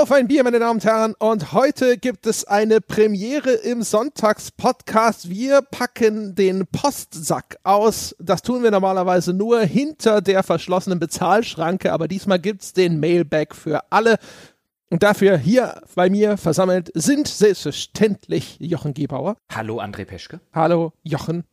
Auf ein Bier, meine Damen und Herren. Und heute gibt es eine Premiere im Sonntagspodcast. Wir packen den Postsack aus. Das tun wir normalerweise nur hinter der verschlossenen Bezahlschranke, aber diesmal gibt's den Mailback für alle. Und dafür hier bei mir versammelt sind selbstverständlich Jochen Gebauer. Hallo André Peschke. Hallo Jochen.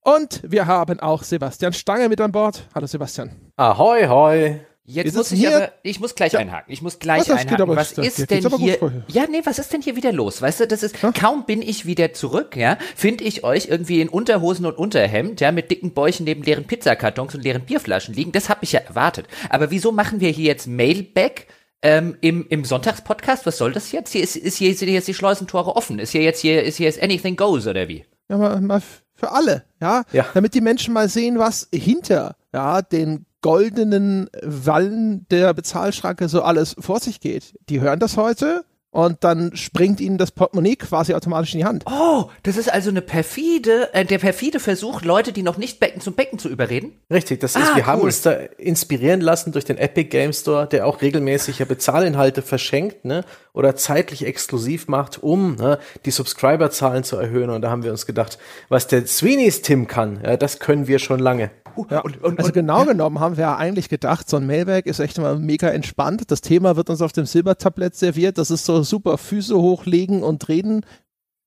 Und wir haben auch Sebastian Stange mit an Bord. Hallo Sebastian. Ahoi, hoi. Jetzt muss ich hier- aber, ich muss gleich Ja. einhaken. Ich muss gleich Was, einhaken. was ist geht denn hier? Ja, nee, was ist denn hier wieder los? Weißt du, das ist, kaum bin ich wieder zurück, ja, finde ich euch irgendwie in Unterhosen und Unterhemd, ja, mit dicken Bäuchen neben leeren Pizzakartons und leeren Bierflaschen liegen. Das habe ich ja erwartet. Aber wieso machen wir hier jetzt Mailback? Ähm, im, im Sonntagspodcast, was soll das jetzt? Hier ist, ist hier sind jetzt die Schleusentore offen. Ist hier jetzt hier, ist hier jetzt anything goes oder wie? Ja, mal, mal für alle, ja? Ja. Damit die Menschen mal sehen, was hinter ja, den goldenen Wallen der Bezahlschranke so alles vor sich geht. Die hören das heute und dann springt ihnen das Portemonnaie quasi automatisch in die Hand. Oh, das ist also eine perfide, äh, der perfide Versuch, Leute, die noch nicht Becken zum Becken zu überreden. Richtig, das ist, Ah, wir haben cool. uns da inspirieren lassen durch den Epic Game Store, der auch regelmäßig ja Bezahlinhalte verschenkt, ne, oder zeitlich exklusiv macht, um ne, die Subscriberzahlen zu erhöhen. Und da haben wir uns gedacht, was der Sweeney's Tim kann, ja, das können wir schon lange. Ja. und- und- also und- genau genommen haben wir ja eigentlich gedacht, so ein Mailback ist echt immer mega entspannt. Das Thema wird uns auf dem Silbertablett serviert. Das ist so super Füße hochlegen und reden.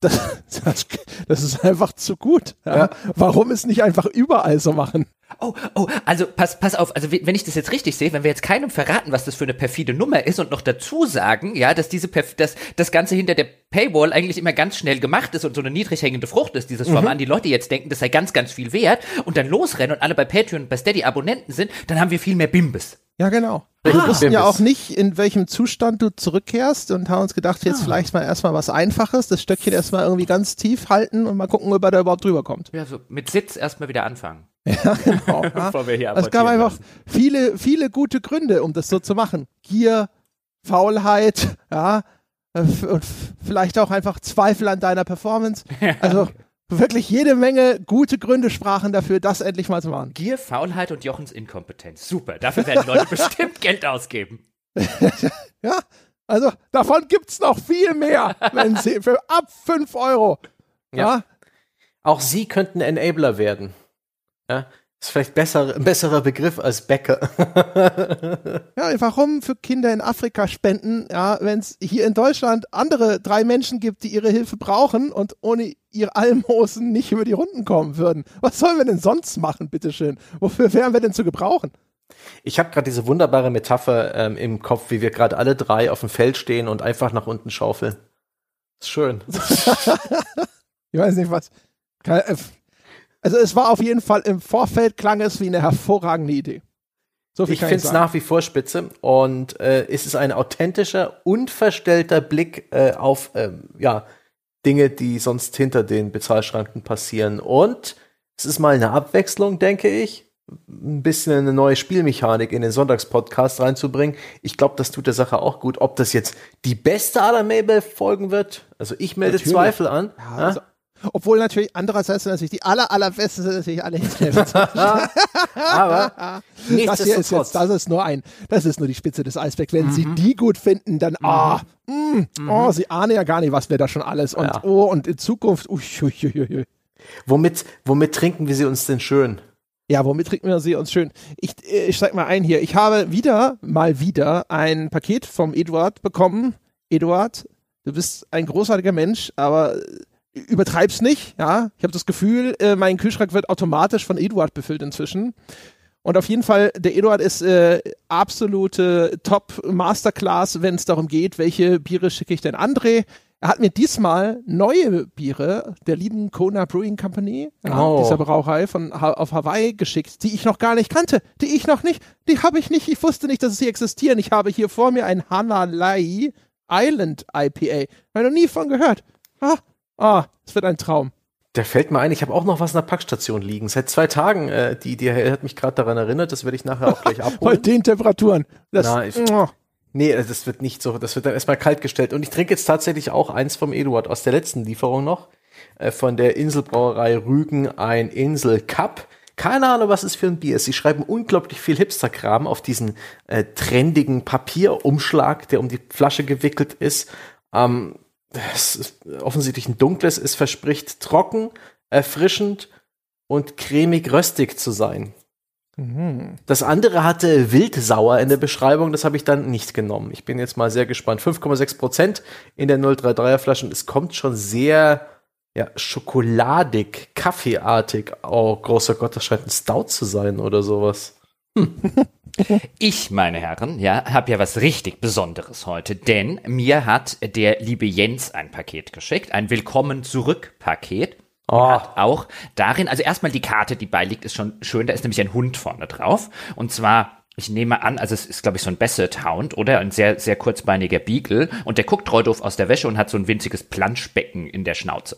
Das, das, das ist einfach zu gut. Ja. Warum es nicht einfach überall so machen? Oh, oh, also pass, pass auf, also wenn ich das jetzt richtig sehe, wenn wir jetzt keinem verraten, was das für eine perfide Nummer ist und noch dazu sagen, ja, dass diese perf dass das Ganze hinter der Paywall eigentlich immer ganz schnell gemacht ist und so eine niedrig hängende Frucht ist, dieses Format, die Leute jetzt denken, das sei ganz, ganz viel wert und dann losrennen und alle bei Patreon und bei Steady Abonnenten sind, dann haben wir viel mehr Bimbes. Ja, genau. Ah. Wir wussten ja auch nicht, in welchem Zustand du zurückkehrst und haben uns gedacht, jetzt vielleicht mal erstmal was Einfaches, das Stöckchen erstmal irgendwie ganz tief halten und mal gucken, ob er da überhaupt drüber kommt. Ja, so mit Sitz erstmal wieder anfangen. Ja, genau. ja. Hier Es gab einfach lassen. viele, viele gute Gründe, um das so zu machen. Gier, Faulheit, ja, und vielleicht auch einfach Zweifel an deiner Performance. Also wirklich jede Menge gute Gründe sprachen dafür, das endlich mal zu machen. Gier, Faulheit und Jochens Inkompetenz. Super, dafür werden Leute bestimmt Geld ausgeben. Ja, also davon gibt's noch viel mehr, wenn sie für ab 5 Euro. Ja. Ja. Auch sie könnten Enabler werden. Ja, ist vielleicht besser, ein besserer Begriff als Bäcker. ja, warum für Kinder in Afrika spenden, ja, wenn es hier in Deutschland andere drei Menschen gibt, die ihre Hilfe brauchen und ohne ihr Almosen nicht über die Runden kommen würden? Was sollen wir denn sonst machen, bitteschön? Wofür wären wir denn zu gebrauchen? Ich habe gerade diese wunderbare Metapher ähm, im Kopf, wie wir gerade alle drei auf dem Feld stehen und einfach nach unten schaufeln. Ist schön. Ich weiß nicht, was. Äh, Also es war auf jeden Fall im Vorfeld klang es wie eine hervorragende Idee. So Ich finde es nach wie vor spitze und äh, es ist ein authentischer, unverstellter Blick äh, auf ähm, ja, Dinge, die sonst hinter den Bezahlschranken passieren. Und es ist mal eine Abwechslung, denke ich, ein bisschen eine neue Spielmechanik in den Sonntagspodcast reinzubringen. Ich glaube, das tut der Sache auch gut. Ob das jetzt die beste aller Mailbell-Folgen wird, also ich melde Natürlich. Zweifel an. Ja, also, obwohl natürlich andererseits natürlich die aller allerbesten sind natürlich alle Internet. aber das hier ist jetzt, das ist nur ein, das ist nur die Spitze des Eisbergs. Wenn Sie Mhm. die gut finden, dann ah, mm, oh, Sie ahnen ja gar nicht, was wir da schon alles und Ja. oh und in Zukunft, ui, ui, ui, ui. womit, womit trinken wir sie uns denn schön? Ja, womit trinken wir sie uns schön? Ich, äh, ich steig mal ein hier. Ich habe wieder, mal wieder, ein Paket vom Eduard bekommen. Eduard, du bist ein großartiger Mensch, aber äh, übertreib's nicht, ja. Ich habe das Gefühl, äh, mein Kühlschrank wird automatisch von Eduard befüllt inzwischen. Und auf jeden Fall, der Eduard ist äh, absolute Top-Masterclass, wenn es darum geht, welche Biere schicke ich denn André. Er hat mir diesmal neue Biere der lieben Kona Brewing Company, Oh. dieser Brauerei von ha auf Hawaii geschickt, die ich noch gar nicht kannte, die ich noch nicht, die habe ich nicht, ich wusste nicht, dass sie existieren. Ich habe hier vor mir ein Hanalei Island IPA. Habe noch nie von gehört. Ah, ah, es wird ein Traum. Da fällt mir ein, ich habe auch noch was in der Packstation liegen. Seit zwei Tagen, äh, die, die hat mich gerade daran erinnert, das werde ich nachher auch gleich Bei abholen. den Temperaturen. Das, Na, ich- oh, Nee, das wird nicht so, das wird dann erstmal kalt gestellt. Und ich trinke jetzt tatsächlich auch eins vom Eduard aus der letzten Lieferung noch, äh, von der Inselbrauerei Rügen, ein Insel Cup. Keine Ahnung, was es für ein Bier ist. Sie schreiben unglaublich viel Hipster-Kram auf diesen äh, trendigen Papierumschlag, der um die Flasche gewickelt ist. Ähm, offensichtlich ein dunkles. Es verspricht trocken, erfrischend und cremig röstig zu sein. Mhm. Das andere hatte wildsauer in der Beschreibung, das habe ich dann nicht genommen. Ich bin jetzt mal sehr gespannt. 5,6 Prozent in der 033er Flasche und es kommt schon sehr ja, schokoladig, kaffeeartig. Oh, großer Gott, das scheint ein Stout zu sein oder sowas. Hm. Ich, meine Herren, ja, habe ja was richtig Besonderes heute, denn mir hat der liebe Jens ein Paket geschickt, ein Willkommen zurück Paket. Oh. Hat auch darin, also erstmal die Karte, die beiliegt, ist schon schön. Da ist nämlich ein Hund vorne drauf. Und zwar, ich nehme an, also es ist, glaube ich, so ein Basset Hound, oder? Ein sehr, sehr kurzbeiniger Beagle. Und der guckt treu doof aus der Wäsche und hat so ein winziges Planschbecken in der Schnauze.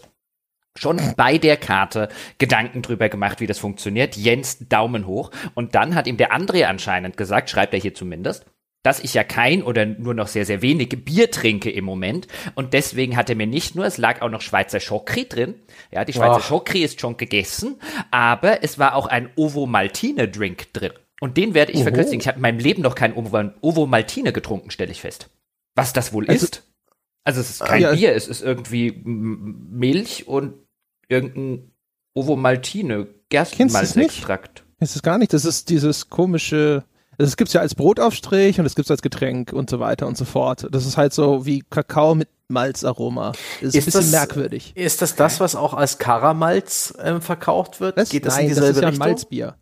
Schon bei der Karte Gedanken drüber gemacht, wie das funktioniert. Jens Daumen hoch. Und dann hat ihm der André anscheinend gesagt, schreibt er hier zumindest, dass ich ja kein oder nur noch sehr, sehr wenig Bier trinke im Moment. Und deswegen hat er mir nicht nur, es lag auch noch Schweizer Schokri drin. Ja, die Schweizer Ach. Schokri ist schon gegessen, aber es war auch ein Ovo Maltine Drink drin. Und den werde ich Oho. verköstigen. Ich habe in meinem Leben noch kein Ovo, Ovo Maltine getrunken, stelle ich fest. Was das wohl also, ist? Also es ist kein ja, Bier, es ist irgendwie Milch und irgendein Ovo Maltine Gerstenmalzextrakt. Es ist gar nicht, das ist dieses komische es gibt ja als Brotaufstrich und es gibt es als Getränk und so weiter und so fort. Das ist halt so wie Kakao mit Malzaroma. Das ist, ist ein bisschen das, merkwürdig. Ist das das, was auch als Karamalz äh, verkauft wird? Was? Geht das Nein, in dieselbe das ist ja ein Malzbier.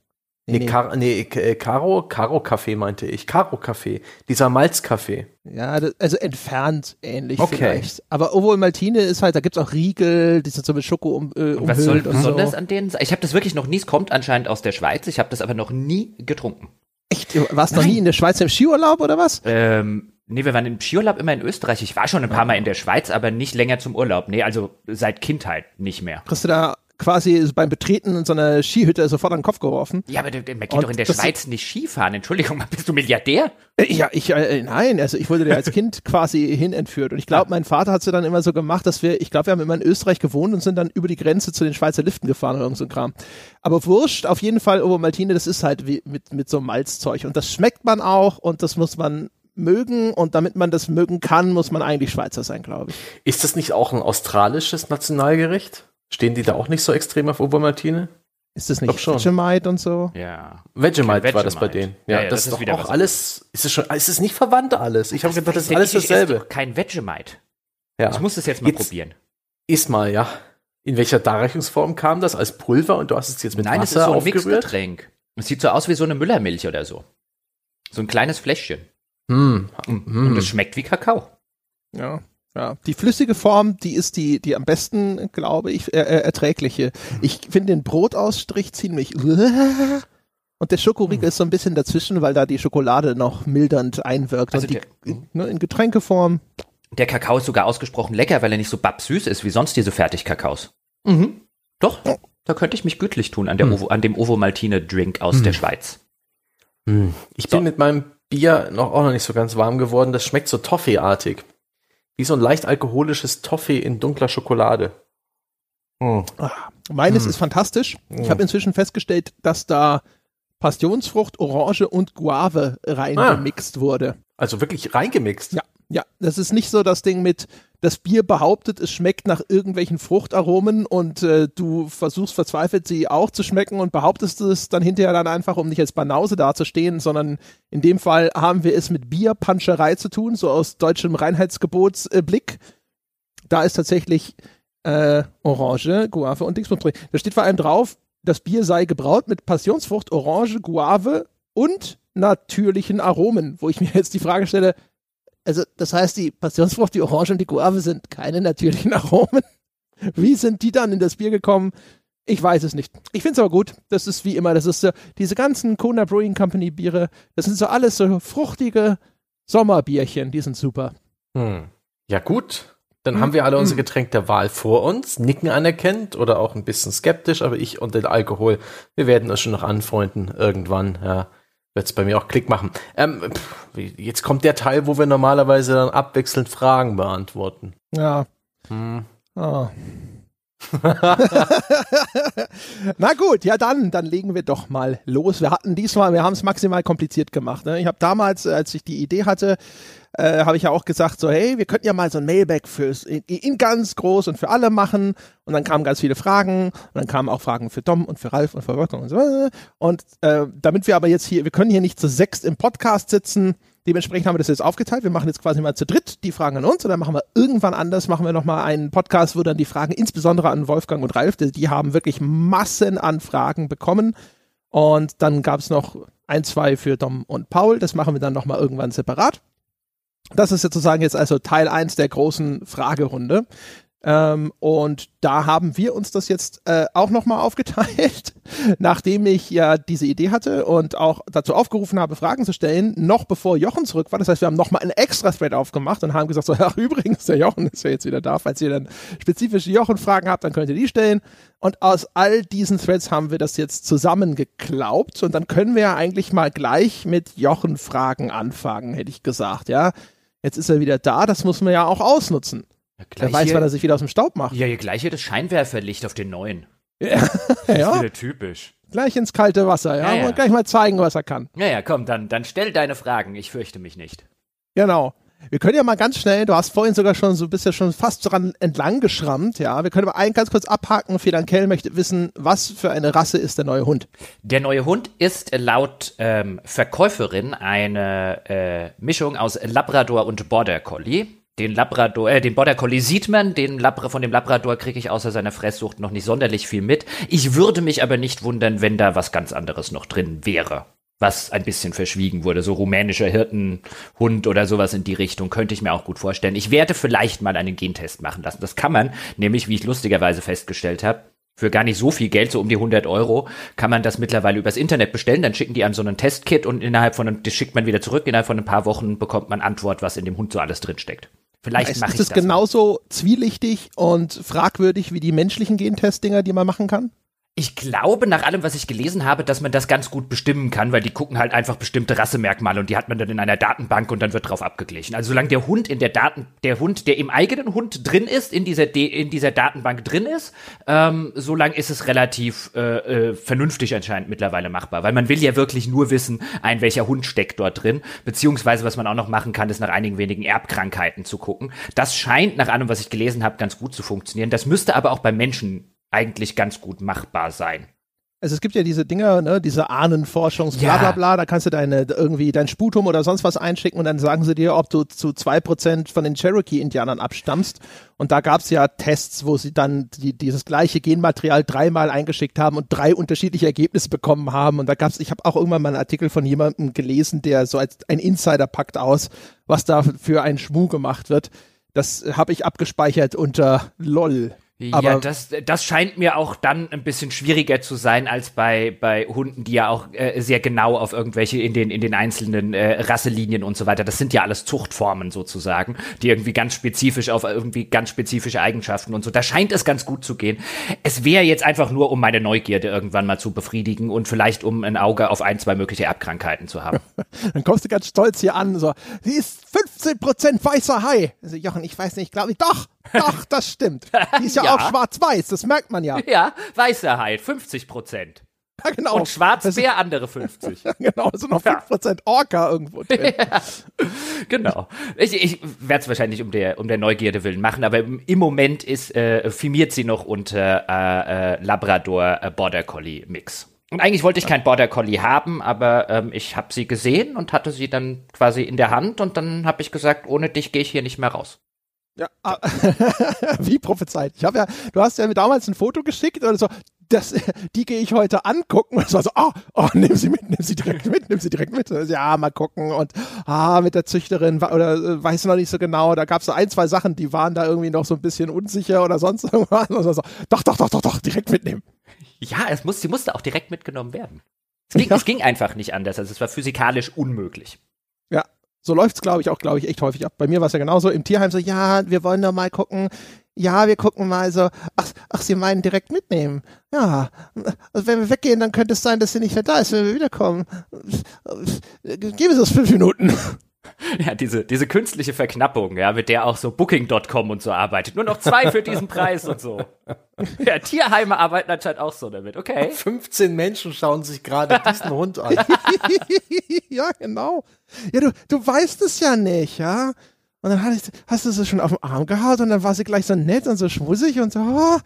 Nee, nee. Car nee äh, Caro, Caro Kaffee meinte ich. Caro Kaffee. Dieser Malzkaffee. Ja, das, also entfernt ähnlich okay. vielleicht. Aber Ovo Maltine ist halt, da gibt's auch Riegel, die sind so mit Schoko um, äh, Was soll besonders so. an denen sein? Ich habe das wirklich noch nie, es kommt anscheinend aus der Schweiz, ich habe das aber noch nie getrunken. Echt? Warst du noch nie in der Schweiz im Skiurlaub oder was? Ähm, nee, wir waren im Skiurlaub immer in Österreich. Ich war schon ein paar Mal in der Schweiz, aber nicht länger zum Urlaub. Nee, also seit Kindheit nicht mehr. Kriegst du da quasi beim Betreten in so einer Skihütte sofort an den Kopf geworfen. Ja, aber man geht und doch in der Schweiz nicht Skifahren. Entschuldigung, bist du Milliardär? Äh, ja, ich, äh, nein, also ich wurde dir als Kind quasi hinentführt. Und ich glaube, mein Vater hat es dann immer so gemacht, dass wir, ich glaube, wir haben immer in Österreich gewohnt und sind dann über die Grenze zu den Schweizer Liften gefahren oder irgend so ein Kram. Aber wurscht, auf jeden Fall, Ovo Maltine, das ist halt wie mit, mit so Malzzeug. Und das schmeckt man auch und das muss man mögen und damit man das mögen kann, muss man eigentlich Schweizer sein, glaube ich. Ist das nicht auch ein australisches Nationalgericht? Stehen die da auch nicht so extrem auf Obermaltine? Ist das nicht Vegemite und so? Ja. Vegemite, Vegemite war das bei denen. Ja, ja, ja das, das, ist doch auch alles. Ist es schon? Ist es nicht verwandt alles? Ich habe gedacht, das ist alles dasselbe. Ist kein Vegemite. Ja. Ich muss das jetzt mal jetzt probieren. Iss mal, ja. In welcher Darreichungsform kam das? Als Pulver und du hast es jetzt mit Nein, Wasser Nein, es ist so ein Mixgetränk. Es sieht so aus wie so eine Müllermilch oder so. So ein kleines Fläschchen. Hm. Mm. Und es schmeckt wie Kakao. Ja. Ja, die flüssige Form, die ist die, die am besten, glaube ich, äh, äh, erträgliche. Ich finde den Brotausstrich ziemlich und der Schokoriegel hm. ist so ein bisschen dazwischen, weil da die Schokolade noch mildernd einwirkt. Also und die, der, ne, in Getränkeform. Der Kakao ist sogar ausgesprochen lecker, weil er nicht so babsüß ist wie sonst diese Fertigkakaos. Mhm. Doch, da könnte ich mich gütlich tun an, der mhm. Ovo, an dem Ovo Maltine Drink aus mhm. der Schweiz. Hm. Ich so. bin mit meinem Bier noch auch noch nicht so ganz warm geworden. Das schmeckt so Toffee-artig. Wie so ein leicht alkoholisches Toffee in dunkler Schokolade. Mm. Meines mm. ist fantastisch. Mm. Ich habe inzwischen festgestellt, dass da Passionsfrucht, Orange und Guave reingemixt ah. wurde. Also wirklich reingemixt? Ja, ja. Das ist nicht so das Ding mit, das Bier behauptet, es schmeckt nach irgendwelchen Fruchtaromen und äh, du versuchst verzweifelt, sie auch zu schmecken und behauptest es dann hinterher dann einfach, um nicht als Banause dazustehen, sondern in dem Fall haben wir es mit Bierpanscherei zu tun, so aus deutschem Reinheitsgebotsblick. Äh, da ist tatsächlich äh, Orange, Guave und Dingsbums Da steht vor allem drauf, das Bier sei gebraut mit Passionsfrucht, Orange, Guave und natürlichen Aromen, wo ich mir jetzt die Frage stelle, also das heißt, die Passionsfrucht, die Orange und die Guave sind keine natürlichen Aromen. Wie sind die dann in das Bier gekommen? Ich weiß es nicht. Ich finde es aber gut. Das ist wie immer, das ist so, diese ganzen Kona Brewing Company Biere, das sind so alles so fruchtige Sommerbierchen, die sind super. Hm. Ja gut, dann hm. haben wir alle unser hm. Getränk der Wahl vor uns, nicken anerkennt oder auch ein bisschen skeptisch, aber ich und den Alkohol, wir werden uns schon noch anfreunden irgendwann, ja wird es bei mir auch Klick machen. Ähm, pff, jetzt kommt der Teil, wo wir normalerweise dann abwechselnd Fragen beantworten. Ja. Hm. Oh. Na gut, ja dann, dann legen wir doch mal los. Wir hatten diesmal, wir haben es maximal kompliziert gemacht. Ne? Ich habe damals, als ich die Idee hatte, äh, habe ich ja auch gesagt, so hey, wir könnten ja mal so ein Mailback fürs in, in, ganz groß und für alle machen. Und dann kamen ganz viele Fragen und dann kamen auch Fragen für Dom und für Ralf und für Wolfgang und so. Und äh, damit wir aber jetzt hier, wir können hier nicht zu sechst im Podcast sitzen. Dementsprechend haben wir das jetzt aufgeteilt. Wir machen jetzt quasi mal zu dritt die Fragen an uns und dann machen wir irgendwann anders, machen wir nochmal einen Podcast, wo dann die Fragen insbesondere an Wolfgang und Ralf, die, die haben wirklich Massen an Fragen bekommen. Und dann gab es noch ein, zwei für Dom und Paul. Das machen wir dann nochmal irgendwann separat. Das ist sozusagen jetzt also Teil 1 der großen Fragerunde. Ähm, und da haben wir uns das jetzt äh, auch nochmal aufgeteilt, nachdem ich ja diese Idee hatte und auch dazu aufgerufen habe, Fragen zu stellen, noch bevor Jochen zurück war. Das heißt, wir haben nochmal einen extra Thread aufgemacht und haben gesagt, so, ach, übrigens, der Jochen ist ja jetzt wieder da. Falls ihr dann spezifische Jochen-Fragen habt, dann könnt ihr die stellen. Und aus all diesen Threads haben wir das jetzt zusammengeklaubt und dann können wir ja eigentlich mal gleich mit Jochen-Fragen anfangen, hätte ich gesagt, ja. Jetzt ist er wieder da, das muss man ja auch ausnutzen. Ja, Wer weiß, wann er sich wieder aus dem Staub macht. Ja, gleich hier das Scheinwerferlicht auf den neuen. Ja. Das ist wieder typisch. Gleich ins kalte Wasser, ja. ja, ja. Und gleich mal zeigen, was er kann. Ja, ja, komm, dann, dann stell deine Fragen. Ich fürchte mich nicht. Genau. Wir können ja mal ganz schnell, du hast vorhin sogar schon so bist ja schon fast dran entlang geschrammt, ja. Wir können aber einen ganz kurz abhaken. Federn Kell möchte wissen, was für eine Rasse ist der neue Hund? Der neue Hund ist laut ähm, Verkäuferin eine äh, Mischung aus Labrador und Border Collie. Den Labrador, äh, den Border Collie sieht man, den Labra von dem Labrador kriege ich außer seiner Fresssucht noch nicht sonderlich viel mit. Ich würde mich aber nicht wundern, wenn da was ganz anderes noch drin wäre was ein bisschen verschwiegen wurde. So rumänischer Hirtenhund oder sowas in die Richtung könnte ich mir auch gut vorstellen. Ich werde vielleicht mal einen Gentest machen lassen. Das kann man, nämlich wie ich lustigerweise festgestellt habe, für gar nicht so viel Geld, so um die 100 Euro, kann man das mittlerweile übers Internet bestellen. Dann schicken die einem so einen Testkit und innerhalb von einem, das schickt man wieder zurück. Innerhalb von ein paar Wochen bekommt man Antwort, was in dem Hund so alles drinsteckt. Vielleicht mache ich. Ist das genauso zwielichtig und fragwürdig wie die menschlichen Gentestdinger, die man machen kann? Ich glaube, nach allem, was ich gelesen habe, dass man das ganz gut bestimmen kann, weil die gucken halt einfach bestimmte Rassemerkmale und die hat man dann in einer Datenbank und dann wird drauf abgeglichen. Also solange der Hund in der Daten, der Hund, der im eigenen Hund drin ist, in dieser, in dieser Datenbank drin ist, ähm, solange ist es relativ äh, äh, vernünftig anscheinend mittlerweile machbar, weil man will ja wirklich nur wissen, ein welcher Hund steckt dort drin, beziehungsweise was man auch noch machen kann, ist nach einigen wenigen Erbkrankheiten zu gucken. Das scheint nach allem, was ich gelesen habe, ganz gut zu funktionieren. Das müsste aber auch beim Menschen eigentlich ganz gut machbar sein. Also es gibt ja diese Dinger, ne, diese Ahnenforschungs, bla bla bla, da kannst du deine irgendwie dein Sputum oder sonst was einschicken und dann sagen sie dir, ob du zu zwei Prozent von den Cherokee-Indianern abstammst. Und da gab es ja Tests, wo sie dann die, dieses gleiche Genmaterial dreimal eingeschickt haben und drei unterschiedliche Ergebnisse bekommen haben. Und da gab's, ich habe auch irgendwann mal einen Artikel von jemandem gelesen, der so als ein Insider packt aus, was da für ein Schmuh gemacht wird. Das habe ich abgespeichert unter LOL. Aber ja, das, das scheint mir auch dann ein bisschen schwieriger zu sein als bei, bei Hunden, die ja auch äh, sehr genau auf irgendwelche in den, in den einzelnen äh, Rasselinien und so weiter, das sind ja alles Zuchtformen sozusagen, die irgendwie ganz spezifisch auf irgendwie ganz spezifische Eigenschaften und so. Da scheint es ganz gut zu gehen. Es wäre jetzt einfach nur, um meine Neugierde irgendwann mal zu befriedigen und vielleicht um ein Auge auf ein, zwei mögliche Erbkrankheiten zu haben. dann kommst du ganz stolz hier an, so, sie ist 15% weißer Hai. Also Jochen, ich weiß nicht, glaube ich, doch, doch, das stimmt. Die ist ja, ja. auch schwarz-weiß, das merkt man ja. Ja, weißer Hai, 50 Prozent. Ja, genau. Und Schwarzbär andere 50. Ja, genau, also noch 5 Prozent Orca irgendwo drin. ja. Genau. Ich, ich werde es wahrscheinlich um der, um der Neugierde willen machen, aber im Moment ist, äh, firmiert sie noch unter äh, äh, Labrador äh, Border Collie Mix. Und eigentlich wollte ich kein Border Collie haben, aber ähm, ich habe sie gesehen und hatte sie dann quasi in der Hand und dann habe ich gesagt, ohne dich gehe ich hier nicht mehr raus. Ja, ah, wie prophezeit. Ich habe ja, du hast ja mir damals ein Foto geschickt oder so, das, die gehe ich heute angucken. Und es war so, ah, oh, oh, nimm sie mit, nimm sie direkt mit, nimm sie direkt mit. Ja, mal gucken. Und ah, mit der Züchterin oder äh, weiß noch nicht so genau. Da gab es so ein, zwei Sachen, die waren da irgendwie noch so ein bisschen unsicher oder sonst irgendwas. Und so, doch, doch, doch, doch, doch, direkt mitnehmen. Ja, es muss, sie musste auch direkt mitgenommen werden. Es ging, ja. es ging einfach nicht anders. Also es war physikalisch unmöglich. Ja, so läuft's, glaube ich, auch, glaube ich, echt häufig ab. Bei mir war es ja genauso. Im Tierheim so, ja, wir wollen doch mal gucken. Ja, wir gucken mal so. Ach, ach, Sie meinen direkt mitnehmen. Ja, also wenn wir weggehen, dann könnte es sein, dass sie nicht mehr da ist, wenn wir wiederkommen. Geben Sie uns fünf Minuten. Ja, diese, diese künstliche Verknappung, ja, mit der auch so Booking.com und so arbeitet. Nur noch zwei für diesen Preis und so. Ja, Tierheime arbeiten anscheinend auch so damit, okay. 15 Menschen schauen sich gerade diesen Hund an. ja, genau. Ja, du, du weißt es ja nicht, ja. Und dann hast, hast du sie schon auf den Arm gehauen und dann war sie gleich so nett und so schmussig und so, oh,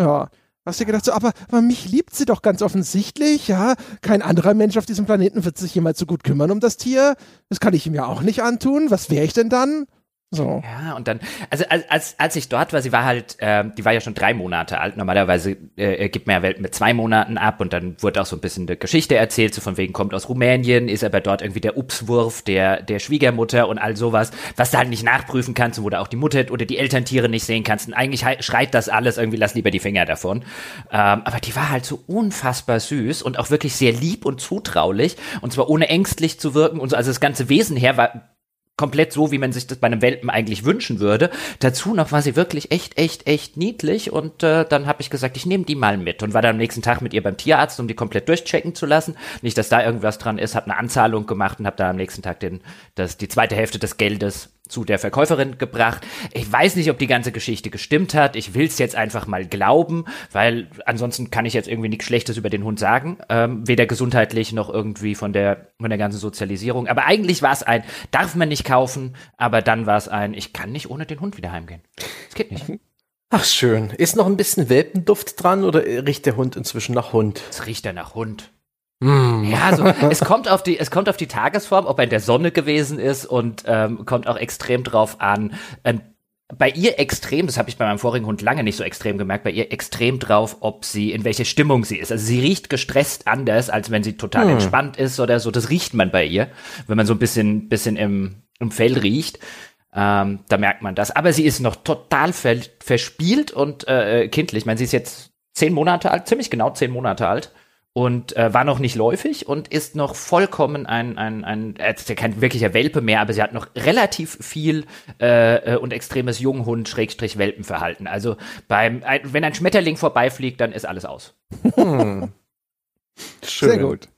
ja. Hast du gedacht, so, aber, aber mich liebt sie doch ganz offensichtlich, ja. Kein anderer Mensch auf diesem Planeten wird sich jemals so gut kümmern um das Tier. Das kann ich ihm ja auch nicht antun. Was wäre ich denn dann? So. Ja, und dann, also als, als ich dort war, sie war halt, äh, die war ja schon drei Monate alt. Normalerweise äh, gibt man ja Welt mit zwei Monaten ab und dann wurde auch so ein bisschen eine Geschichte erzählt, so von wegen kommt aus Rumänien, ist aber dort irgendwie der Upswurf der, der Schwiegermutter und all sowas, was du halt nicht nachprüfen kannst wo du auch die Mutter oder die Elterntiere nicht sehen kannst. Und eigentlich schreit das alles irgendwie, lass lieber die Finger davon. Ähm, aber die war halt so unfassbar süß und auch wirklich sehr lieb und zutraulich und zwar ohne ängstlich zu wirken und so. Also das ganze Wesen her war komplett so, wie man sich das bei einem Welpen eigentlich wünschen würde. Dazu noch war sie wirklich echt, echt, echt niedlich und äh, dann habe ich gesagt, ich nehme die mal mit und war dann am nächsten Tag mit ihr beim Tierarzt, um die komplett durchchecken zu lassen. Nicht, dass da irgendwas dran ist, habe eine Anzahlung gemacht und habe da am nächsten Tag den, das, die zweite Hälfte des Geldes zu der Verkäuferin gebracht. Ich weiß nicht, ob die ganze Geschichte gestimmt hat. Ich will es jetzt einfach mal glauben, weil ansonsten kann ich jetzt irgendwie nichts Schlechtes über den Hund sagen. Ähm, weder gesundheitlich noch irgendwie von der, von der ganzen Sozialisierung. Aber eigentlich war es ein, darf man nicht kaufen, aber dann war es ein, ich kann nicht ohne den Hund wieder heimgehen. Das geht nicht. Ach schön. Ist noch ein bisschen Welpenduft dran oder riecht der Hund inzwischen nach Hund? Es riecht ja nach Hund. Mm. Ja, also es kommt auf die, es kommt auf die Tagesform, ob er in der Sonne gewesen ist und ähm, kommt auch extrem drauf an. Ähm, bei ihr extrem, das habe ich bei meinem vorigen Hund lange nicht so extrem gemerkt, bei ihr extrem drauf, ob sie, in welche Stimmung sie ist. Also sie riecht gestresst anders, als wenn sie total hm. entspannt ist oder so. Das riecht man bei ihr, wenn man so ein bisschen, bisschen im, im Fell riecht. Ähm, da merkt man das. Aber sie ist noch total ver verspielt und äh, kindlich. Ich meine, sie ist jetzt zehn Monate alt, ziemlich genau zehn Monate alt und äh, war noch nicht läufig und ist noch vollkommen ein, ein, ein äh, ist ja kein wirklicher Welpe mehr, aber sie hat noch relativ viel äh, äh und extremes Junghund Schrägstrich Welpenverhalten. Also beim ein, wenn ein Schmetterling vorbeifliegt, dann ist alles aus. Hm. Schön. Sehr gut.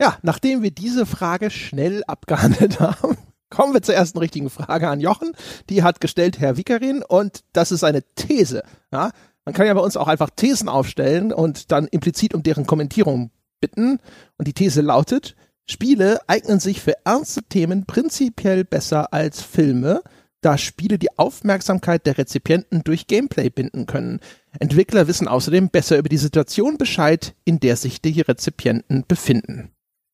Ja, nachdem wir diese Frage schnell abgehandelt haben, kommen wir zur ersten richtigen Frage an Jochen. Die hat gestellt Herr Wickerin und das ist eine These. Ja? Man kann ja bei uns auch einfach Thesen aufstellen und dann implizit um deren Kommentierung bitten. Und die These lautet, Spiele eignen sich für ernste Themen prinzipiell besser als Filme, da Spiele die Aufmerksamkeit der Rezipienten durch Gameplay binden können. Entwickler wissen außerdem besser über die Situation Bescheid, in der sich die Rezipienten befinden.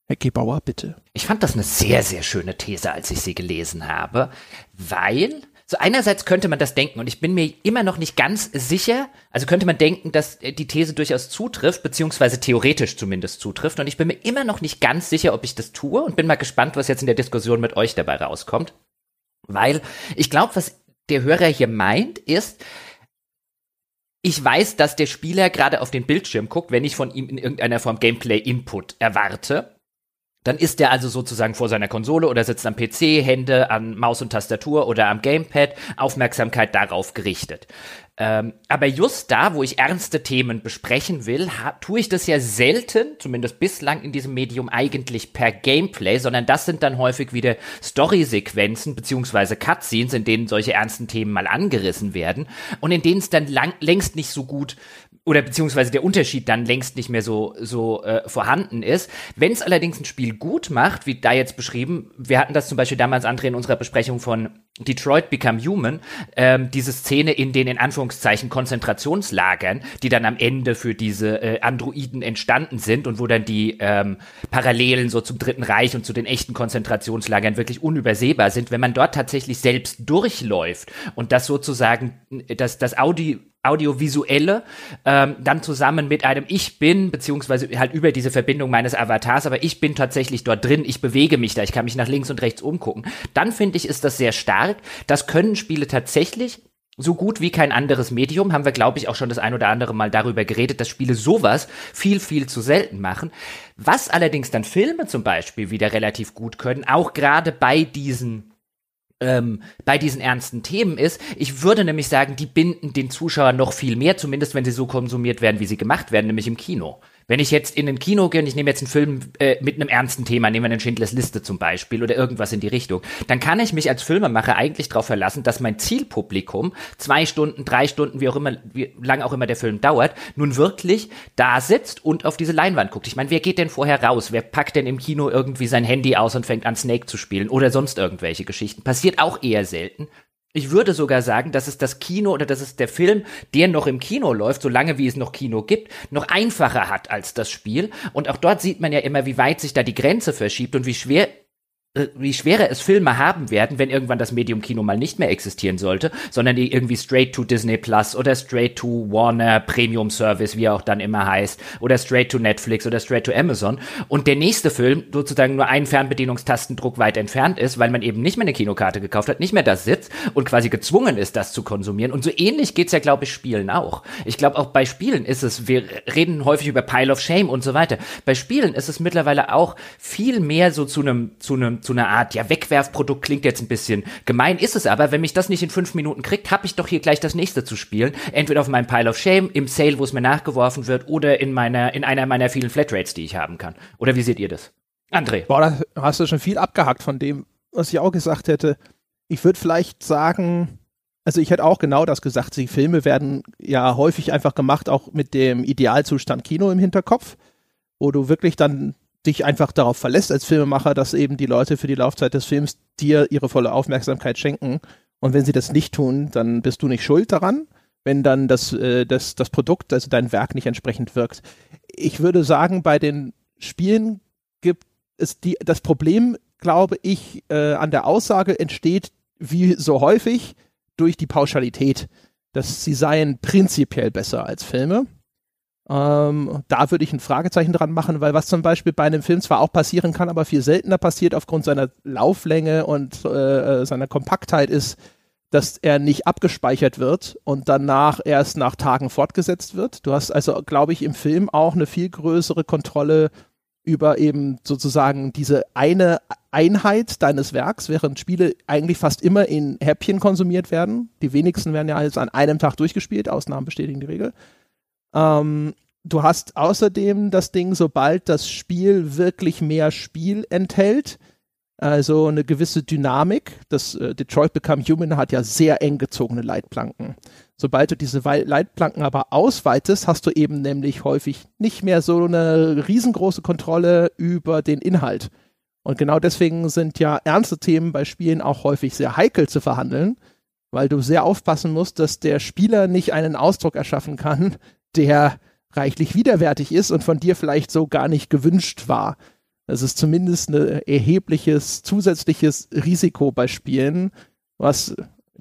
Herr Gebauer, bitte. Ich fand das eine sehr, sehr schöne These, als ich sie gelesen habe, weil so einerseits könnte man das denken und ich bin mir immer noch nicht ganz sicher, also könnte man denken, dass die These durchaus zutrifft, beziehungsweise theoretisch zumindest zutrifft und ich bin mir immer noch nicht ganz sicher, ob ich das tue und bin mal gespannt, was jetzt in der Diskussion mit euch dabei rauskommt. Weil ich glaube, was der Hörer hier meint, ist, ich weiß, dass der Spieler gerade auf den Bildschirm guckt, wenn ich von ihm in irgendeiner Form Gameplay-Input erwarte. Dann ist er also sozusagen vor seiner Konsole oder sitzt am PC, Hände an Maus und Tastatur oder am Gamepad, Aufmerksamkeit darauf gerichtet. Ähm, aber just da, wo ich ernste Themen besprechen will, tue ich das ja selten, zumindest bislang in diesem Medium eigentlich per Gameplay, sondern das sind dann häufig wieder Story-Sequenzen beziehungsweise Cutscenes, in denen solche ernsten Themen mal angerissen werden und in denen es dann lang, längst nicht so gut oder beziehungsweise der Unterschied dann längst nicht mehr so, so äh, vorhanden ist. Wenn es allerdings ein Spiel gut macht, wie da jetzt beschrieben, wir hatten das zum Beispiel damals, André, in unserer Besprechung von Detroit Become Human, ähm, diese Szene in den in Anführungszeichen Konzentrationslagern, die dann am Ende für diese äh, Androiden entstanden sind und wo dann die ähm, Parallelen so zum Dritten Reich und zu den echten Konzentrationslagern wirklich unübersehbar sind, wenn man dort tatsächlich selbst durchläuft und das sozusagen, das, das Audi audiovisuelle, ähm, dann zusammen mit einem Ich bin, beziehungsweise halt über diese Verbindung meines Avatars, aber ich bin tatsächlich dort drin, ich bewege mich da, ich kann mich nach links und rechts umgucken. Dann finde ich, ist das sehr stark. Das können Spiele tatsächlich so gut wie kein anderes Medium, haben wir, glaube ich, auch schon das ein oder andere Mal darüber geredet, dass Spiele sowas viel, viel zu selten machen. Was allerdings dann Filme zum Beispiel wieder relativ gut können, auch gerade bei diesen ähm, bei diesen ernsten Themen ist. Ich würde nämlich sagen, die binden den Zuschauer noch viel mehr, zumindest wenn sie so konsumiert werden, wie sie gemacht werden, nämlich im Kino. Wenn ich jetzt in ein Kino gehe und ich nehme jetzt einen Film äh, mit einem ernsten Thema, nehmen wir einen Schindlers Liste zum Beispiel oder irgendwas in die Richtung, dann kann ich mich als Filmemacher eigentlich darauf verlassen, dass mein Zielpublikum zwei Stunden, drei Stunden, wie auch immer, wie lang auch immer der Film dauert, nun wirklich da sitzt und auf diese Leinwand guckt. Ich meine, wer geht denn vorher raus? Wer packt denn im Kino irgendwie sein Handy aus und fängt an Snake zu spielen oder sonst irgendwelche Geschichten? Passiert auch eher selten. Ich würde sogar sagen, dass es das Kino oder dass es der Film, der noch im Kino läuft, solange wie es noch Kino gibt, noch einfacher hat als das Spiel. Und auch dort sieht man ja immer, wie weit sich da die Grenze verschiebt und wie schwer wie schwerer es Filme haben werden, wenn irgendwann das Medium Kino mal nicht mehr existieren sollte, sondern die irgendwie straight to Disney Plus oder straight to Warner Premium Service, wie er auch dann immer heißt, oder straight to Netflix oder straight to Amazon und der nächste Film sozusagen nur einen Fernbedienungstastendruck weit entfernt ist, weil man eben nicht mehr eine Kinokarte gekauft hat, nicht mehr das sitzt und quasi gezwungen ist, das zu konsumieren. Und so ähnlich geht's ja, glaube ich, Spielen auch. Ich glaube, auch bei Spielen ist es, wir reden häufig über Pile of Shame und so weiter. Bei Spielen ist es mittlerweile auch viel mehr so zu einem, zu einem, zu einer Art, ja, Wegwerfprodukt klingt jetzt ein bisschen gemein, ist es aber, wenn mich das nicht in fünf Minuten kriegt, habe ich doch hier gleich das nächste zu spielen. Entweder auf meinem Pile of Shame, im Sale, wo es mir nachgeworfen wird, oder in meiner, in einer meiner vielen Flatrates, die ich haben kann. Oder wie seht ihr das? André. Boah, da hast du schon viel abgehackt von dem, was ich auch gesagt hätte. Ich würde vielleicht sagen, also ich hätte auch genau das gesagt. Die Filme werden ja häufig einfach gemacht, auch mit dem Idealzustand Kino im Hinterkopf, wo du wirklich dann dich einfach darauf verlässt als Filmemacher, dass eben die Leute für die Laufzeit des Films dir ihre volle Aufmerksamkeit schenken. Und wenn sie das nicht tun, dann bist du nicht schuld daran, wenn dann das, äh, das, das Produkt, also dein Werk nicht entsprechend wirkt. Ich würde sagen, bei den Spielen gibt es die, das Problem, glaube ich, äh, an der Aussage entsteht, wie so häufig, durch die Pauschalität, dass sie seien prinzipiell besser als Filme. Ähm, da würde ich ein Fragezeichen dran machen, weil was zum Beispiel bei einem Film zwar auch passieren kann, aber viel seltener passiert aufgrund seiner Lauflänge und äh, äh, seiner Kompaktheit ist, dass er nicht abgespeichert wird und danach erst nach Tagen fortgesetzt wird. Du hast also, glaube ich, im Film auch eine viel größere Kontrolle über eben sozusagen diese eine Einheit deines Werks, während Spiele eigentlich fast immer in Häppchen konsumiert werden. Die wenigsten werden ja jetzt an einem Tag durchgespielt, Ausnahmen bestätigen die Regel. Ähm, du hast außerdem das Ding, sobald das Spiel wirklich mehr Spiel enthält, also eine gewisse Dynamik. Das äh, Detroit Become Human hat ja sehr eng gezogene Leitplanken. Sobald du diese Leitplanken aber ausweitest, hast du eben nämlich häufig nicht mehr so eine riesengroße Kontrolle über den Inhalt. Und genau deswegen sind ja ernste Themen bei Spielen auch häufig sehr heikel zu verhandeln, weil du sehr aufpassen musst, dass der Spieler nicht einen Ausdruck erschaffen kann, der reichlich widerwärtig ist und von dir vielleicht so gar nicht gewünscht war. Das ist zumindest ein erhebliches zusätzliches Risiko bei Spielen, was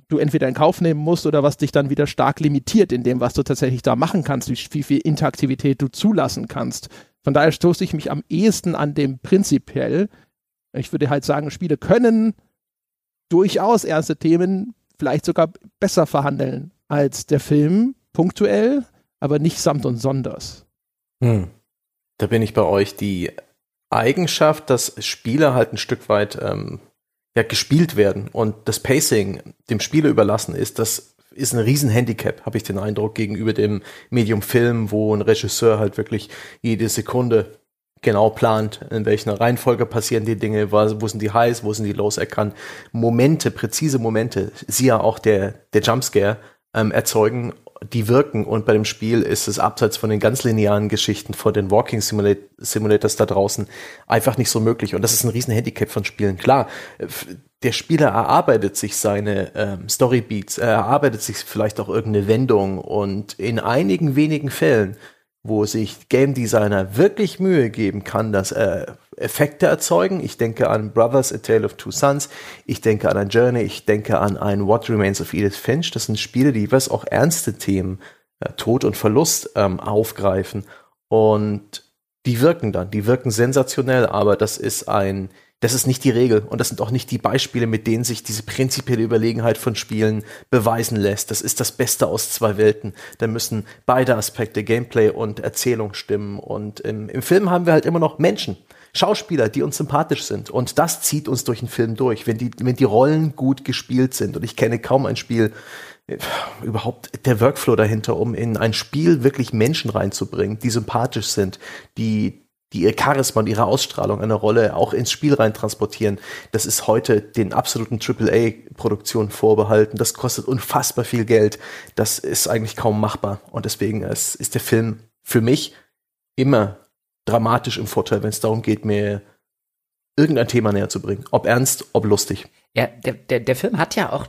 du entweder in Kauf nehmen musst oder was dich dann wieder stark limitiert in dem, was du tatsächlich da machen kannst, wie, viel Interaktivität du zulassen kannst. Von daher stoße ich mich am ehesten an dem prinzipiell. Ich würde halt sagen, Spiele können durchaus ernste Themen vielleicht sogar besser verhandeln als der Film, punktuell, aber nicht samt und sonders. Hm. Da bin ich bei euch. Die Eigenschaft, dass Spiele halt ein Stück weit ähm, ja, gespielt werden und das Pacing dem Spieler überlassen ist, das ist ein Riesenhandicap, habe ich den Eindruck, gegenüber dem Medium Film, wo ein Regisseur halt wirklich jede Sekunde genau plant, in welcher Reihenfolge passieren die Dinge, wo sind die Highs, wo sind die Lows, er kann Momente, präzise Momente, siehe auch der, der Jumpscare, ähm, erzeugen die wirken. Und bei dem Spiel ist es abseits von den ganz linearen Geschichten vor den Walking Simulat Simulators da draußen einfach nicht so möglich. Und das ist ein riesen Handicap von Spielen. Klar, der Spieler erarbeitet sich seine ähm, Storybeats, er erarbeitet sich vielleicht auch irgendeine Wendung. Und in einigen wenigen Fällen wo sich Game Designer wirklich Mühe geben kann, dass äh, Effekte erzeugen. Ich denke an Brothers, A Tale of Two Sons, ich denke an ein Journey, ich denke an ein What Remains of Edith Finch. Das sind Spiele, die was auch ernste Themen, äh, Tod und Verlust ähm, aufgreifen und die wirken dann, die wirken sensationell, aber das ist ein das ist nicht die Regel und das sind auch nicht die Beispiele, mit denen sich diese prinzipielle Überlegenheit von Spielen beweisen lässt. Das ist das Beste aus zwei Welten. Da müssen beide Aspekte, Gameplay und Erzählung stimmen. Und im, im Film haben wir halt immer noch Menschen. Schauspieler, die uns sympathisch sind. Und das zieht uns durch den Film durch, wenn die, wenn die Rollen gut gespielt sind. Und ich kenne kaum ein Spiel, äh, überhaupt der Workflow dahinter, um in ein Spiel wirklich Menschen reinzubringen, die sympathisch sind, die, die ihr Charisma und ihre Ausstrahlung eine Rolle auch ins Spiel rein transportieren. Das ist heute den absoluten AAA-Produktionen vorbehalten. Das kostet unfassbar viel Geld. Das ist eigentlich kaum machbar. Und deswegen ist, ist der Film für mich immer dramatisch im Vorteil, wenn es darum geht, mir irgendein Thema näher zu bringen. Ob ernst, ob lustig. Ja, der, der, der Film hat ja auch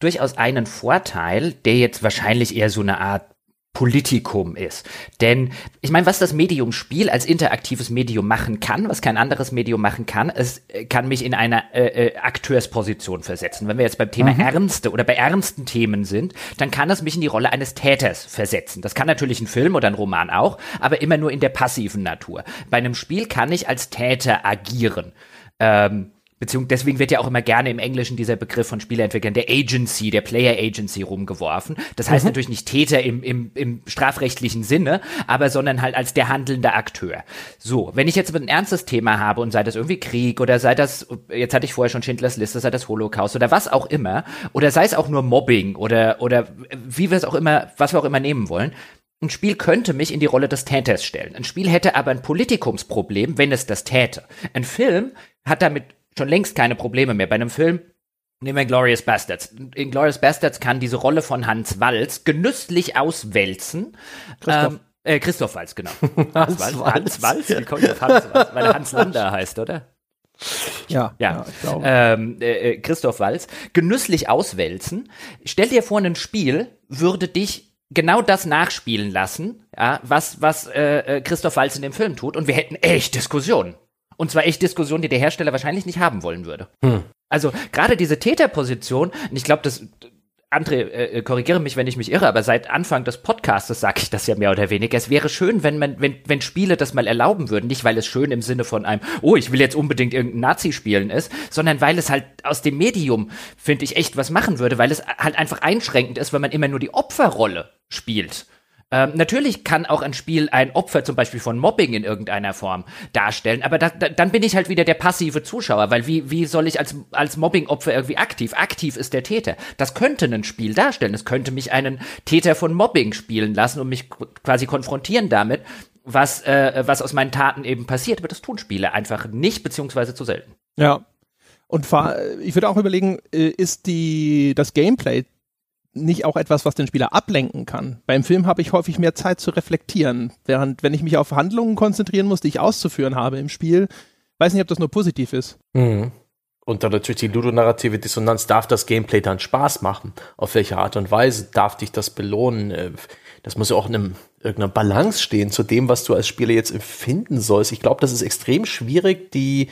durchaus einen Vorteil, der jetzt wahrscheinlich eher so eine Art Politikum ist. Denn ich meine, was das Medium Spiel als interaktives Medium machen kann, was kein anderes Medium machen kann, es äh, kann mich in eine äh, äh, Akteursposition versetzen. Wenn wir jetzt beim Thema mhm. Ernste oder bei ernsten Themen sind, dann kann es mich in die Rolle eines Täters versetzen. Das kann natürlich ein Film oder ein Roman auch, aber immer nur in der passiven Natur. Bei einem Spiel kann ich als Täter agieren. Ähm, Beziehungsweise deswegen wird ja auch immer gerne im Englischen dieser Begriff von Spieleentwicklern der Agency, der Player Agency rumgeworfen. Das heißt mhm. natürlich nicht Täter im, im, im strafrechtlichen Sinne, aber sondern halt als der handelnde Akteur. So, wenn ich jetzt ein ernstes Thema habe und sei das irgendwie Krieg oder sei das, jetzt hatte ich vorher schon Schindlers Liste, sei das Holocaust oder was auch immer, oder sei es auch nur Mobbing oder, oder wie wir es auch immer, was wir auch immer nehmen wollen, ein Spiel könnte mich in die Rolle des Täters stellen. Ein Spiel hätte aber ein Politikumsproblem, wenn es das täte. Ein Film hat damit schon längst keine Probleme mehr. Bei einem Film Nehmen wir Glorious Bastards. In Glorious Bastards kann diese Rolle von Hans Walz genüsslich auswälzen. Christoph, ähm, äh, Christoph Walz, genau. Hans, Walz. Hans Walz? Wie kommt auf Hans Walz? Weil er Hans Lander heißt, oder? Ja, ja. ja ähm, äh, äh, Christoph Walz. Genüsslich auswälzen. Stell dir vor, ein Spiel würde dich genau das nachspielen lassen, ja, was, was äh, äh Christoph Walz in dem Film tut, und wir hätten echt Diskussionen. Und zwar echt Diskussionen, die der Hersteller wahrscheinlich nicht haben wollen würde. Hm. Also gerade diese Täterposition, und ich glaube, das André, äh, korrigiere mich, wenn ich mich irre, aber seit Anfang des Podcastes sage ich das ja mehr oder weniger. Es wäre schön, wenn man, wenn, wenn Spiele das mal erlauben würden, nicht weil es schön im Sinne von einem, oh, ich will jetzt unbedingt irgendein Nazi spielen ist, sondern weil es halt aus dem Medium, finde ich, echt was machen würde, weil es halt einfach einschränkend ist, wenn man immer nur die Opferrolle spielt. Ähm, natürlich kann auch ein Spiel ein Opfer zum Beispiel von Mobbing in irgendeiner Form darstellen, aber da, da, dann bin ich halt wieder der passive Zuschauer, weil wie, wie soll ich als, als Mobbing-Opfer irgendwie aktiv? Aktiv ist der Täter. Das könnte ein Spiel darstellen. Es könnte mich einen Täter von Mobbing spielen lassen und mich quasi konfrontieren damit, was, äh, was aus meinen Taten eben passiert. Aber das tun Spiele einfach nicht, beziehungsweise zu selten. Ja. Und ich würde auch überlegen, äh, ist die, das Gameplay nicht auch etwas, was den Spieler ablenken kann. Beim Film habe ich häufig mehr Zeit zu reflektieren, während wenn ich mich auf Handlungen konzentrieren muss, die ich auszuführen habe im Spiel, weiß nicht, ob das nur positiv ist. Mhm. Und dann natürlich die ludonarrative Dissonanz. Darf das Gameplay dann Spaß machen? Auf welche Art und Weise darf dich das belohnen? Äh, das muss ja auch in einem, irgendeiner Balance stehen zu dem, was du als Spieler jetzt empfinden sollst. Ich glaube, das ist extrem schwierig, die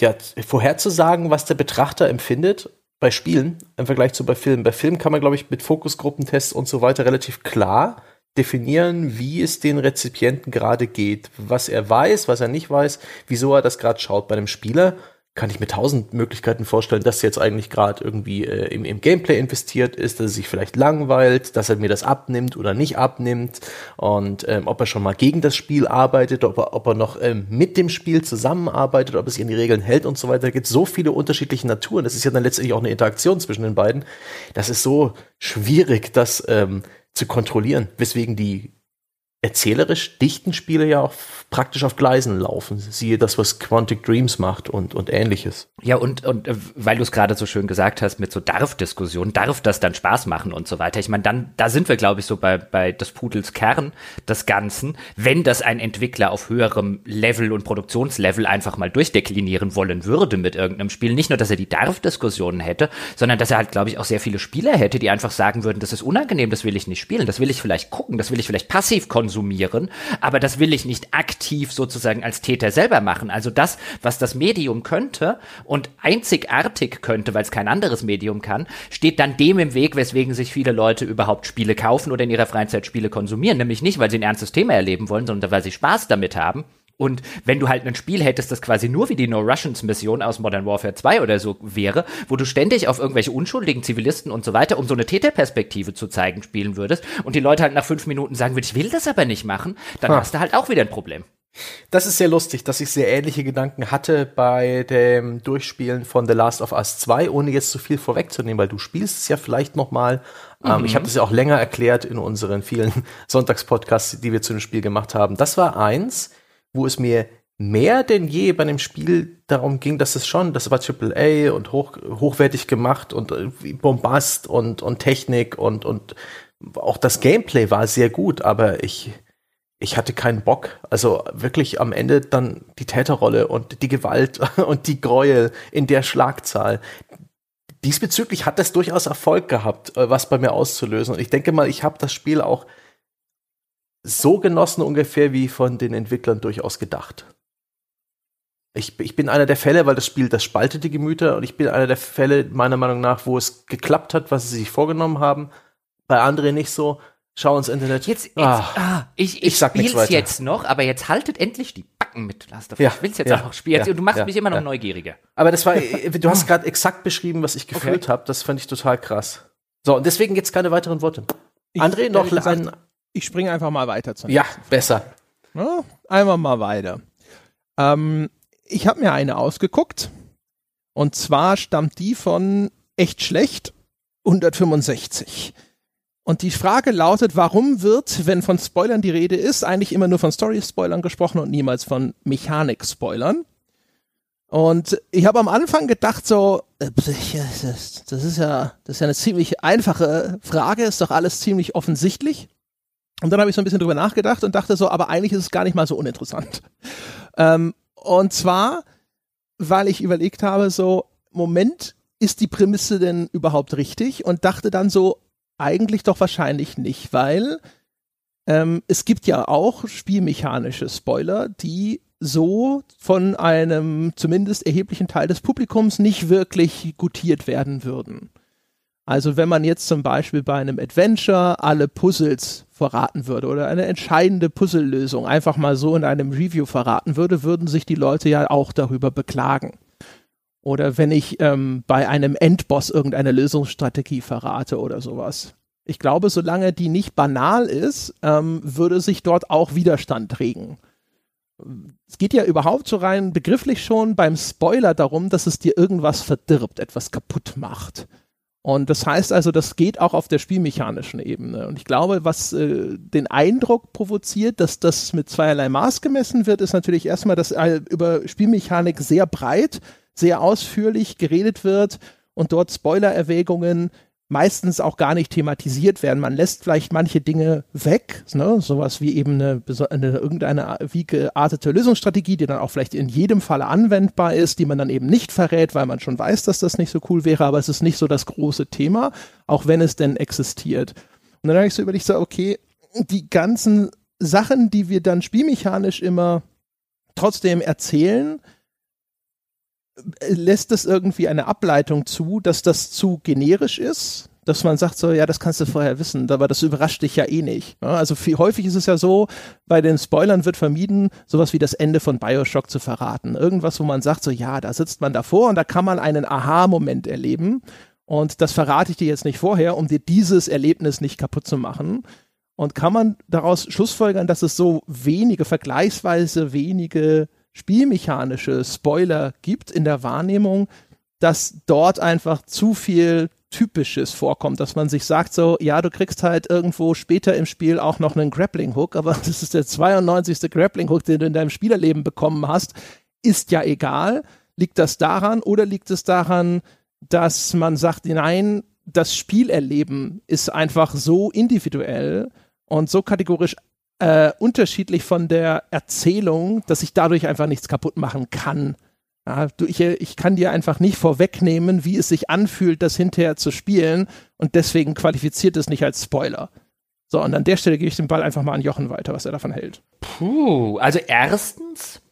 ja, vorherzusagen, was der Betrachter empfindet bei Spielen im Vergleich zu bei Filmen. Bei Filmen kann man, glaube ich, mit Fokusgruppentests und so weiter relativ klar definieren, wie es den Rezipienten gerade geht, was er weiß, was er nicht weiß, wieso er das gerade schaut. Bei einem Spieler kann ich mir tausend Möglichkeiten vorstellen, dass jetzt eigentlich gerade irgendwie äh, im, im Gameplay investiert ist, dass er sich vielleicht langweilt, dass er mir das abnimmt oder nicht abnimmt und ähm, ob er schon mal gegen das Spiel arbeitet, ob er, ob er noch ähm, mit dem Spiel zusammenarbeitet, ob er sich an die Regeln hält und so weiter. Da gibt so viele unterschiedliche Naturen. Das ist ja dann letztendlich auch eine Interaktion zwischen den beiden. Das ist so schwierig, das ähm, zu kontrollieren, weswegen die erzählerisch dichten Spiele ja auch praktisch auf Gleisen laufen. Siehe das, was Quantic Dreams macht und, und ähnliches. Ja, und, und äh, weil du es gerade so schön gesagt hast, mit so Darf-Diskussionen, darf das dann Spaß machen und so weiter. Ich meine, dann, da sind wir, glaube ich, so bei, bei des Pudels Kern des Ganzen, wenn das ein Entwickler auf höherem Level und Produktionslevel einfach mal durchdeklinieren wollen würde mit irgendeinem Spiel. Nicht nur, dass er die Darf-Diskussionen hätte, sondern dass er halt, glaube ich, auch sehr viele Spieler hätte, die einfach sagen würden, das ist unangenehm, das will ich nicht spielen, das will ich vielleicht gucken, das will ich vielleicht passiv konsumieren, aber das will ich nicht aktiv sozusagen als Täter selber machen. Also das, was das Medium könnte und einzigartig könnte, weil es kein anderes Medium kann, steht dann dem im Weg, weswegen sich viele Leute überhaupt Spiele kaufen oder in ihrer Freizeit Spiele konsumieren. Nämlich nicht, weil sie ein ernstes Thema erleben wollen, sondern weil sie Spaß damit haben. Und wenn du halt ein Spiel hättest, das quasi nur wie die No Russians Mission aus Modern Warfare 2 oder so wäre, wo du ständig auf irgendwelche unschuldigen Zivilisten und so weiter, um so eine Täterperspektive zu zeigen, spielen würdest und die Leute halt nach fünf Minuten sagen würden, ich will das aber nicht machen, dann ha. hast du halt auch wieder ein Problem. Das ist sehr lustig, dass ich sehr ähnliche Gedanken hatte bei dem Durchspielen von The Last of Us 2, ohne jetzt zu viel vorwegzunehmen, weil du spielst es ja vielleicht noch mal. Mhm. Ähm, ich habe das ja auch länger erklärt in unseren vielen Sonntagspodcasts, die wir zu dem Spiel gemacht haben. Das war eins, wo es mir mehr denn je bei dem Spiel darum ging, dass es schon, das war AAA und hoch, hochwertig gemacht und äh, Bombast und, und Technik und, und auch das Gameplay war sehr gut, aber ich, ich hatte keinen Bock. Also wirklich am Ende dann die Täterrolle und die Gewalt und die Gräuel in der Schlagzahl. Diesbezüglich hat das durchaus Erfolg gehabt, äh, was bei mir auszulösen. Und ich denke mal, ich habe das Spiel auch so genossen ungefähr wie von den Entwicklern durchaus gedacht. Ich, ich bin einer der Fälle, weil das Spiel, das spaltet die Gemüter und ich bin einer der Fälle, meiner Meinung nach, wo es geklappt hat, was sie sich vorgenommen haben. Bei anderen nicht so schau ins Internet. Jetzt, jetzt ah, ah, ich, ich, ich spiel's jetzt noch, aber jetzt haltet endlich die Backen mit Last of Us. Ja, ich will's jetzt ja, auch noch spielen. Ja, du machst ja, mich immer noch neugieriger. Aber das war, äh, du hast gerade exakt beschrieben, was ich gefühlt okay. habe. Das fand ich total krass. So, und deswegen jetzt keine weiteren Worte. Ich, André, noch gesagt, ein. Ich springe einfach mal weiter zu. Ja, besser. Ja, einmal mal weiter. Ähm, ich habe mir eine ausgeguckt. Und zwar stammt die von echt schlecht 165. Und die Frage lautet, warum wird, wenn von Spoilern die Rede ist, eigentlich immer nur von Story-Spoilern gesprochen und niemals von Mechanik-Spoilern? Und ich habe am Anfang gedacht so, äh, das ist ja, das ist ja eine ziemlich einfache Frage, ist doch alles ziemlich offensichtlich. Und dann habe ich so ein bisschen drüber nachgedacht und dachte so, aber eigentlich ist es gar nicht mal so uninteressant. Ähm, und zwar, weil ich überlegt habe, so, Moment, ist die Prämisse denn überhaupt richtig? Und dachte dann so, eigentlich doch wahrscheinlich nicht, weil ähm, es gibt ja auch spielmechanische Spoiler, die so von einem zumindest erheblichen Teil des Publikums nicht wirklich gutiert werden würden. Also wenn man jetzt zum Beispiel bei einem Adventure alle Puzzles verraten würde oder eine entscheidende Puzzlelösung einfach mal so in einem Review verraten würde, würden sich die Leute ja auch darüber beklagen. Oder wenn ich ähm, bei einem Endboss irgendeine Lösungsstrategie verrate oder sowas. Ich glaube, solange die nicht banal ist, ähm, würde sich dort auch Widerstand regen. Es geht ja überhaupt so rein begrifflich schon beim Spoiler darum, dass es dir irgendwas verdirbt, etwas kaputt macht. Und das heißt also, das geht auch auf der spielmechanischen Ebene. Und ich glaube, was äh, den Eindruck provoziert, dass das mit zweierlei Maß gemessen wird, ist natürlich erstmal, dass äh, über Spielmechanik sehr breit sehr ausführlich geredet wird und dort Spoiler-Erwägungen meistens auch gar nicht thematisiert werden. Man lässt vielleicht manche Dinge weg, ne? sowas wie eben eine, eine irgendeine wie geartete Lösungsstrategie, die dann auch vielleicht in jedem Fall anwendbar ist, die man dann eben nicht verrät, weil man schon weiß, dass das nicht so cool wäre, aber es ist nicht so das große Thema, auch wenn es denn existiert. Und dann habe ich so überlegt, so, okay, die ganzen Sachen, die wir dann spielmechanisch immer trotzdem erzählen, lässt es irgendwie eine Ableitung zu, dass das zu generisch ist, dass man sagt so, ja, das kannst du vorher wissen, aber das überrascht dich ja eh nicht. Also viel, häufig ist es ja so, bei den Spoilern wird vermieden, sowas wie das Ende von Bioshock zu verraten. Irgendwas, wo man sagt so, ja, da sitzt man davor und da kann man einen Aha-Moment erleben und das verrate ich dir jetzt nicht vorher, um dir dieses Erlebnis nicht kaputt zu machen. Und kann man daraus schlussfolgern, dass es so wenige, vergleichsweise wenige spielmechanische Spoiler gibt in der Wahrnehmung, dass dort einfach zu viel Typisches vorkommt, dass man sich sagt so, ja, du kriegst halt irgendwo später im Spiel auch noch einen Grappling Hook, aber das ist der 92. Grappling Hook, den du in deinem Spielerleben bekommen hast, ist ja egal. Liegt das daran oder liegt es daran, dass man sagt, nein, das Spielerleben ist einfach so individuell und so kategorisch äh, unterschiedlich von der Erzählung, dass ich dadurch einfach nichts kaputt machen kann. Ja, du, ich, ich kann dir einfach nicht vorwegnehmen, wie es sich anfühlt, das hinterher zu spielen und deswegen qualifiziert es nicht als Spoiler. So, und an der Stelle gebe ich den Ball einfach mal an Jochen weiter, was er davon hält. Puh, also erstens,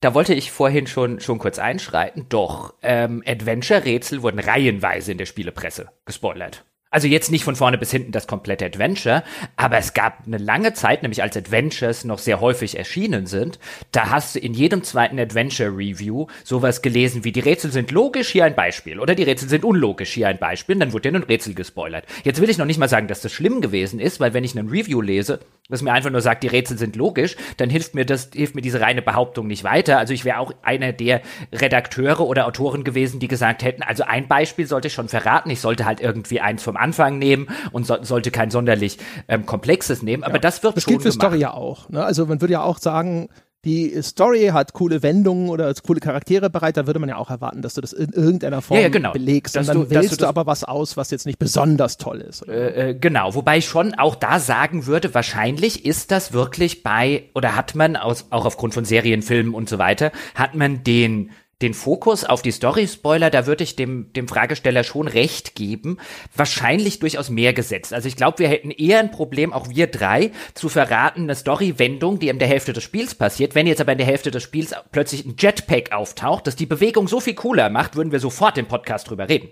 da wollte ich vorhin schon, schon kurz einschreiten, doch ähm, Adventure-Rätsel wurden reihenweise in der Spielepresse gespoilert. Also jetzt nicht von vorne bis hinten das komplette Adventure, aber es gab eine lange Zeit, nämlich als Adventures noch sehr häufig erschienen sind, da hast du in jedem zweiten Adventure-Review sowas gelesen wie die Rätsel sind logisch, hier ein Beispiel, oder die Rätsel sind unlogisch, hier ein Beispiel, und dann wurde dir ein Rätsel gespoilert. Jetzt will ich noch nicht mal sagen, dass das schlimm gewesen ist, weil wenn ich ein Review lese, das mir einfach nur sagt, die Rätsel sind logisch, dann hilft mir das, hilft mir diese reine Behauptung nicht weiter. Also ich wäre auch einer der Redakteure oder Autoren gewesen, die gesagt hätten, also ein Beispiel sollte ich schon verraten, ich sollte halt irgendwie eins vom Anfang nehmen und so, sollte kein sonderlich ähm, komplexes nehmen, aber ja, das wird das schon gilt für gemacht. Story ja auch. Ne? Also man würde ja auch sagen, die Story hat coole Wendungen oder coole Charaktere bereit, da würde man ja auch erwarten, dass du das in irgendeiner Form ja, ja, genau. belegst. Dass und dann du, wählst du, du, aber was aus, was jetzt nicht besonders toll ist. Äh, äh, genau, wobei ich schon auch da sagen würde, wahrscheinlich ist das wirklich bei, oder hat man aus, auch aufgrund von Serien, Filmen und so weiter, hat man den den Fokus auf die Story-Spoiler, da würde ich dem, dem Fragesteller schon recht geben, wahrscheinlich durchaus mehr gesetzt. Also ich glaube, wir hätten eher ein Problem, auch wir drei, zu verraten, eine Story-Wendung, die in der Hälfte des Spiels passiert. Wenn jetzt aber in der Hälfte des Spiels plötzlich ein Jetpack auftaucht, das die Bewegung so viel cooler macht, würden wir sofort im Podcast drüber reden.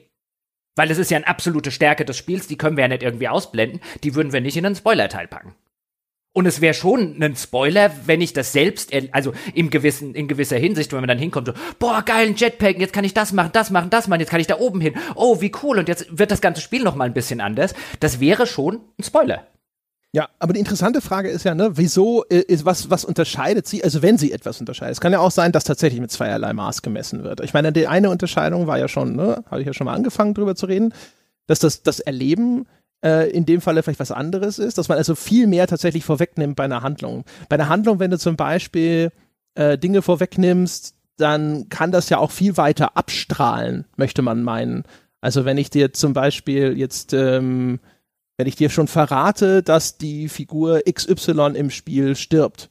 Weil es ist ja eine absolute Stärke des Spiels, die können wir ja nicht irgendwie ausblenden, die würden wir nicht in einen Spoiler-Teil packen. Und es wäre schon ein Spoiler, wenn ich das selbst, also im gewissen, in gewisser Hinsicht, wenn man dann hinkommt, so, boah, geil, ein Jetpack, jetzt kann ich das machen, das machen, das machen, jetzt kann ich da oben hin. Oh, wie cool, und jetzt wird das ganze Spiel noch mal ein bisschen anders. Das wäre schon ein Spoiler. Ja, aber die interessante Frage ist ja, ne, wieso äh, ist was was unterscheidet sie, also wenn sie etwas unterscheidet. Es kann ja auch sein, dass tatsächlich mit zweierlei Maß gemessen wird. Ich meine, die eine Unterscheidung war ja schon, ne, habe ich ja schon mal angefangen drüber zu reden, dass das das Erleben äh, in dem Falle vielleicht was anderes ist, dass man also viel mehr tatsächlich vorwegnimmt bei einer Handlung. Bei einer Handlung, wenn du zum Beispiel äh, Dinge vorwegnimmst, dann kann das ja auch viel weiter abstrahlen, möchte man meinen. Also wenn ich dir zum Beispiel jetzt, ähm, wenn ich dir schon verrate, dass die Figur XY im Spiel stirbt,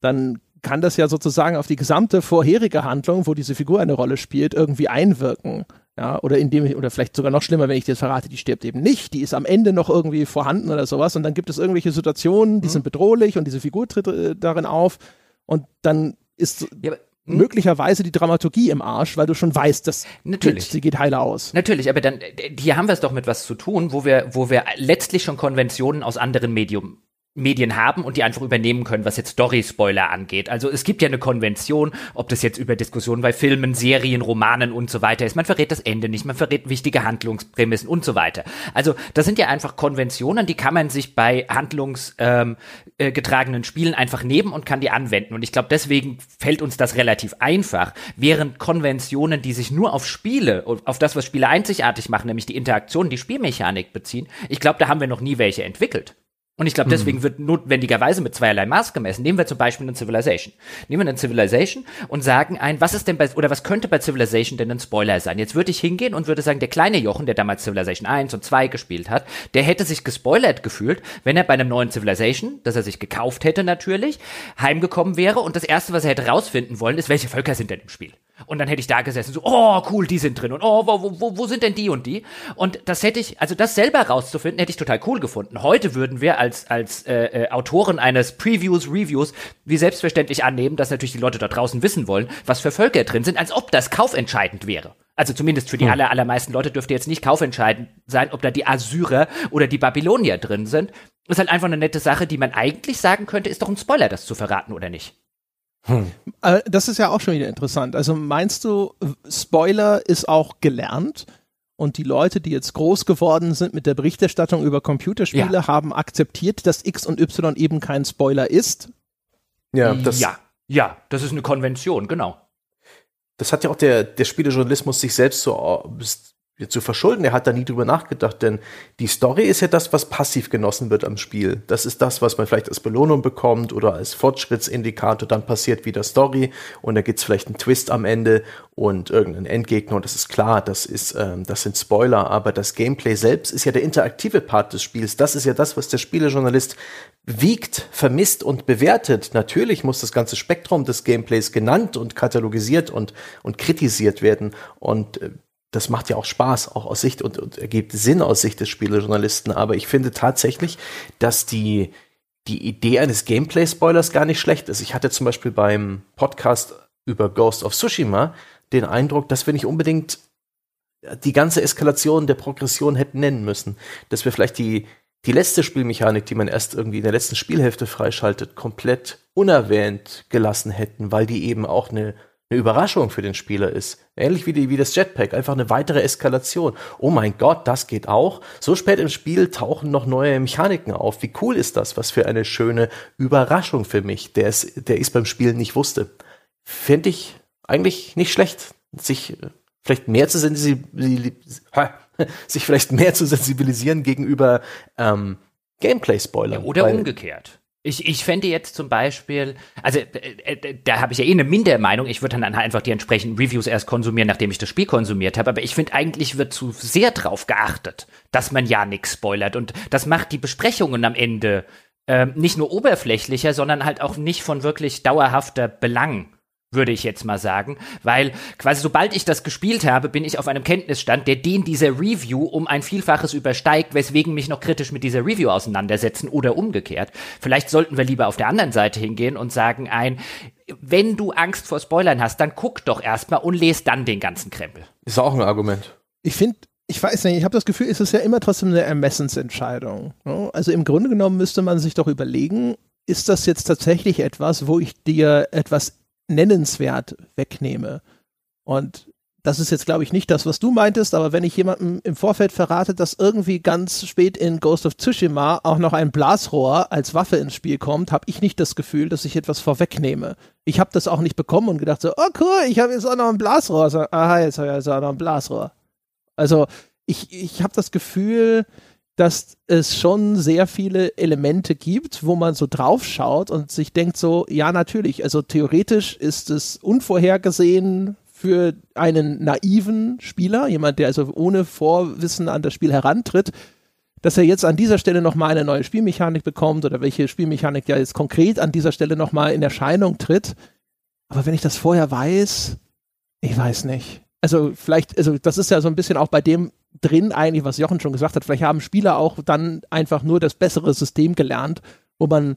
dann kann das ja sozusagen auf die gesamte vorherige Handlung, wo diese Figur eine Rolle spielt, irgendwie einwirken. Ja, oder indem ich, oder vielleicht sogar noch schlimmer, wenn ich dir verrate, die stirbt eben nicht, die ist am Ende noch irgendwie vorhanden oder sowas und dann gibt es irgendwelche Situationen, die mhm. sind bedrohlich und diese Figur tritt äh, darin auf und dann ist ja, hm? möglicherweise die Dramaturgie im Arsch, weil du schon weißt, dass Natürlich. sie geht heile aus. Natürlich, aber dann hier haben wir es doch mit was zu tun, wo wir wo wir letztlich schon Konventionen aus anderen Medium Medien haben und die einfach übernehmen können, was jetzt Story-Spoiler angeht. Also es gibt ja eine Konvention, ob das jetzt über Diskussionen bei Filmen, Serien, Romanen und so weiter ist. Man verrät das Ende nicht, man verrät wichtige Handlungsprämissen und so weiter. Also das sind ja einfach Konventionen, die kann man sich bei handlungsgetragenen ähm, äh, Spielen einfach nehmen und kann die anwenden. Und ich glaube, deswegen fällt uns das relativ einfach, während Konventionen, die sich nur auf Spiele, auf das, was Spiele einzigartig machen, nämlich die Interaktion, die Spielmechanik beziehen, ich glaube, da haben wir noch nie welche entwickelt. Und ich glaube, deswegen hm. wird notwendigerweise mit zweierlei Maß gemessen. Nehmen wir zum Beispiel eine Civilization. Nehmen wir eine Civilization und sagen ein, was ist denn bei, oder was könnte bei Civilization denn ein Spoiler sein? Jetzt würde ich hingehen und würde sagen, der kleine Jochen, der damals Civilization 1 und 2 gespielt hat, der hätte sich gespoilert gefühlt, wenn er bei einem neuen Civilization, das er sich gekauft hätte natürlich, heimgekommen wäre und das erste, was er hätte rausfinden wollen, ist, welche Völker sind denn im Spiel? Und dann hätte ich da gesessen, so, oh, cool, die sind drin und oh, wo, wo, wo sind denn die und die? Und das hätte ich, also das selber rauszufinden, hätte ich total cool gefunden. Heute würden wir als, als äh, äh, Autoren eines Previews, Reviews, wie selbstverständlich annehmen, dass natürlich die Leute da draußen wissen wollen, was für Völker drin sind, als ob das kaufentscheidend wäre. Also zumindest für die hm. aller, allermeisten Leute dürfte jetzt nicht kaufentscheidend sein, ob da die Assyrer oder die Babylonier drin sind. Ist halt einfach eine nette Sache, die man eigentlich sagen könnte, ist doch ein Spoiler, das zu verraten oder nicht. Hm. Äh, das ist ja auch schon wieder interessant. Also meinst du, Spoiler ist auch gelernt? Und die Leute, die jetzt groß geworden sind mit der Berichterstattung über Computerspiele, ja. haben akzeptiert, dass X und Y eben kein Spoiler ist? Ja, das, ja, ja, das ist eine Konvention, genau. Das hat ja auch der, der Spielejournalismus sich selbst so zu verschulden. Er hat da nie drüber nachgedacht, denn die Story ist ja das, was passiv genossen wird am Spiel. Das ist das, was man vielleicht als Belohnung bekommt oder als Fortschrittsindikator. Dann passiert wieder Story und dann gibt's vielleicht einen Twist am Ende und irgendeinen Endgegner und das ist klar, das ist, ähm, das sind Spoiler, aber das Gameplay selbst ist ja der interaktive Part des Spiels. Das ist ja das, was der Spielejournalist wiegt, vermisst und bewertet. Natürlich muss das ganze Spektrum des Gameplays genannt und katalogisiert und, und kritisiert werden und äh, das macht ja auch Spaß, auch aus Sicht und, und ergibt Sinn aus Sicht des Spielejournalisten. Aber ich finde tatsächlich, dass die, die Idee eines Gameplay-Spoilers gar nicht schlecht ist. Ich hatte zum Beispiel beim Podcast über Ghost of Tsushima den Eindruck, dass wir nicht unbedingt die ganze Eskalation der Progression hätten nennen müssen. Dass wir vielleicht die, die letzte Spielmechanik, die man erst irgendwie in der letzten Spielhälfte freischaltet, komplett unerwähnt gelassen hätten, weil die eben auch eine, eine Überraschung für den Spieler ist. Ähnlich wie, die, wie das Jetpack, einfach eine weitere Eskalation. Oh mein Gott, das geht auch. So spät im Spiel tauchen noch neue Mechaniken auf. Wie cool ist das? Was für eine schöne Überraschung für mich, der es, der ich beim Spielen nicht wusste. Fände ich eigentlich nicht schlecht, sich äh, vielleicht mehr zu sensibilisieren, sich vielleicht mehr zu sensibilisieren gegenüber ähm, Gameplay-Spoilern. Ja, oder umgekehrt. Ich, ich fände jetzt zum Beispiel, also äh, da habe ich ja eh eine Mindermeinung, ich würde dann einfach die entsprechenden Reviews erst konsumieren, nachdem ich das Spiel konsumiert habe, aber ich finde eigentlich wird zu sehr drauf geachtet, dass man ja nichts spoilert. Und das macht die Besprechungen am Ende äh, nicht nur oberflächlicher, sondern halt auch nicht von wirklich dauerhafter Belang würde ich jetzt mal sagen, weil quasi sobald ich das gespielt habe, bin ich auf einem Kenntnisstand, der den dieser Review um ein Vielfaches übersteigt, weswegen mich noch kritisch mit dieser Review auseinandersetzen oder umgekehrt. Vielleicht sollten wir lieber auf der anderen Seite hingehen und sagen ein, wenn du Angst vor Spoilern hast, dann guck doch erstmal und lese dann den ganzen Krempel. Ist auch ein Argument. Ich finde, ich weiß nicht, ich habe das Gefühl, es ist ja immer trotzdem eine Ermessensentscheidung. Ne? Also im Grunde genommen müsste man sich doch überlegen, ist das jetzt tatsächlich etwas, wo ich dir etwas nennenswert wegnehme. Und das ist jetzt, glaube ich, nicht das, was du meintest, aber wenn ich jemandem im Vorfeld verrate, dass irgendwie ganz spät in Ghost of Tsushima auch noch ein Blasrohr als Waffe ins Spiel kommt, habe ich nicht das Gefühl, dass ich etwas vorwegnehme. Ich habe das auch nicht bekommen und gedacht so, oh cool, ich habe jetzt auch noch ein Blasrohr. So, aha, jetzt habe ich also auch noch ein Blasrohr. Also ich, ich habe das Gefühl, dass es schon sehr viele Elemente gibt, wo man so drauf schaut und sich denkt so, ja, natürlich, also theoretisch ist es unvorhergesehen für einen naiven Spieler, jemand, der also ohne Vorwissen an das Spiel herantritt, dass er jetzt an dieser Stelle nochmal eine neue Spielmechanik bekommt oder welche Spielmechanik ja jetzt konkret an dieser Stelle nochmal in Erscheinung tritt. Aber wenn ich das vorher weiß, ich weiß nicht. Also vielleicht, also das ist ja so ein bisschen auch bei dem drin eigentlich, was Jochen schon gesagt hat. Vielleicht haben Spieler auch dann einfach nur das bessere System gelernt, wo man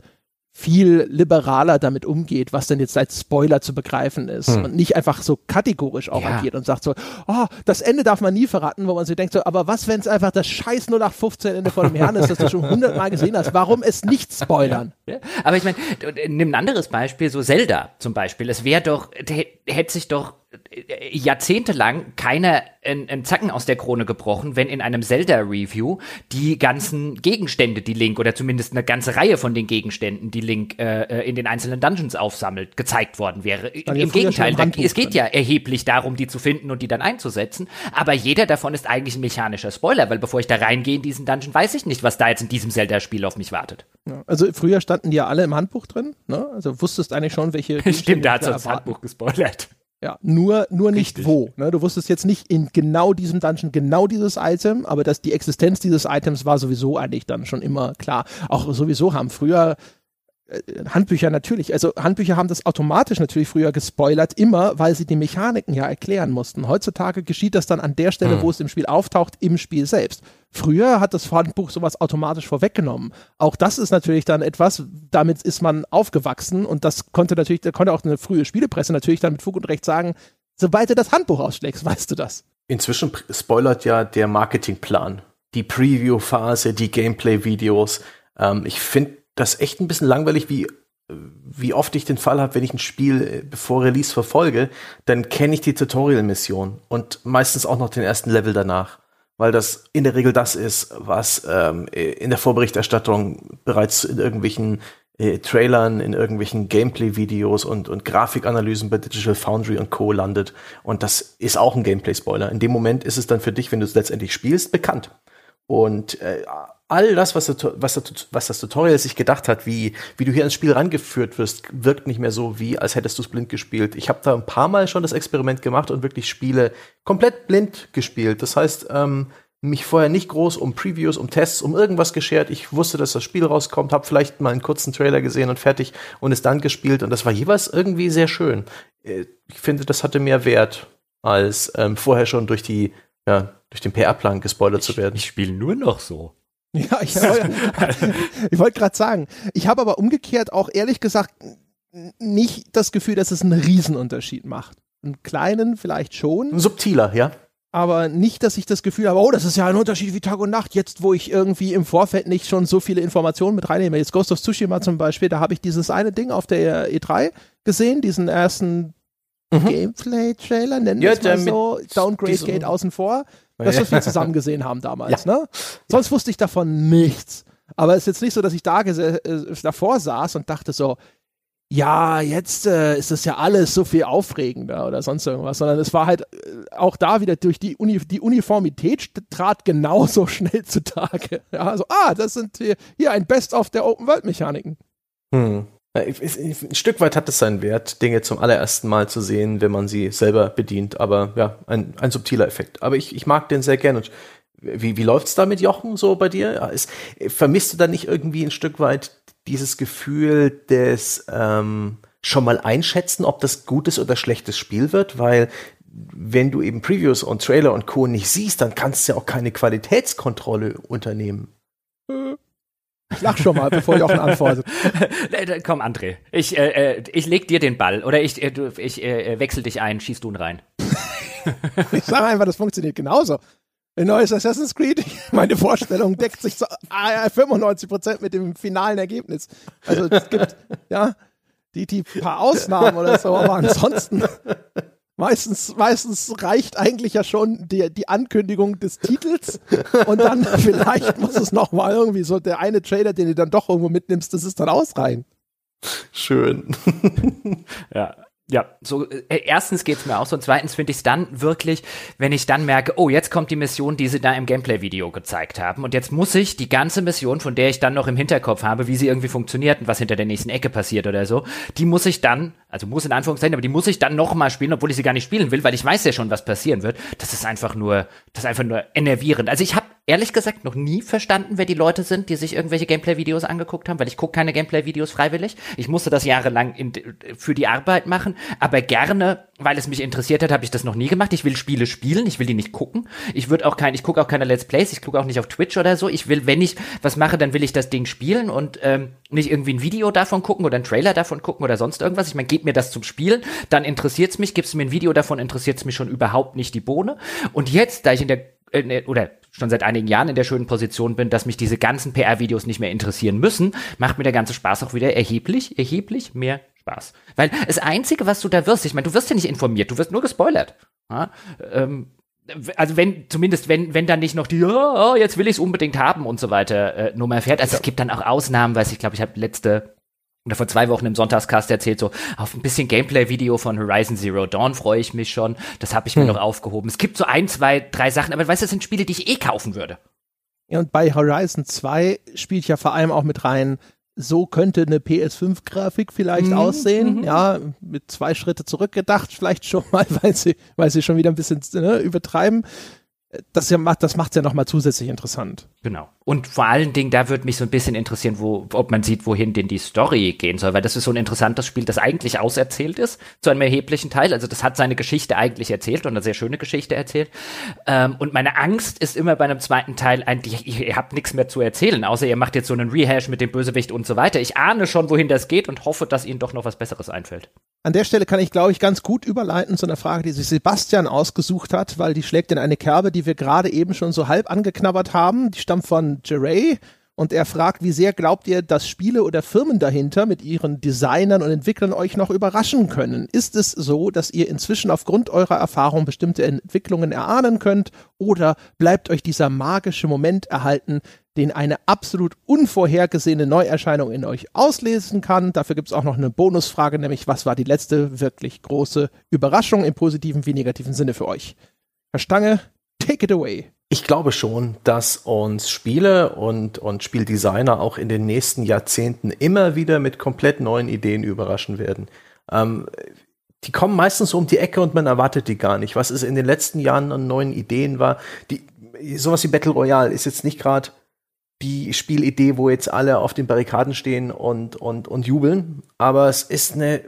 viel liberaler damit umgeht, was denn jetzt als Spoiler zu begreifen ist hm. und nicht einfach so kategorisch auch ja. agiert und sagt so, oh, das Ende darf man nie verraten, wo man sich denkt so, aber was, wenn es einfach das scheiß 0815 Ende vor dem Herrn ist, das du schon hundertmal gesehen hast, warum es nicht spoilern? Ja. Aber ich meine, nimm ein anderes Beispiel, so Zelda zum Beispiel, es wäre doch, hätte sich doch jahrzehntelang keiner einen Zacken aus der Krone gebrochen, wenn in einem Zelda-Review die ganzen Gegenstände, die Link, oder zumindest eine ganze Reihe von den Gegenständen, die Link äh, äh in den einzelnen Dungeons aufsammelt, gezeigt worden wäre. Im, Im Gegenteil, da, es geht ja erheblich darum, die zu finden und die dann einzusetzen, aber jeder davon ist eigentlich ein mechanischer Spoiler, weil bevor ich da reingehe in diesen Dungeon, weiß ich nicht, was da jetzt in diesem Zelda-Spiel auf mich wartet. Ja, also früher standen die ja alle im Handbuch drin, ne? also wusstest eigentlich schon, welche Stimmt, da hat das Handbuch gespoilert. Ja, nur, nur nicht Richtig. wo. Ne? Du wusstest jetzt nicht in genau diesem Dungeon genau dieses Item, aber dass die Existenz dieses Items war sowieso eigentlich dann schon immer klar. Auch sowieso haben früher Handbücher natürlich, also Handbücher haben das automatisch natürlich früher gespoilert, immer, weil sie die Mechaniken ja erklären mussten. Heutzutage geschieht das dann an der Stelle, hm. wo es im Spiel auftaucht, im Spiel selbst. Früher hat das Handbuch sowas automatisch vorweggenommen. Auch das ist natürlich dann etwas, damit ist man aufgewachsen und das konnte natürlich, da konnte auch eine frühe Spielepresse natürlich dann mit Fug und Recht sagen, sobald du das Handbuch ausschlägst, weißt du das. Inzwischen spoilert ja der Marketingplan, die Preview-Phase, die Gameplay-Videos. Ähm, ich finde das echt ein bisschen langweilig, wie wie oft ich den Fall habe, wenn ich ein Spiel äh, vor Release verfolge, dann kenne ich die Tutorial-Mission und meistens auch noch den ersten Level danach, weil das in der Regel das ist, was ähm, in der Vorberichterstattung bereits in irgendwelchen äh, Trailern, in irgendwelchen Gameplay-Videos und, und Grafikanalysen bei Digital Foundry und Co. landet. Und das ist auch ein Gameplay-Spoiler. In dem Moment ist es dann für dich, wenn du es letztendlich spielst, bekannt. Und äh, all das, was, was, was, das Tutorial sich gedacht hat, wie, wie du hier ins Spiel rangeführt wirst, wirkt nicht mehr so, wie als hättest du es blind gespielt. Ich habe da ein paar Mal schon das Experiment gemacht und wirklich Spiele komplett blind gespielt. Das heißt, ähm, mich vorher nicht groß um Previews, um Tests, um irgendwas geschert. Ich wusste, dass das Spiel rauskommt, habe vielleicht mal einen kurzen Trailer gesehen und fertig und es dann gespielt. Und das war jeweils irgendwie sehr schön. Äh, ich finde, das hatte mehr Wert, als ähm, vorher schon durch die ja, durch den PR-Plan gespoilert ich, zu werden. Ich spiele nur noch so. Ja, ich, ich wollte gerade sagen, ich habe aber umgekehrt auch ehrlich gesagt nicht das Gefühl, dass es einen Riesenunterschied macht. Einen kleinen vielleicht schon. Ein subtiler, ja. aber nicht, dass ich das Gefühl habe, oh, das ist ja ein Unterschied wie Tag und Nacht, jetzt wo ich irgendwie im Vorfeld nicht schon so viele Informationen mit reinnehme. Jetzt Ghost of Tsushima zum Beispiel, da habe ich dieses eine Ding auf der E3 gesehen, diesen ersten mhm. Gameplay-Trailer, nennen wir ja, es mal so, Downgrade Gate außen vor, das, was wir zusammen gesehen haben damals. Ja. Ne? Sonst wusste ich davon nichts. Aber es ist jetzt nicht so, dass ich da äh, davor saß und dachte so, ja, jetzt äh, ist das ja alles so viel aufregender oder sonst irgendwas, sondern es war halt äh, auch da wieder durch die, Uni die Uniformität trat genauso schnell zutage. Ja, also, ah, das sind hier, hier ein Best-of der Open-World-Mechaniken. Hm. Ein Stück weit hat es seinen Wert, Dinge zum allerersten Mal zu sehen, wenn man sie selber bedient, aber ja, ein, ein subtiler Effekt. Aber ich, ich mag den sehr gerne. Und wie, wie läuft's da mit Jochen so bei dir? Ja, ist, vermisst du da nicht irgendwie ein Stück weit dieses Gefühl des ähm, schon mal einschätzen, ob das gutes oder schlechtes Spiel wird, weil wenn du eben Previews und Trailer und Co. nicht siehst, dann kannst du ja auch keine Qualitätskontrolle unternehmen. Ich lach schon mal, bevor ich auch antworte. Komm, André, ich, äh, äh, ich leg dir den Ball oder ich, äh, ich äh, wechsel dich ein, schießt du ihn rein. ich sage einfach, das funktioniert genauso ein neues Assassin's Creed. Meine Vorstellung deckt sich zu 95% mit dem finalen Ergebnis. Also es gibt ja die, die paar Ausnahmen oder so, aber ansonsten meistens, meistens reicht eigentlich ja schon die, die Ankündigung des Titels und dann vielleicht muss es noch mal irgendwie so der eine Trailer, den du dann doch irgendwo mitnimmst, das ist dann ausreichen. Schön. ja, ja, so äh, erstens geht's mir auch so und zweitens finde ich es dann wirklich, wenn ich dann merke, oh, jetzt kommt die Mission, die sie da im Gameplay-Video gezeigt haben und jetzt muss ich die ganze Mission, von der ich dann noch im Hinterkopf habe, wie sie irgendwie funktioniert und was hinter der nächsten Ecke passiert oder so, die muss ich dann, also muss in Anführungszeichen, aber die muss ich dann noch mal spielen, obwohl ich sie gar nicht spielen will, weil ich weiß ja schon, was passieren wird. Das ist einfach nur, das ist einfach nur enervierend. Also ich habe ehrlich gesagt noch nie verstanden, wer die Leute sind, die sich irgendwelche Gameplay-Videos angeguckt haben, weil ich gucke keine Gameplay-Videos freiwillig. Ich musste das jahrelang in, für die Arbeit machen, aber gerne, weil es mich interessiert hat, habe ich das noch nie gemacht. Ich will Spiele spielen, ich will die nicht gucken. Ich würde auch kein, ich gucke auch keine Let's Plays, ich gucke auch nicht auf Twitch oder so. Ich will, wenn ich was mache, dann will ich das Ding spielen und ähm, nicht irgendwie ein Video davon gucken oder ein Trailer davon gucken oder sonst irgendwas. Ich meine, gebt mir das zum Spielen, dann interessiert's mich, gibst mir ein Video davon, interessiert's mich schon überhaupt nicht die Bohne. Und jetzt, da ich in der äh, ne, oder schon seit einigen Jahren in der schönen Position bin, dass mich diese ganzen PR-Videos nicht mehr interessieren müssen, macht mir der ganze Spaß auch wieder erheblich, erheblich mehr Spaß. Weil das Einzige, was du da wirst, ich meine, du wirst ja nicht informiert, du wirst nur gespoilert. Ja? Ähm, also wenn, zumindest wenn, wenn dann nicht noch die, oh, jetzt will ich es unbedingt haben und so weiter äh, Nummer fährt. Also ja. es gibt dann auch Ausnahmen, weil ich glaube, ich habe letzte oder vor zwei Wochen im Sonntagscast erzählt, so auf ein bisschen Gameplay-Video von Horizon Zero Dawn freue ich mich schon. Das habe ich mir hm. noch aufgehoben. Es gibt so ein, zwei, drei Sachen, aber weißt du, das sind Spiele, die ich eh kaufen würde. Ja, und bei Horizon 2 spielt ja vor allem auch mit rein, so könnte eine PS5-Grafik vielleicht mhm, aussehen. Mhm. Ja, mit zwei Schritte zurückgedacht, vielleicht schon mal, weil sie, weil sie schon wieder ein bisschen ne, übertreiben. Das, ja, das macht es ja nochmal zusätzlich interessant. Genau. Und vor allen Dingen, da würde mich so ein bisschen interessieren, wo, ob man sieht, wohin denn die Story gehen soll, weil das ist so ein interessantes Spiel, das eigentlich auserzählt ist, zu einem erheblichen Teil. Also das hat seine Geschichte eigentlich erzählt und eine sehr schöne Geschichte erzählt. Ähm, und meine Angst ist immer bei einem zweiten Teil eigentlich, ihr, ihr habt nichts mehr zu erzählen, außer ihr macht jetzt so einen Rehash mit dem Bösewicht und so weiter. Ich ahne schon, wohin das geht und hoffe, dass ihnen doch noch was Besseres einfällt. An der Stelle kann ich, glaube ich, ganz gut überleiten zu einer Frage, die sich Sebastian ausgesucht hat, weil die schlägt in eine Kerbe, die wir gerade eben schon so halb angeknabbert haben. Die stammt von Jeray und er fragt, wie sehr glaubt ihr, dass Spiele oder Firmen dahinter mit ihren Designern und Entwicklern euch noch überraschen können? Ist es so, dass ihr inzwischen aufgrund eurer Erfahrung bestimmte Entwicklungen erahnen könnt oder bleibt euch dieser magische Moment erhalten, den eine absolut unvorhergesehene Neuerscheinung in euch auslesen kann. Dafür gibt es auch noch eine Bonusfrage, nämlich was war die letzte wirklich große Überraschung im positiven wie negativen Sinne für euch? Herr Stange, take it away. Ich glaube schon, dass uns Spiele und, und Spieldesigner auch in den nächsten Jahrzehnten immer wieder mit komplett neuen Ideen überraschen werden. Ähm, die kommen meistens um die Ecke und man erwartet die gar nicht. Was es in den letzten Jahren an neuen Ideen war, die, sowas wie Battle Royale ist jetzt nicht gerade die Spielidee, wo jetzt alle auf den Barrikaden stehen und, und, und jubeln. Aber es ist eine,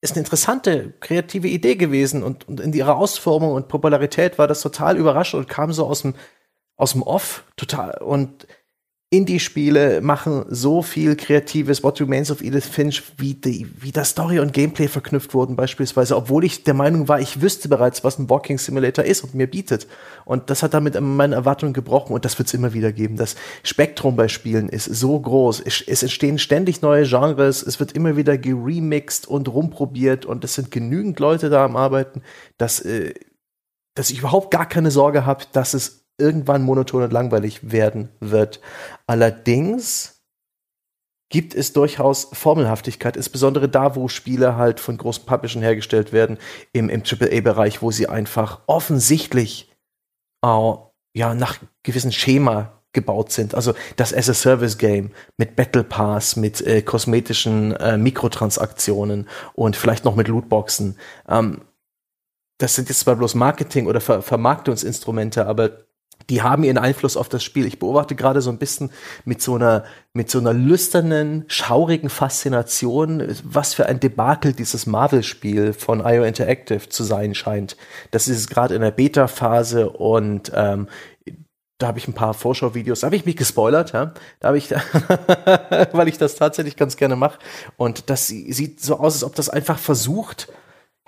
ist eine interessante, kreative Idee gewesen und, und in ihrer Ausformung und Popularität war das total überraschend und kam so aus dem, aus dem Off total. Und Indie-Spiele machen so viel Kreatives, What Remains of Edith Finch, wie, die, wie da Story und Gameplay verknüpft wurden beispielsweise, obwohl ich der Meinung war, ich wüsste bereits, was ein Walking Simulator ist und mir bietet. Und das hat damit meine Erwartungen gebrochen und das wird es immer wieder geben. Das Spektrum bei Spielen ist so groß. Es, es entstehen ständig neue Genres, es wird immer wieder geremixed und rumprobiert und es sind genügend Leute da am Arbeiten, dass, äh, dass ich überhaupt gar keine Sorge habe, dass es irgendwann monoton und langweilig werden wird. Allerdings gibt es durchaus Formelhaftigkeit, insbesondere da, wo Spiele halt von großen Publishern hergestellt werden, im, im AAA-Bereich, wo sie einfach offensichtlich äh, ja, nach gewissen Schema gebaut sind. Also das As-a-Service-Game mit Battle Pass, mit äh, kosmetischen äh, Mikrotransaktionen und vielleicht noch mit Lootboxen. Ähm, das sind jetzt zwar bloß Marketing- oder Ver Vermarktungsinstrumente, aber die haben ihren Einfluss auf das Spiel. Ich beobachte gerade so ein bisschen mit so einer, mit so einer lüsternen, schaurigen Faszination, was für ein Debakel dieses Marvel-Spiel von IO Interactive zu sein scheint. Das ist gerade in der Beta-Phase und ähm, da habe ich ein paar Vorschau-Videos, da habe ich mich gespoilert, ja. Da habe ich, weil ich das tatsächlich ganz gerne mache. Und das sieht so aus, als ob das einfach versucht,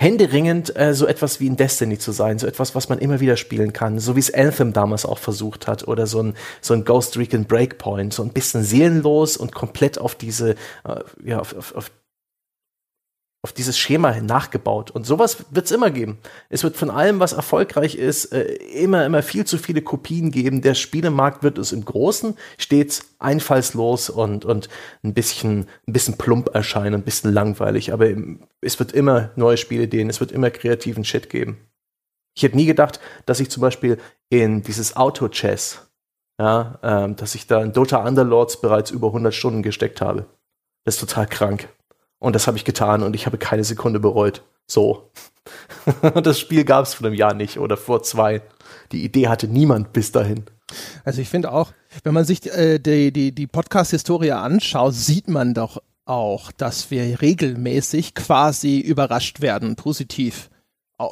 händeringend äh, so etwas wie in Destiny zu sein, so etwas, was man immer wieder spielen kann, so wie es Anthem damals auch versucht hat oder so ein so ein Ghost Recon Breakpoint, so ein bisschen seelenlos und komplett auf diese äh, ja auf, auf, auf auf dieses Schema nachgebaut. Und sowas wird es immer geben. Es wird von allem, was erfolgreich ist, äh, immer, immer viel zu viele Kopien geben. Der Spielemarkt wird es im Großen stets einfallslos und, und ein bisschen, ein bisschen plump erscheinen, ein bisschen langweilig. Aber es wird immer neue Spielideen, es wird immer kreativen Shit geben. Ich hätte nie gedacht, dass ich zum Beispiel in dieses Auto-Chess, ja, ähm, dass ich da in Dota Underlords bereits über 100 Stunden gesteckt habe. Das ist total krank. Und das habe ich getan und ich habe keine Sekunde bereut. So. das Spiel gab es vor einem Jahr nicht oder vor zwei. Die Idee hatte niemand bis dahin. Also ich finde auch, wenn man sich äh, die, die, die Podcast-Historie anschaut, sieht man doch auch, dass wir regelmäßig quasi überrascht werden, positiv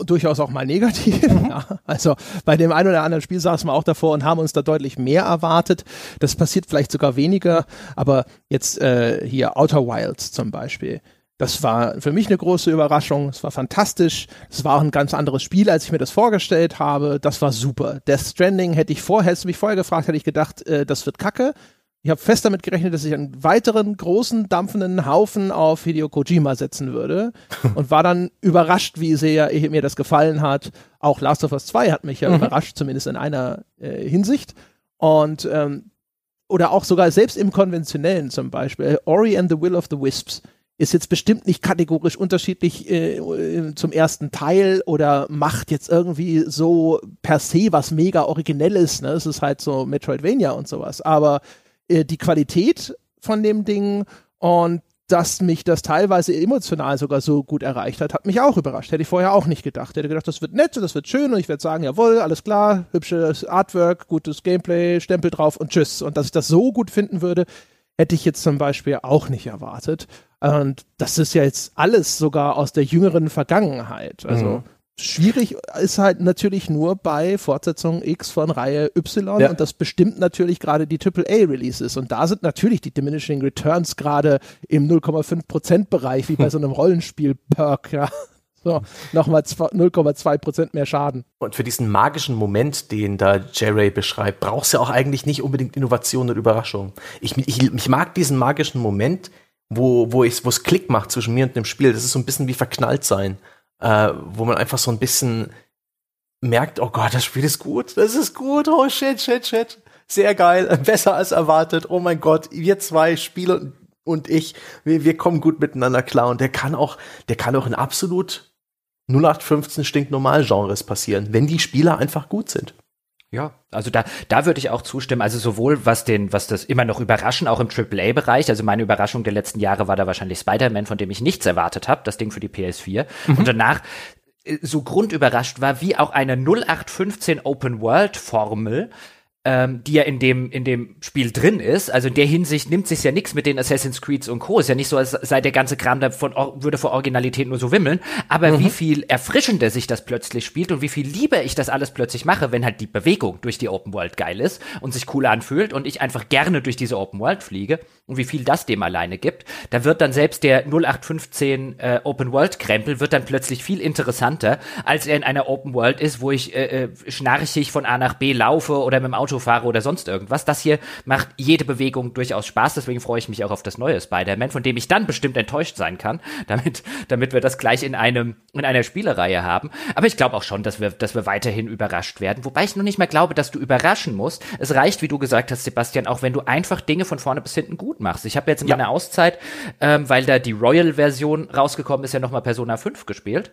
durchaus auch mal negativ. Mhm. Ja, also bei dem einen oder anderen Spiel saßen wir auch davor und haben uns da deutlich mehr erwartet. Das passiert vielleicht sogar weniger, aber jetzt äh, hier Outer Wilds zum Beispiel. Das war für mich eine große Überraschung. Es war fantastisch. Es war auch ein ganz anderes Spiel, als ich mir das vorgestellt habe. Das war super. Death Stranding hätte ich vorher, hättest du mich vorher gefragt, hätte ich gedacht, äh, das wird kacke. Ich habe fest damit gerechnet, dass ich einen weiteren großen dampfenden Haufen auf Hideo Kojima setzen würde und war dann überrascht, wie sehr mir das gefallen hat. Auch Last of Us 2 hat mich ja mhm. überrascht, zumindest in einer äh, Hinsicht. Und ähm, oder auch sogar selbst im konventionellen zum Beispiel Ori and the Will of the Wisps ist jetzt bestimmt nicht kategorisch unterschiedlich äh, zum ersten Teil oder macht jetzt irgendwie so per se was mega originelles. Ne? Es ist halt so Metroidvania und sowas. Aber äh, die Qualität von dem Ding und dass mich das teilweise emotional sogar so gut erreicht hat, hat mich auch überrascht. Hätte ich vorher auch nicht gedacht. Hätte gedacht, das wird nett, das wird schön und ich werde sagen, jawohl, alles klar, hübsches Artwork, gutes Gameplay, Stempel drauf und tschüss. Und dass ich das so gut finden würde, hätte ich jetzt zum Beispiel auch nicht erwartet. Und das ist ja jetzt alles sogar aus der jüngeren Vergangenheit. Also mhm. Schwierig ist halt natürlich nur bei Fortsetzung X von Reihe Y ja. und das bestimmt natürlich gerade die AAA-Releases. Und da sind natürlich die Diminishing Returns gerade im 0,5% Bereich, wie bei so einem Rollenspiel-Perk, ja. So, nochmal 0,2% mehr Schaden. Und für diesen magischen Moment, den da J-Ray beschreibt, brauchst du ja auch eigentlich nicht unbedingt Innovation und Überraschung. Ich, ich, ich mag diesen magischen Moment, wo, wo es Klick macht zwischen mir und dem Spiel. Das ist so ein bisschen wie verknallt sein äh, wo man einfach so ein bisschen merkt, oh Gott, das Spiel ist gut, das ist gut, oh shit, shit, shit. Sehr geil, besser als erwartet. Oh mein Gott, wir zwei Spiele und ich, wir, wir kommen gut miteinander klar. Und der kann auch, der kann auch in absolut 0815 stinknormal Genres passieren, wenn die Spieler einfach gut sind. Ja, also da, da würde ich auch zustimmen. Also sowohl was den, was das immer noch überraschen, auch im AAA-Bereich. Also meine Überraschung der letzten Jahre war da wahrscheinlich Spider-Man, von dem ich nichts erwartet habe, das Ding für die PS4. Mhm. Und danach äh, so grundüberrascht war, wie auch eine 0815 Open World Formel ähm, die ja in dem, in dem Spiel drin ist. Also in der Hinsicht nimmt sich ja nichts mit den Assassin's Creeds und Co. Ist ja nicht so, als sei der ganze Kram davon, würde vor Originalität nur so wimmeln. Aber mhm. wie viel erfrischender sich das plötzlich spielt und wie viel lieber ich das alles plötzlich mache, wenn halt die Bewegung durch die Open World geil ist und sich cool anfühlt und ich einfach gerne durch diese Open World fliege und wie viel das dem alleine gibt, da wird dann selbst der 0815 äh, Open World Krempel wird dann plötzlich viel interessanter, als er in einer Open World ist, wo ich äh, äh, schnarchig von A nach B laufe oder mit dem Auto fahre oder sonst irgendwas. Das hier macht jede Bewegung durchaus Spaß, deswegen freue ich mich auch auf das neue Spider-Man, von dem ich dann bestimmt enttäuscht sein kann, damit, damit wir das gleich in einem, in einer Spielereihe haben. Aber ich glaube auch schon, dass wir, dass wir weiterhin überrascht werden, wobei ich noch nicht mehr glaube, dass du überraschen musst. Es reicht, wie du gesagt hast, Sebastian, auch wenn du einfach Dinge von vorne bis hinten gut machst. Ich habe jetzt in ja. meiner Auszeit, ähm, weil da die Royal-Version rausgekommen ist, ja nochmal Persona 5 gespielt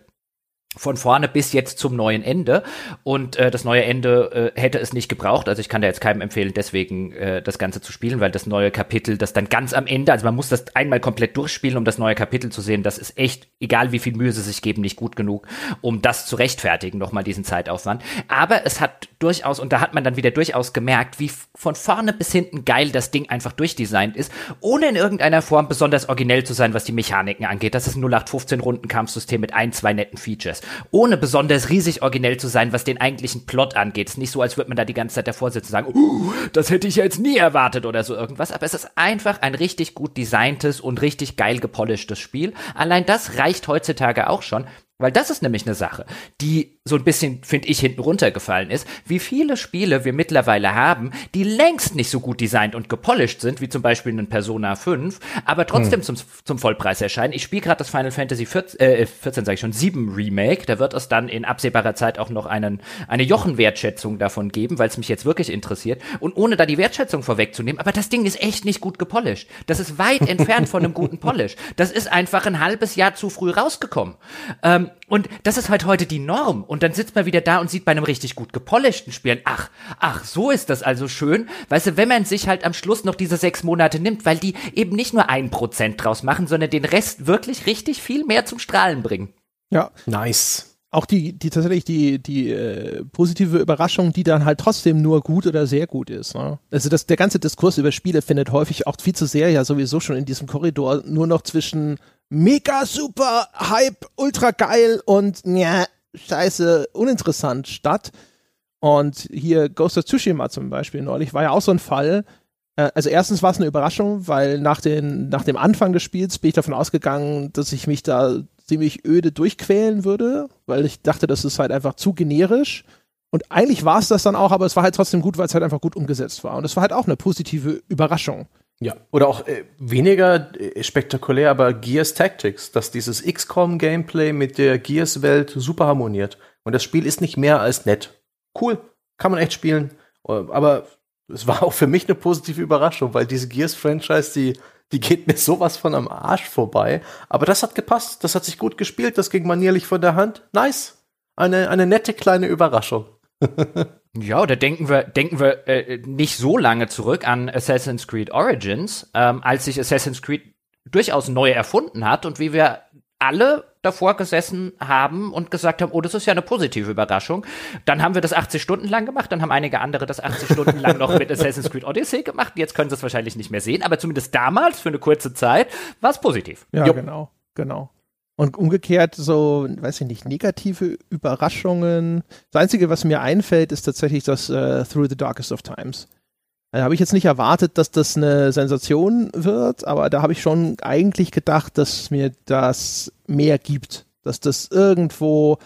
von vorne bis jetzt zum neuen Ende und äh, das neue Ende äh, hätte es nicht gebraucht. Also ich kann da jetzt keinem empfehlen, deswegen äh, das Ganze zu spielen, weil das neue Kapitel, das dann ganz am Ende, also man muss das einmal komplett durchspielen, um das neue Kapitel zu sehen. Das ist echt, egal wie viel Mühe sie sich geben, nicht gut genug, um das zu rechtfertigen, nochmal diesen Zeitaufwand. Aber es hat durchaus, und da hat man dann wieder durchaus gemerkt, wie von vorne bis hinten geil das Ding einfach durchdesignt ist, ohne in irgendeiner Form besonders originell zu sein, was die Mechaniken angeht. Das ist ein 0815 Rundenkampfsystem mit ein, zwei netten Features ohne besonders riesig originell zu sein, was den eigentlichen Plot angeht. Es ist nicht so, als würde man da die ganze Zeit davor sitzen und sagen, uh, das hätte ich jetzt nie erwartet oder so irgendwas. Aber es ist einfach ein richtig gut designtes und richtig geil gepolischtes Spiel. Allein das reicht heutzutage auch schon. Weil das ist nämlich eine Sache, die so ein bisschen, finde ich, hinten runtergefallen ist, wie viele Spiele wir mittlerweile haben, die längst nicht so gut designt und gepolished sind, wie zum Beispiel ein Persona 5, aber trotzdem hm. zum, zum Vollpreis erscheinen. Ich spiele gerade das Final Fantasy 14, äh, 14 sage ich schon, 7 Remake. Da wird es dann in absehbarer Zeit auch noch einen, eine Jochen-Wertschätzung davon geben, weil es mich jetzt wirklich interessiert. Und ohne da die Wertschätzung vorwegzunehmen, aber das Ding ist echt nicht gut gepolished. Das ist weit entfernt von einem guten Polish. Das ist einfach ein halbes Jahr zu früh rausgekommen. Ähm, und das ist halt heute die Norm. Und dann sitzt man wieder da und sieht bei einem richtig gut gepolischten Spielen, ach, ach, so ist das also schön. Weißt du, wenn man sich halt am Schluss noch diese sechs Monate nimmt, weil die eben nicht nur ein Prozent draus machen, sondern den Rest wirklich richtig viel mehr zum Strahlen bringen. Ja. Nice auch die, die tatsächlich die, die äh, positive Überraschung, die dann halt trotzdem nur gut oder sehr gut ist. Ne? Also das, der ganze Diskurs über Spiele findet häufig auch viel zu sehr ja sowieso schon in diesem Korridor nur noch zwischen mega super Hype, ultra geil und ja, scheiße, uninteressant statt. Und hier Ghost of Tsushima zum Beispiel neulich war ja auch so ein Fall. Äh, also erstens war es eine Überraschung, weil nach, den, nach dem Anfang des Spiels bin ich davon ausgegangen, dass ich mich da ziemlich öde durchquälen würde, weil ich dachte, das ist halt einfach zu generisch. Und eigentlich war es das dann auch, aber es war halt trotzdem gut, weil es halt einfach gut umgesetzt war. Und es war halt auch eine positive Überraschung. Ja, oder auch äh, weniger äh, spektakulär, aber Gears Tactics, dass dieses XCOM-Gameplay mit der Gears-Welt super harmoniert. Und das Spiel ist nicht mehr als nett. Cool, kann man echt spielen. Äh, aber es war auch für mich eine positive Überraschung, weil diese Gears-Franchise, die, die geht mir sowas von am Arsch vorbei. Aber das hat gepasst, das hat sich gut gespielt, das ging manierlich von der Hand. Nice. Eine, eine nette kleine Überraschung. Ja, oder denken wir, denken wir äh, nicht so lange zurück an Assassin's Creed Origins, ähm, als sich Assassin's Creed durchaus neu erfunden hat und wie wir alle davor gesessen haben und gesagt haben, oh, das ist ja eine positive Überraschung. Dann haben wir das 80 Stunden lang gemacht, dann haben einige andere das 80 Stunden lang noch mit Assassin's Creed Odyssey gemacht. Jetzt können sie es wahrscheinlich nicht mehr sehen, aber zumindest damals, für eine kurze Zeit, war es positiv. Ja, jo. genau, genau. Und umgekehrt so, weiß ich nicht, negative Überraschungen. Das Einzige, was mir einfällt, ist tatsächlich das uh, Through the Darkest of Times. Da habe ich jetzt nicht erwartet, dass das eine Sensation wird, aber da habe ich schon eigentlich gedacht, dass mir das mehr gibt. Dass das irgendwo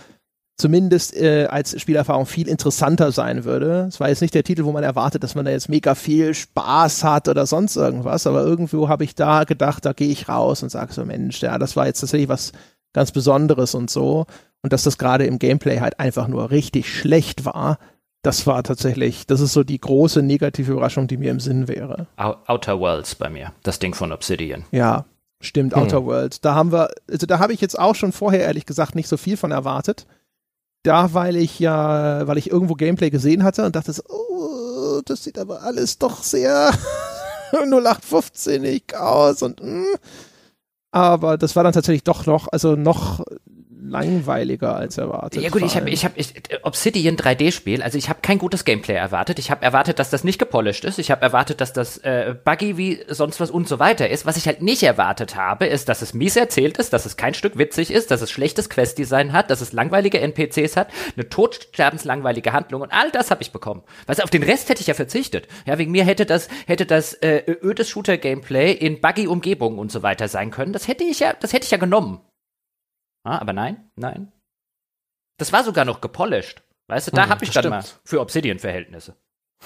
zumindest äh, als Spielerfahrung viel interessanter sein würde. Es war jetzt nicht der Titel, wo man erwartet, dass man da jetzt mega viel Spaß hat oder sonst irgendwas, aber irgendwo habe ich da gedacht, da gehe ich raus und sage so, Mensch, ja, das war jetzt tatsächlich was ganz Besonderes und so. Und dass das gerade im Gameplay halt einfach nur richtig schlecht war, das war tatsächlich, das ist so die große negative Überraschung, die mir im Sinn wäre. Outer Worlds bei mir, das Ding von Obsidian. Ja, stimmt, hm. Outer Worlds. Da haben wir, also da habe ich jetzt auch schon vorher ehrlich gesagt nicht so viel von erwartet da, weil ich ja, weil ich irgendwo Gameplay gesehen hatte und dachte, oh, das sieht aber alles doch sehr 0815 aus und mh. Hm. aber das war dann tatsächlich doch noch, also noch langweiliger als erwartet. Ja gut, ich habe ich hab, ich, Obsidian 3D-Spiel, also ich habe kein gutes Gameplay erwartet. Ich habe erwartet, dass das nicht gepolished ist. Ich habe erwartet, dass das äh, buggy wie sonst was und so weiter ist. Was ich halt nicht erwartet habe, ist, dass es mies erzählt ist, dass es kein Stück witzig ist, dass es schlechtes Quest-Design hat, dass es langweilige NPCs hat, eine todsterbenslangweilige Handlung und all das habe ich bekommen. Weißt du, auf den Rest hätte ich ja verzichtet. Ja, wegen mir hätte das, hätte das äh, ödes Shooter-Gameplay in buggy Umgebungen und so weiter sein können. Das hätte ich ja, das hätte ich ja genommen. Ah, aber nein, nein. Das war sogar noch gepolished. Weißt du, da Hm, habe ich das dann mal stimmt. für Obsidian-Verhältnisse.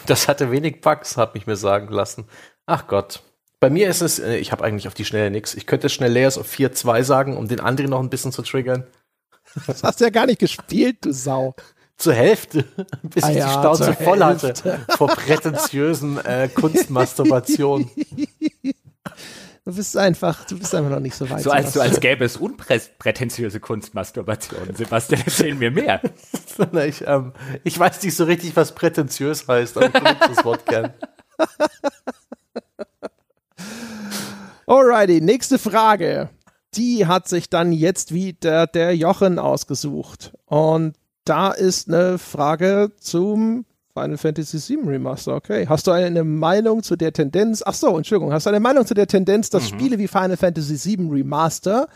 Das hatte wenig Bugs, hab ich mir sagen lassen. Ach Gott. Bei mir ist es, äh, ich habe eigentlich auf die Schnelle nix. Ich könnte schnell Layers of 4.2 sagen, um den anderen noch ein bisschen zu triggern. Das hast du ja gar nicht gespielt, du Sau. Zur Hälfte, bis Ah ich ja, die Schnauze voll hatte Hälfte. vor prätentiösen äh, Kunstmasturbation. Du bist einfach, du bist einfach noch nicht so weit. So als, so als gäbe es unprätentiöse Kunstmasturbation. Sebastian, erzähl mir mehr. ich, ähm, ich weiß nicht so richtig, was prätentiös heißt, aber ich benutze das Wort gern. Alrighty, nächste Frage. Die hat sich dann jetzt wieder der Jochen ausgesucht. Und da ist eine Frage zum Final Fantasy VII Remaster. Okay. Hast du eine Meinung zu der Tendenz? Ach so, Entschuldigung. Hast du eine Meinung zu der Tendenz, dass Spiele wie Final Fantasy VII Remaster,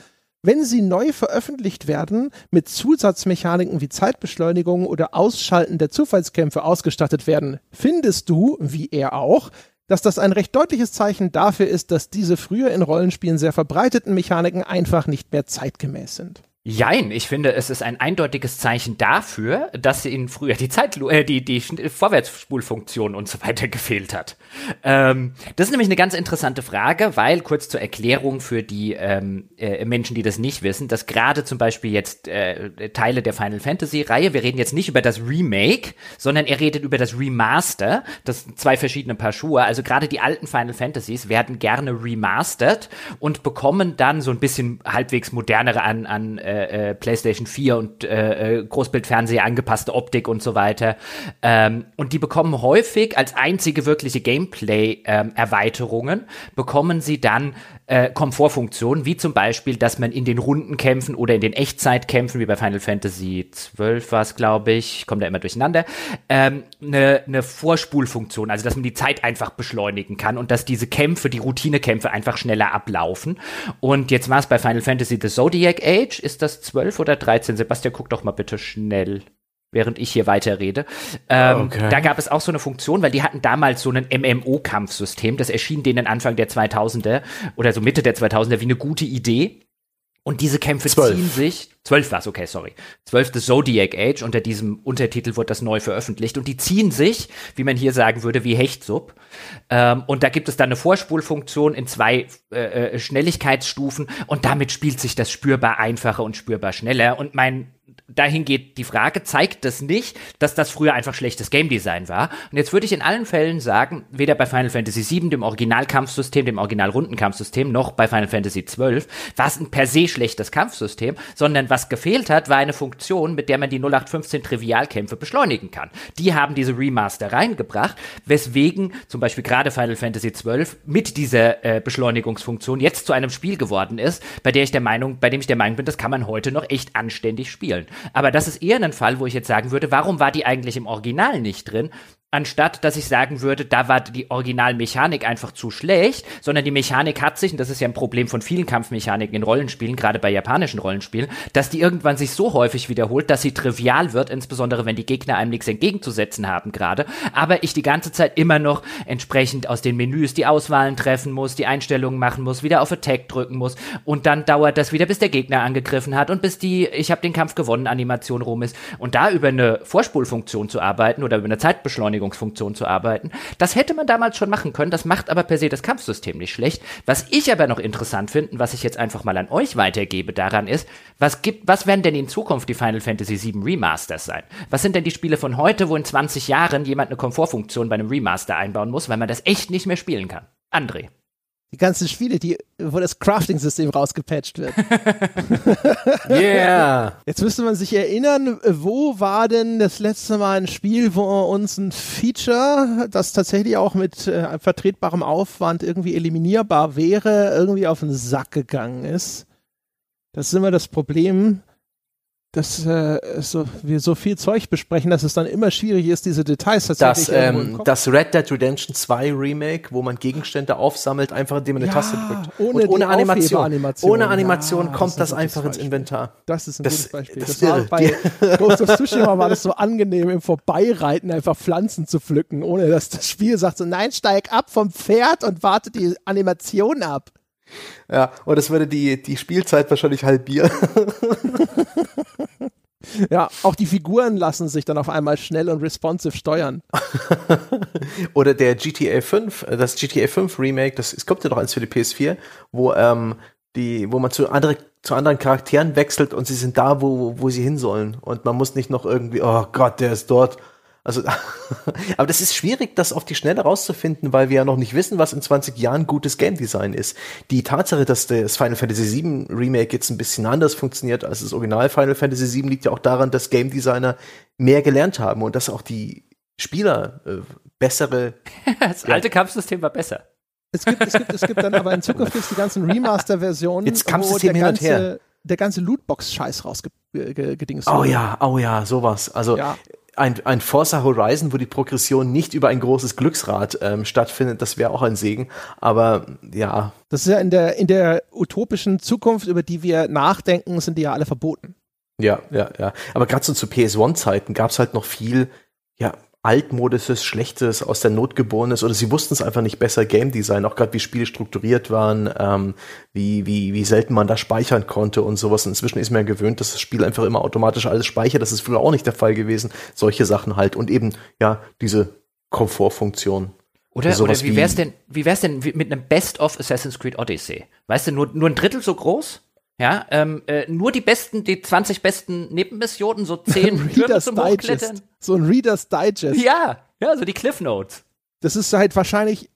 wenn sie neu veröffentlicht werden, mit Zusatzmechaniken wie Zeitbeschleunigung oder Ausschalten der Zufallskämpfe ausgestattet werden? Findest du, wie er auch, dass das ein recht deutliches Zeichen dafür ist, dass diese früher in Rollenspielen sehr verbreiteten Mechaniken einfach nicht mehr zeitgemäß sind. Jein, ich finde, es ist ein eindeutiges Zeichen dafür, dass ihnen früher die Zeit, äh, die, die Vorwärtsspulfunktion und so weiter gefehlt hat. Ähm, das ist nämlich eine ganz interessante Frage, weil, kurz zur Erklärung für die ähm, äh, Menschen, die das nicht wissen, dass gerade zum Beispiel jetzt äh, Teile der Final Fantasy Reihe, wir reden jetzt nicht über das Remake, sondern er redet über das Remaster, das sind zwei verschiedene Paar Schuhe, also gerade die alten Final Fantasies werden gerne remastered und bekommen dann so ein bisschen halbwegs modernere an, an äh, äh, PlayStation 4 und äh, äh, Großbildfernseher angepasste Optik und so weiter. Ähm, und die bekommen häufig als einzige wirkliche Gameplay-Erweiterungen, bekommen sie dann äh, Komfortfunktionen, wie zum Beispiel, dass man in den Rundenkämpfen oder in den Echtzeitkämpfen, wie bei Final Fantasy 12 war es, glaube ich, komme da immer durcheinander, ähm, eine ne Vorspulfunktion, also dass man die Zeit einfach beschleunigen kann und dass diese Kämpfe, die Routinekämpfe einfach schneller ablaufen. Und jetzt war es bei Final Fantasy The Zodiac Age, ist das 12 oder 13? Sebastian, guck doch mal bitte schnell während ich hier weiterrede. Ähm, Okay. Da gab es auch so eine Funktion, weil die hatten damals so ein MMO-Kampfsystem. Das erschien denen Anfang der 2000er oder so Mitte der 2000er wie eine gute Idee. Und diese Kämpfe Zwölf. ziehen sich. Zwölf war's, okay, sorry. Zwölf The Zodiac Age, unter diesem Untertitel wird das neu veröffentlicht. Und die ziehen sich, wie man hier sagen würde, wie Hechtsub. Ähm, und da gibt es dann eine Vorspulfunktion in zwei äh, äh, Schnelligkeitsstufen. Und damit spielt sich das spürbar einfacher und spürbar schneller. Und mein dahin geht die Frage, zeigt das nicht, dass das früher einfach schlechtes Game Design war? Und jetzt würde ich in allen Fällen sagen, weder bei Final Fantasy VII, dem Originalkampfsystem, dem Original-Rundenkampfsystem, noch bei Final Fantasy XII war es ein per se schlechtes Kampfsystem, sondern was gefehlt hat, war eine Funktion, mit der man die 0815 Trivialkämpfe beschleunigen kann. Die haben diese Remaster reingebracht, weswegen zum Beispiel gerade Final Fantasy XII mit dieser äh, Beschleunigungsfunktion jetzt zu einem Spiel geworden ist, bei der ich der Meinung, bei dem ich der Meinung bin, das kann man heute noch echt anständig spielen. Aber das ist eher ein Fall, wo ich jetzt sagen würde, warum war die eigentlich im Original nicht drin? Anstatt, dass ich sagen würde, da war die Originalmechanik einfach zu schlecht, sondern die Mechanik hat sich, und das ist ja ein Problem von vielen Kampfmechaniken in Rollenspielen, gerade bei japanischen Rollenspielen, dass die irgendwann sich so häufig wiederholt, dass sie trivial wird, insbesondere wenn die Gegner einem nichts entgegenzusetzen haben gerade, aber ich die ganze Zeit immer noch entsprechend aus den Menüs die Auswahlen treffen muss, die Einstellungen machen muss, wieder auf Attack drücken muss und dann dauert das wieder, bis der Gegner angegriffen hat und bis die Ich habe den Kampf gewonnen Animation rum ist. Und da über eine Vorspulfunktion zu arbeiten oder über eine Zeitbeschleunigungsfunktion zu arbeiten, das hätte man damals schon machen können, das macht aber per se das Kampfsystem nicht schlecht. Was ich aber noch interessant finde, was ich jetzt einfach mal an euch weitergebe daran ist, was gibt, was werden denn in Zukunft die Final Fantasy VII Remasters sein? Was sind denn die Spiele von heute, wo in 20 Jahren jemand eine Komfortfunktion bei einem Remaster einbauen muss, weil man das echt nicht mehr spielen kann? André. Die ganzen Spiele, die, wo das Crafting-System rausgepatcht wird. Yeah. Jetzt müsste man sich erinnern, wo war denn das letzte Mal ein Spiel, wo uns ein Feature, das tatsächlich auch mit äh, vertretbarem Aufwand irgendwie eliminierbar wäre, irgendwie auf den Sack gegangen ist. Das ist immer das Problem. Dass äh, so, wir so viel Zeug besprechen, dass es dann immer schwierig ist, diese Details tatsächlich das, ähm, das Red Dead Redemption 2 Remake, wo man Gegenstände aufsammelt, einfach indem man eine Ja, Taste drückt. ohne Und ohne Animation. Aufheberanimation. Ohne Animation Ja, kommt das das, einfach ins. Inventar. Das ist ein Das- gutes Beispiel. das Das, war bei Ghost of Tsushima war das so angenehm, im Vorbeireiten einfach Pflanzen zu pflücken, ohne dass das Spiel sagt so, nein, steig ab vom Pferd und warte die Animation ab. Ja, und das würde die, die Spielzeit wahrscheinlich halbieren. Ja, auch die Figuren lassen sich dann auf einmal schnell und responsive steuern. Oder der GTA 5, äh, das GTA 5 Remake, das es kommt ja noch eins für die PS4, wo ähm, die, wo man zu andere, zu anderen Charakteren wechselt und sie sind da, wo, wo sie hin sollen. Und man muss nicht noch irgendwie, oh Gott, der ist dort. Also, aber das ist schwierig, das auf die Schnelle rauszufinden, weil wir ja noch nicht wissen, was in 20 Jahren gutes Game Design ist. Die Tatsache, dass das Final Fantasy VII Remake jetzt ein bisschen anders funktioniert als das Original Final Fantasy VII, liegt ja auch daran, dass Game Designer mehr gelernt haben und dass auch die Spieler äh, bessere Das alte Kampfsystem war besser. Es gibt, es gibt, es gibt dann aber in Zukunft jetzt die ganzen Remaster-Versionen, Jetzt wo Kampfsystem der hin und her. ganze, der ganze Lootbox-Scheiß rausgedingst Oh ja, oh ja, sowas. Also Ja. Ein, ein Forza Horizon, wo die Progression nicht über ein großes Glücksrad ähm, stattfindet, das wäre auch ein Segen. Aber ja, Das ist ja in der, in der utopischen Zukunft, über die wir nachdenken, sind die ja alle verboten. ja, ja, ja. Aber gerade so zu PS1-Zeiten gab es halt noch viel, ja, altmodisches, schlechtes, aus der Not geborenes, oder sie wussten es einfach nicht besser, Game Design, auch gerade wie Spiele strukturiert waren, ähm, wie, wie, wie selten man da speichern konnte und sowas. Und inzwischen ist man ja gewöhnt, dass das Spiel einfach immer automatisch alles speichert. Das ist früher auch nicht der Fall gewesen. Solche Sachen halt. Und eben, ja, diese Komfortfunktion. Oder, Also oder wie wär's denn, wie wär's denn mit einem Best of Assassin's Creed Odyssey? Weißt du, nur, nur ein Drittel so groß? Ja, ähm, äh, nur die besten, die 20 besten Nebenmissionen, so 10 Türme Reader's zum Digest. Hochklettern. So ein Reader's Digest. Ja, ja, so die Cliff Notes. Das ist halt wahrscheinlich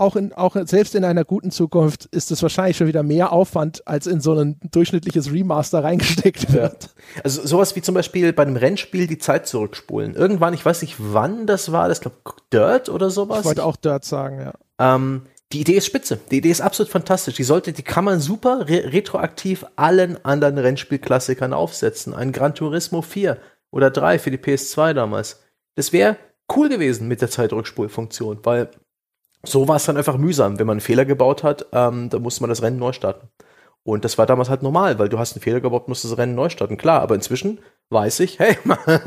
auch in, auch selbst in einer guten Zukunft ist es wahrscheinlich schon wieder mehr Aufwand, als in so ein durchschnittliches Remaster reingesteckt wird. Also sowas wie zum Beispiel bei einem Rennspiel die Zeit zurückspulen. Irgendwann, ich weiß nicht wann das war, das glaube Dirt oder sowas. Ich wollte auch Dirt sagen, ja. Ähm, die Idee ist spitze. Die Idee ist absolut fantastisch. Die sollte, die kann man super re retroaktiv allen anderen Rennspielklassikern aufsetzen. Ein Gran Turismo 4 oder 3 für die PS2 damals. Das wäre cool gewesen mit der Zeitrückspulfunktion, weil so war es dann einfach mühsam. Wenn man einen Fehler gebaut hat, ähm, dann musste man das Rennen neu starten. Und das war damals halt normal, weil du hast einen Fehler gebaut, musst das Rennen neu starten. Klar, aber inzwischen weiß ich, hey,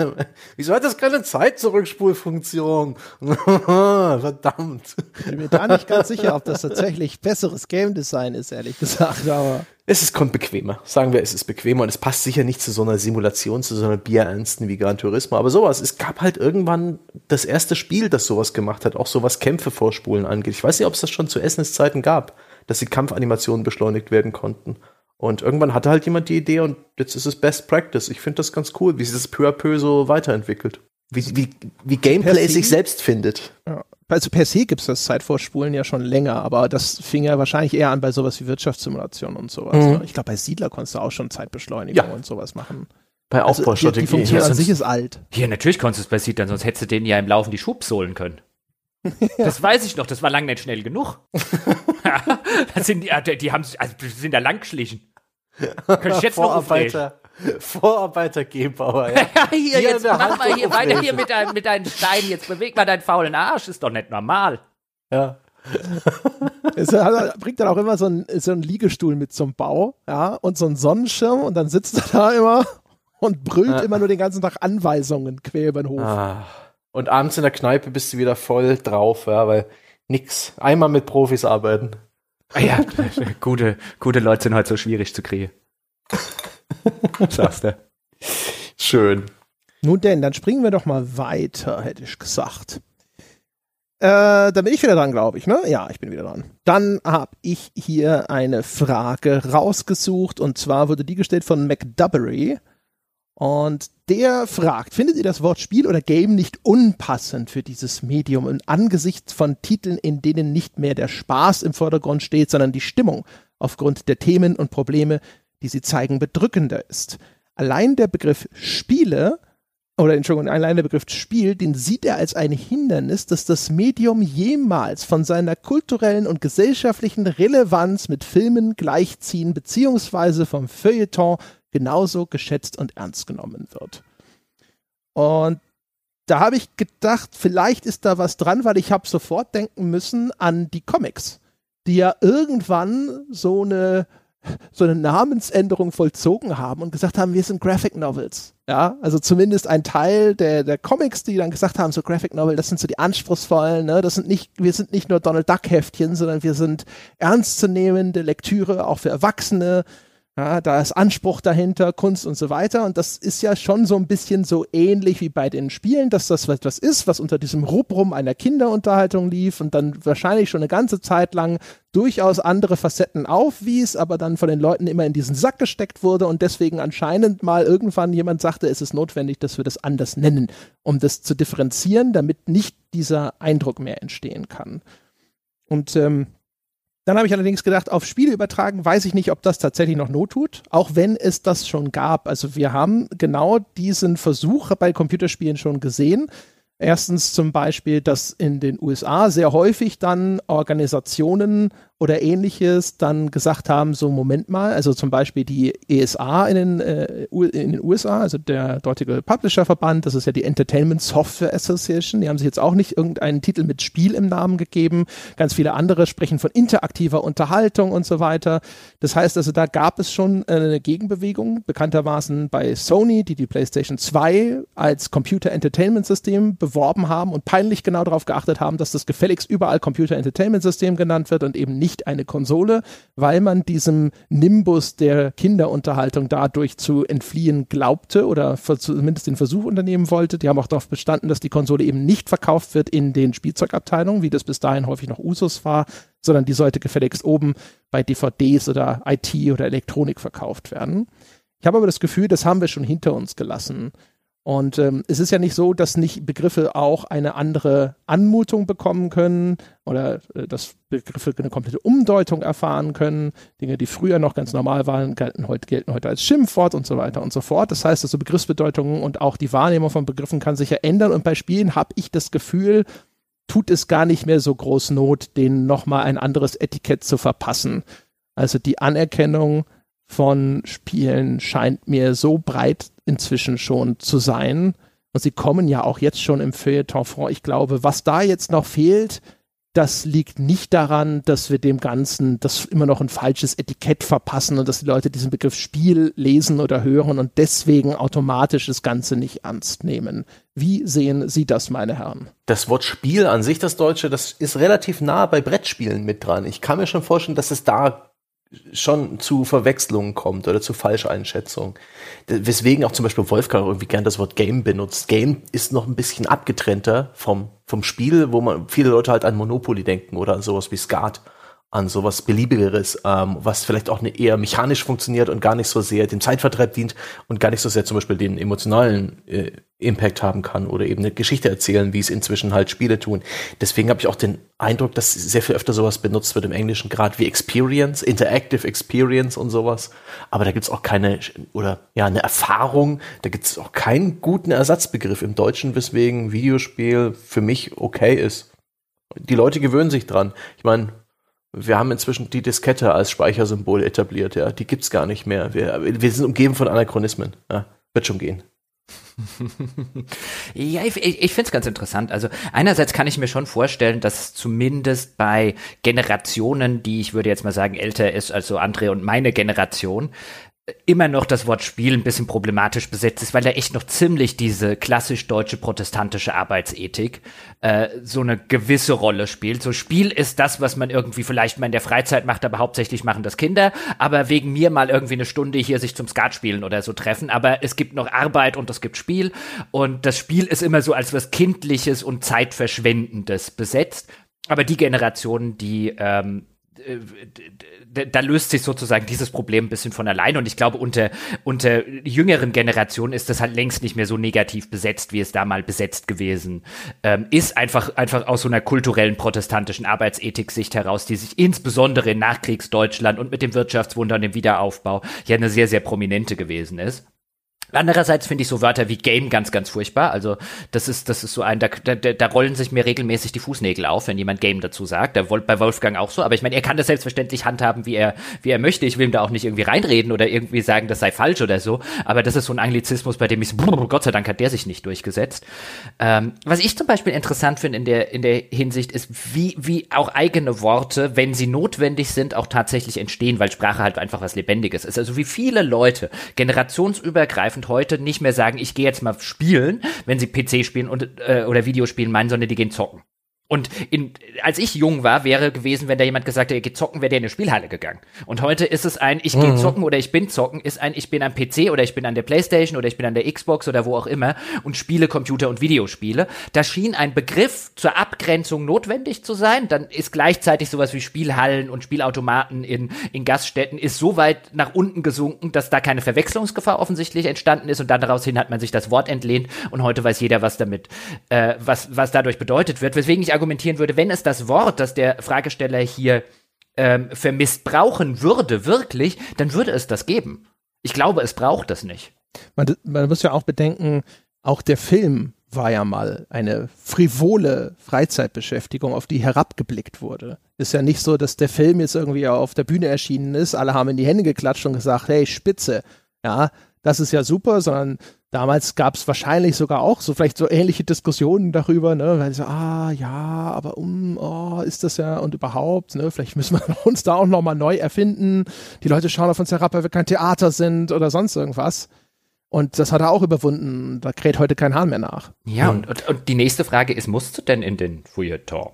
wieso hat das keine Zeitzurückspulfunktion? Verdammt. Ich bin mir da nicht ganz sicher, ob das tatsächlich besseres Game Design ist, ehrlich gesagt, aber Es ist kommt bequemer. Sagen wir, es ist bequemer und es passt sicher nicht zu so einer Simulation, zu so einer Bierernsten wie Gran Turismo. Aber sowas, es gab halt irgendwann das erste Spiel, das sowas gemacht hat, auch so was Kämpfe vorspulen angeht. Ich weiß nicht, ob es das schon zu Essenszeiten gab, dass die Kampfanimationen beschleunigt werden konnten. Und irgendwann hatte halt jemand die Idee und jetzt ist es Best Practice. Ich finde das ganz cool, wie sich das peu à peu so weiterentwickelt. Wie, wie, wie Gameplay sich selbst findet. ja. Also per se gibt es das Zeitvorspulen ja schon länger, aber das fing ja wahrscheinlich eher an bei sowas wie Wirtschaftssimulation und sowas. Mhm. Ne? Ich glaube, bei Siedler konntest du auch schon Zeitbeschleunigung Ja. und sowas machen. Bei Also die, die Aufbaustrategien. Funktion Ja, an sich ist alt. Hier, natürlich konntest du es bei Siedlern, sonst hättest du denen ja im Laufen die Schubsohlen können. Das weiß ich noch, das war lang nicht schnell genug. das sind die, ah, die haben sich, also die sind da lang geschlichen. Könnte ich jetzt noch aufregen. Vorarbeiter, Gebauer, ja. Hier, Hier jetzt mach Hand mal hier weiter hier mit, dein, mit deinen Steinen, jetzt beweg mal deinen faulen Arsch, ist doch nicht normal. ja. Es hat- bringt dann auch immer so einen so einen Liegestuhl mit zum Bau, ja, und so einen Sonnenschirm und dann sitzt er da immer und brüllt Ja. immer nur den ganzen Tag Anweisungen quer über den Hof. Ah. Und abends in der Kneipe bist du wieder voll drauf, ja, weil nix. Einmal mit Profis arbeiten. Ah Ja, gute, gute Leute sind heute so schwierig zu kriegen. Sagst du. Schön. Nun denn, dann springen wir doch mal weiter, hätte ich gesagt. Äh, da bin ich wieder dran, glaube ich, ne? Ja, ich bin wieder dran. Dann habe ich hier eine Frage rausgesucht und zwar wurde die gestellt von McDubbery. Und der fragt, findet ihr das Wort Spiel oder Game nicht unpassend für dieses Medium und angesichts von Titeln, in denen nicht mehr der Spaß im Vordergrund steht, sondern die Stimmung aufgrund der Themen und Probleme, die sie zeigen, bedrückender ist? Allein der Begriff Spiele oder Entschuldigung, allein der Begriff Spiel, den sieht er als ein Hindernis, dass das Medium jemals von seiner kulturellen und gesellschaftlichen Relevanz mit Filmen gleichziehen, beziehungsweise vom Feuilleton genauso geschätzt und ernst genommen wird. Und da habe ich gedacht, vielleicht ist da was dran, weil ich habe sofort denken müssen an die Comics, die ja irgendwann so eine so eine Namensänderung vollzogen haben und gesagt haben, wir sind Graphic Novels. Ja, also zumindest ein Teil der, der Comics, die dann gesagt haben, so Graphic Novel, das sind so die anspruchsvollen, ne? Das sind nicht, wir sind nicht nur Donald Duck Heftchen, sondern wir sind ernstzunehmende Lektüre auch für Erwachsene. Ja, da ist Anspruch dahinter, Kunst und so weiter. Und das ist ja schon so ein bisschen so ähnlich wie bei den Spielen, dass das etwas ist, was unter diesem Rubrum einer Kinderunterhaltung lief und dann wahrscheinlich schon eine ganze Zeit lang durchaus andere Facetten aufwies, aber dann von den Leuten immer in diesen Sack gesteckt wurde und deswegen anscheinend mal irgendwann jemand sagte, es ist notwendig, dass wir das anders nennen, um das zu differenzieren, damit nicht dieser Eindruck mehr entstehen kann. Und ähm, dann habe ich allerdings gedacht, auf Spiele übertragen, weiß ich nicht, ob das tatsächlich noch Not tut, auch wenn es das schon gab. Also wir haben genau diesen Versuch bei Computerspielen schon gesehen. Erstens zum Beispiel, dass in den USA sehr häufig dann Organisationen oder ähnliches dann gesagt haben, so Moment mal, also zum Beispiel die ESA in den, äh, in den USA, also der dortige Publisher-Verband, das ist ja die Entertainment Software Association, die haben sich jetzt auch nicht irgendeinen Titel mit Spiel im Namen gegeben, ganz viele andere sprechen von interaktiver Unterhaltung und so weiter. Das heißt also, da gab es schon eine Gegenbewegung, bekanntermaßen bei Sony, die die PlayStation 2 als Computer Entertainment System beworben haben und peinlich genau darauf geachtet haben, dass das gefälligst überall Computer Entertainment System genannt wird und eben nicht nicht eine Konsole, weil man diesem Nimbus der Kinderunterhaltung dadurch zu entfliehen glaubte oder zumindest den Versuch unternehmen wollte. Die haben auch darauf bestanden, dass die Konsole eben nicht verkauft wird in den Spielzeugabteilungen, wie das bis dahin häufig noch Usus war, sondern die sollte gefälligst oben bei DVDs oder IT oder Elektronik verkauft werden. Ich habe aber das Gefühl, das haben wir schon hinter uns gelassen. Und ähm, es ist ja nicht so, dass nicht Begriffe auch eine andere Anmutung bekommen können oder äh, dass Begriffe eine komplette Umdeutung erfahren können. Dinge, die früher noch ganz normal waren, gelten heute, gelten heute als Schimpfwort und so weiter und so fort. Das heißt, also Begriffsbedeutungen und auch die Wahrnehmung von Begriffen kann sich ja ändern. Und bei Spielen habe ich das Gefühl, tut es gar nicht mehr so groß Not, denen nochmal ein anderes Etikett zu verpassen. Also die Anerkennung von Spielen scheint mir so breit inzwischen schon zu sein. Und sie kommen ja auch jetzt schon im Feuilleton vor. Ich glaube, was da jetzt noch fehlt, das liegt nicht daran, dass wir dem Ganzen das immer noch ein falsches Etikett verpassen und dass die Leute diesen Begriff Spiel lesen oder hören und deswegen automatisch das Ganze nicht ernst nehmen. Wie sehen Sie das, meine Herren? Das Wort Spiel an sich, das Deutsche, das ist relativ nah bei Brettspielen mit dran. Ich kann mir schon vorstellen, dass es da schon zu Verwechslungen kommt oder zu Falscheinschätzungen. Weswegen auch zum Beispiel Wolfgang irgendwie gern das Wort Game benutzt. Game ist noch ein bisschen abgetrennter vom, vom Spiel, wo man viele Leute halt an Monopoly denken oder an sowas wie Skat an sowas Beliebigeres, ähm, was vielleicht auch eine eher mechanisch funktioniert und gar nicht so sehr dem Zeitvertreib dient und gar nicht so sehr zum Beispiel den emotionalen äh, Impact haben kann oder eben eine Geschichte erzählen, wie es inzwischen halt Spiele tun. Deswegen habe ich auch den Eindruck, dass sehr viel öfter sowas benutzt wird im Englischen, gerade wie Experience, Interactive Experience und sowas. Aber da gibt's auch keine, oder ja, eine Erfahrung, da gibt's auch keinen guten Ersatzbegriff im Deutschen, weswegen Videospiel für mich okay ist. Die Leute gewöhnen sich dran. Ich meine, wir haben inzwischen die Diskette als Speichersymbol etabliert, ja. Die gibt's gar nicht mehr. Wir, wir sind umgeben von Anachronismen. Ja. Wird schon gehen. Ja, ich, ich finde es ganz interessant. Also einerseits kann ich mir schon vorstellen, dass zumindest bei Generationen, die ich würde jetzt mal sagen älter ist, also André und meine Generation, immer noch das Wort Spiel ein bisschen problematisch besetzt ist, weil er echt noch ziemlich diese klassisch deutsche protestantische Arbeitsethik äh, so eine gewisse Rolle spielt. So Spiel ist das, was man irgendwie vielleicht mal in der Freizeit macht, aber hauptsächlich machen das Kinder, aber wegen mir mal irgendwie eine Stunde hier sich zum Skat spielen oder so treffen. Aber es gibt noch Arbeit und es gibt Spiel und das Spiel ist immer so als was Kindliches und Zeitverschwendendes besetzt. Aber die Generationen, die ähm, äh, da löst sich sozusagen dieses Problem ein bisschen von allein und ich glaube, unter, unter jüngeren Generationen ist das halt längst nicht mehr so negativ besetzt, wie es da mal besetzt gewesen ähm, ist. Einfach, einfach aus so einer kulturellen protestantischen Arbeitsethik-Sicht heraus, die sich insbesondere in Nachkriegsdeutschland und mit dem Wirtschaftswunder und dem Wiederaufbau ja eine sehr, sehr prominente gewesen ist. Andererseits finde ich so Wörter wie Game ganz, ganz furchtbar. Also das ist, das ist so ein, da, da, da rollen sich mir regelmäßig die Fußnägel auf, wenn jemand Game dazu sagt. Der bei Wolfgang auch so. Aber ich meine, er kann das selbstverständlich handhaben, wie er, wie er möchte. Ich will ihm da auch nicht irgendwie reinreden oder irgendwie sagen, das sei falsch oder so. Aber das ist so ein Anglizismus, bei dem ich so, Gott sei Dank hat der sich nicht durchgesetzt. Ähm, was ich zum Beispiel interessant finde in der, in der Hinsicht ist, wie, wie auch eigene Worte, wenn sie notwendig sind, auch tatsächlich entstehen, weil Sprache halt einfach was Lebendiges ist. Also wie viele Leute generationsübergreifend und heute nicht mehr sagen, ich gehe jetzt mal spielen, wenn sie PC spielen und, äh, oder Videospielen meinen, sondern die gehen zocken. Und in, als ich jung war, wäre gewesen, wenn da jemand gesagt hätte, er geht zocken, wäre der in eine Spielhalle gegangen. Und heute ist es ein, ich gehe mhm. zocken oder ich bin zocken, ist ein, ich bin am PC oder ich bin an der Playstation oder ich bin an der Xbox oder wo auch immer und spiele Computer- und Videospiele. Da schien ein Begriff zur Abgrenzung notwendig zu sein. Dann ist gleichzeitig sowas wie Spielhallen und Spielautomaten in, in Gaststätten ist so weit nach unten gesunken, dass da keine Verwechslungsgefahr offensichtlich entstanden ist und dann daraus hin hat man sich das Wort entlehnt und heute weiß jeder, was damit, äh, was, was dadurch bedeutet wird. Weswegen ich argumentieren würde, wenn es das Wort, das der Fragesteller hier ähm, vermisst brauchen würde, wirklich, dann würde es das geben. Ich glaube, es braucht das nicht. Man, man muss ja auch bedenken, auch der Film war ja mal eine frivole Freizeitbeschäftigung, auf die herabgeblickt wurde. Ist ja nicht so, dass der Film jetzt irgendwie auf der Bühne erschienen ist, alle haben in die Hände geklatscht und gesagt, hey, spitze, ja, das ist ja super, sondern Damals gab es wahrscheinlich sogar auch so vielleicht so ähnliche Diskussionen darüber, ne, weil so, ah ja, aber um, oh, ist das ja und überhaupt, ne, vielleicht müssen wir uns da auch nochmal neu erfinden. Die Leute schauen auf uns herab, weil wir kein Theater sind oder sonst irgendwas. Und das hat er auch überwunden. Da kräht heute kein Hahn mehr nach. Ja, und, und, und die nächste Frage ist, musst du denn in den Feuilleton?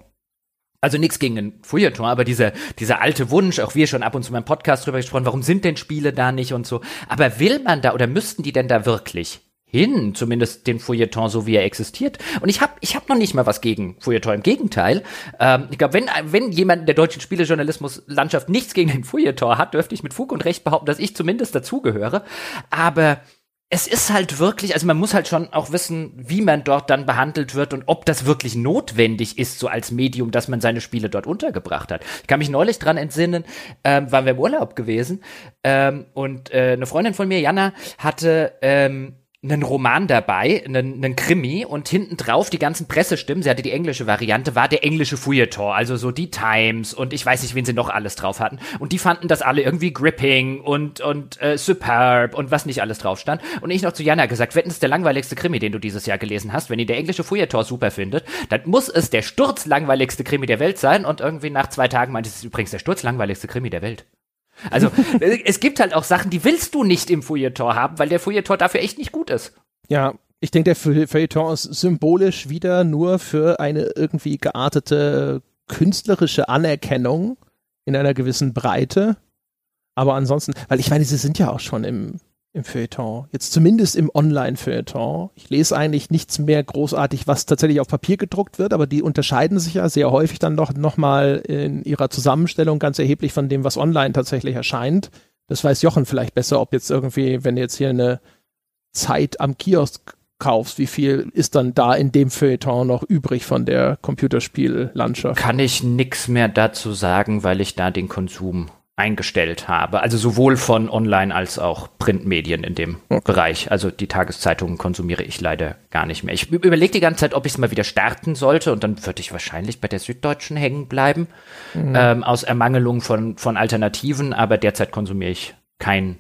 Also nichts gegen den Feuilleton, aber dieser, dieser alte Wunsch, auch wir schon ab und zu beim Podcast drüber gesprochen, warum sind denn Spiele da nicht und so. Aber will man da oder müssten die denn da wirklich? hin, zumindest den Feuilleton so wie er existiert. Und ich habe ich hab noch nicht mal was gegen Feuilleton. Im Gegenteil. Ähm, ich glaube, wenn, wenn jemand in der deutschen Spielejournalismus-Landschaft nichts gegen den Feuilleton hat, dürfte ich mit Fug und Recht behaupten, dass ich zumindest dazugehöre. Aber es ist halt wirklich, also man muss halt schon auch wissen, wie man dort dann behandelt wird und ob das wirklich notwendig ist, so als Medium, dass man seine Spiele dort untergebracht hat. Ich kann mich neulich dran entsinnen, ähm, waren wir im Urlaub gewesen ähm, und äh, eine Freundin von mir, Jana, hatte ähm, einen Roman dabei, einen, einen Krimi und hinten drauf die ganzen Pressestimmen, sie hatte die englische Variante, war der englische Feuilleton, also so die Times und ich weiß nicht, wen sie noch alles drauf hatten. Und die fanden das alle irgendwie gripping und, und äh, superb und was nicht alles drauf stand. Und ich noch zu Jana gesagt, wetten, ist der langweiligste Krimi, den du dieses Jahr gelesen hast. Wenn ihr der englische Feuilleton super findet, dann muss es der sturzlangweiligste Krimi der Welt sein. Und irgendwie nach zwei Tagen meinte es übrigens der sturzlangweiligste Krimi der Welt. Also es gibt halt auch Sachen, die willst du nicht im Feuilleton haben, weil der Feuilleton dafür echt nicht gut ist. Ja, ich denke, der Feuilleton ist symbolisch wieder nur für eine irgendwie geartete künstlerische Anerkennung in einer gewissen Breite. Aber ansonsten, weil ich meine, sie sind ja auch schon im im Feuilleton. Jetzt zumindest im Online-Feuilleton. Ich lese eigentlich nichts mehr großartig, was tatsächlich auf Papier gedruckt wird, aber die unterscheiden sich ja sehr häufig dann doch nochmal in ihrer Zusammenstellung ganz erheblich von dem, was online tatsächlich erscheint. Das weiß Jochen vielleicht besser, ob jetzt irgendwie, wenn du jetzt hier eine Zeit am Kiosk kaufst, wie viel ist dann da in dem Feuilleton noch übrig von der Computerspiellandschaft? Kann ich nichts mehr dazu sagen, weil ich da den Konsum eingestellt habe. Also sowohl von Online- als auch Printmedien in dem okay. Bereich. Also die Tageszeitungen konsumiere ich leider gar nicht mehr. Ich überlege die ganze Zeit, ob ich es mal wieder starten sollte und dann würde ich wahrscheinlich bei der Süddeutschen hängen bleiben. Mhm. Ähm, aus Ermangelung von, von Alternativen, aber derzeit konsumiere ich kein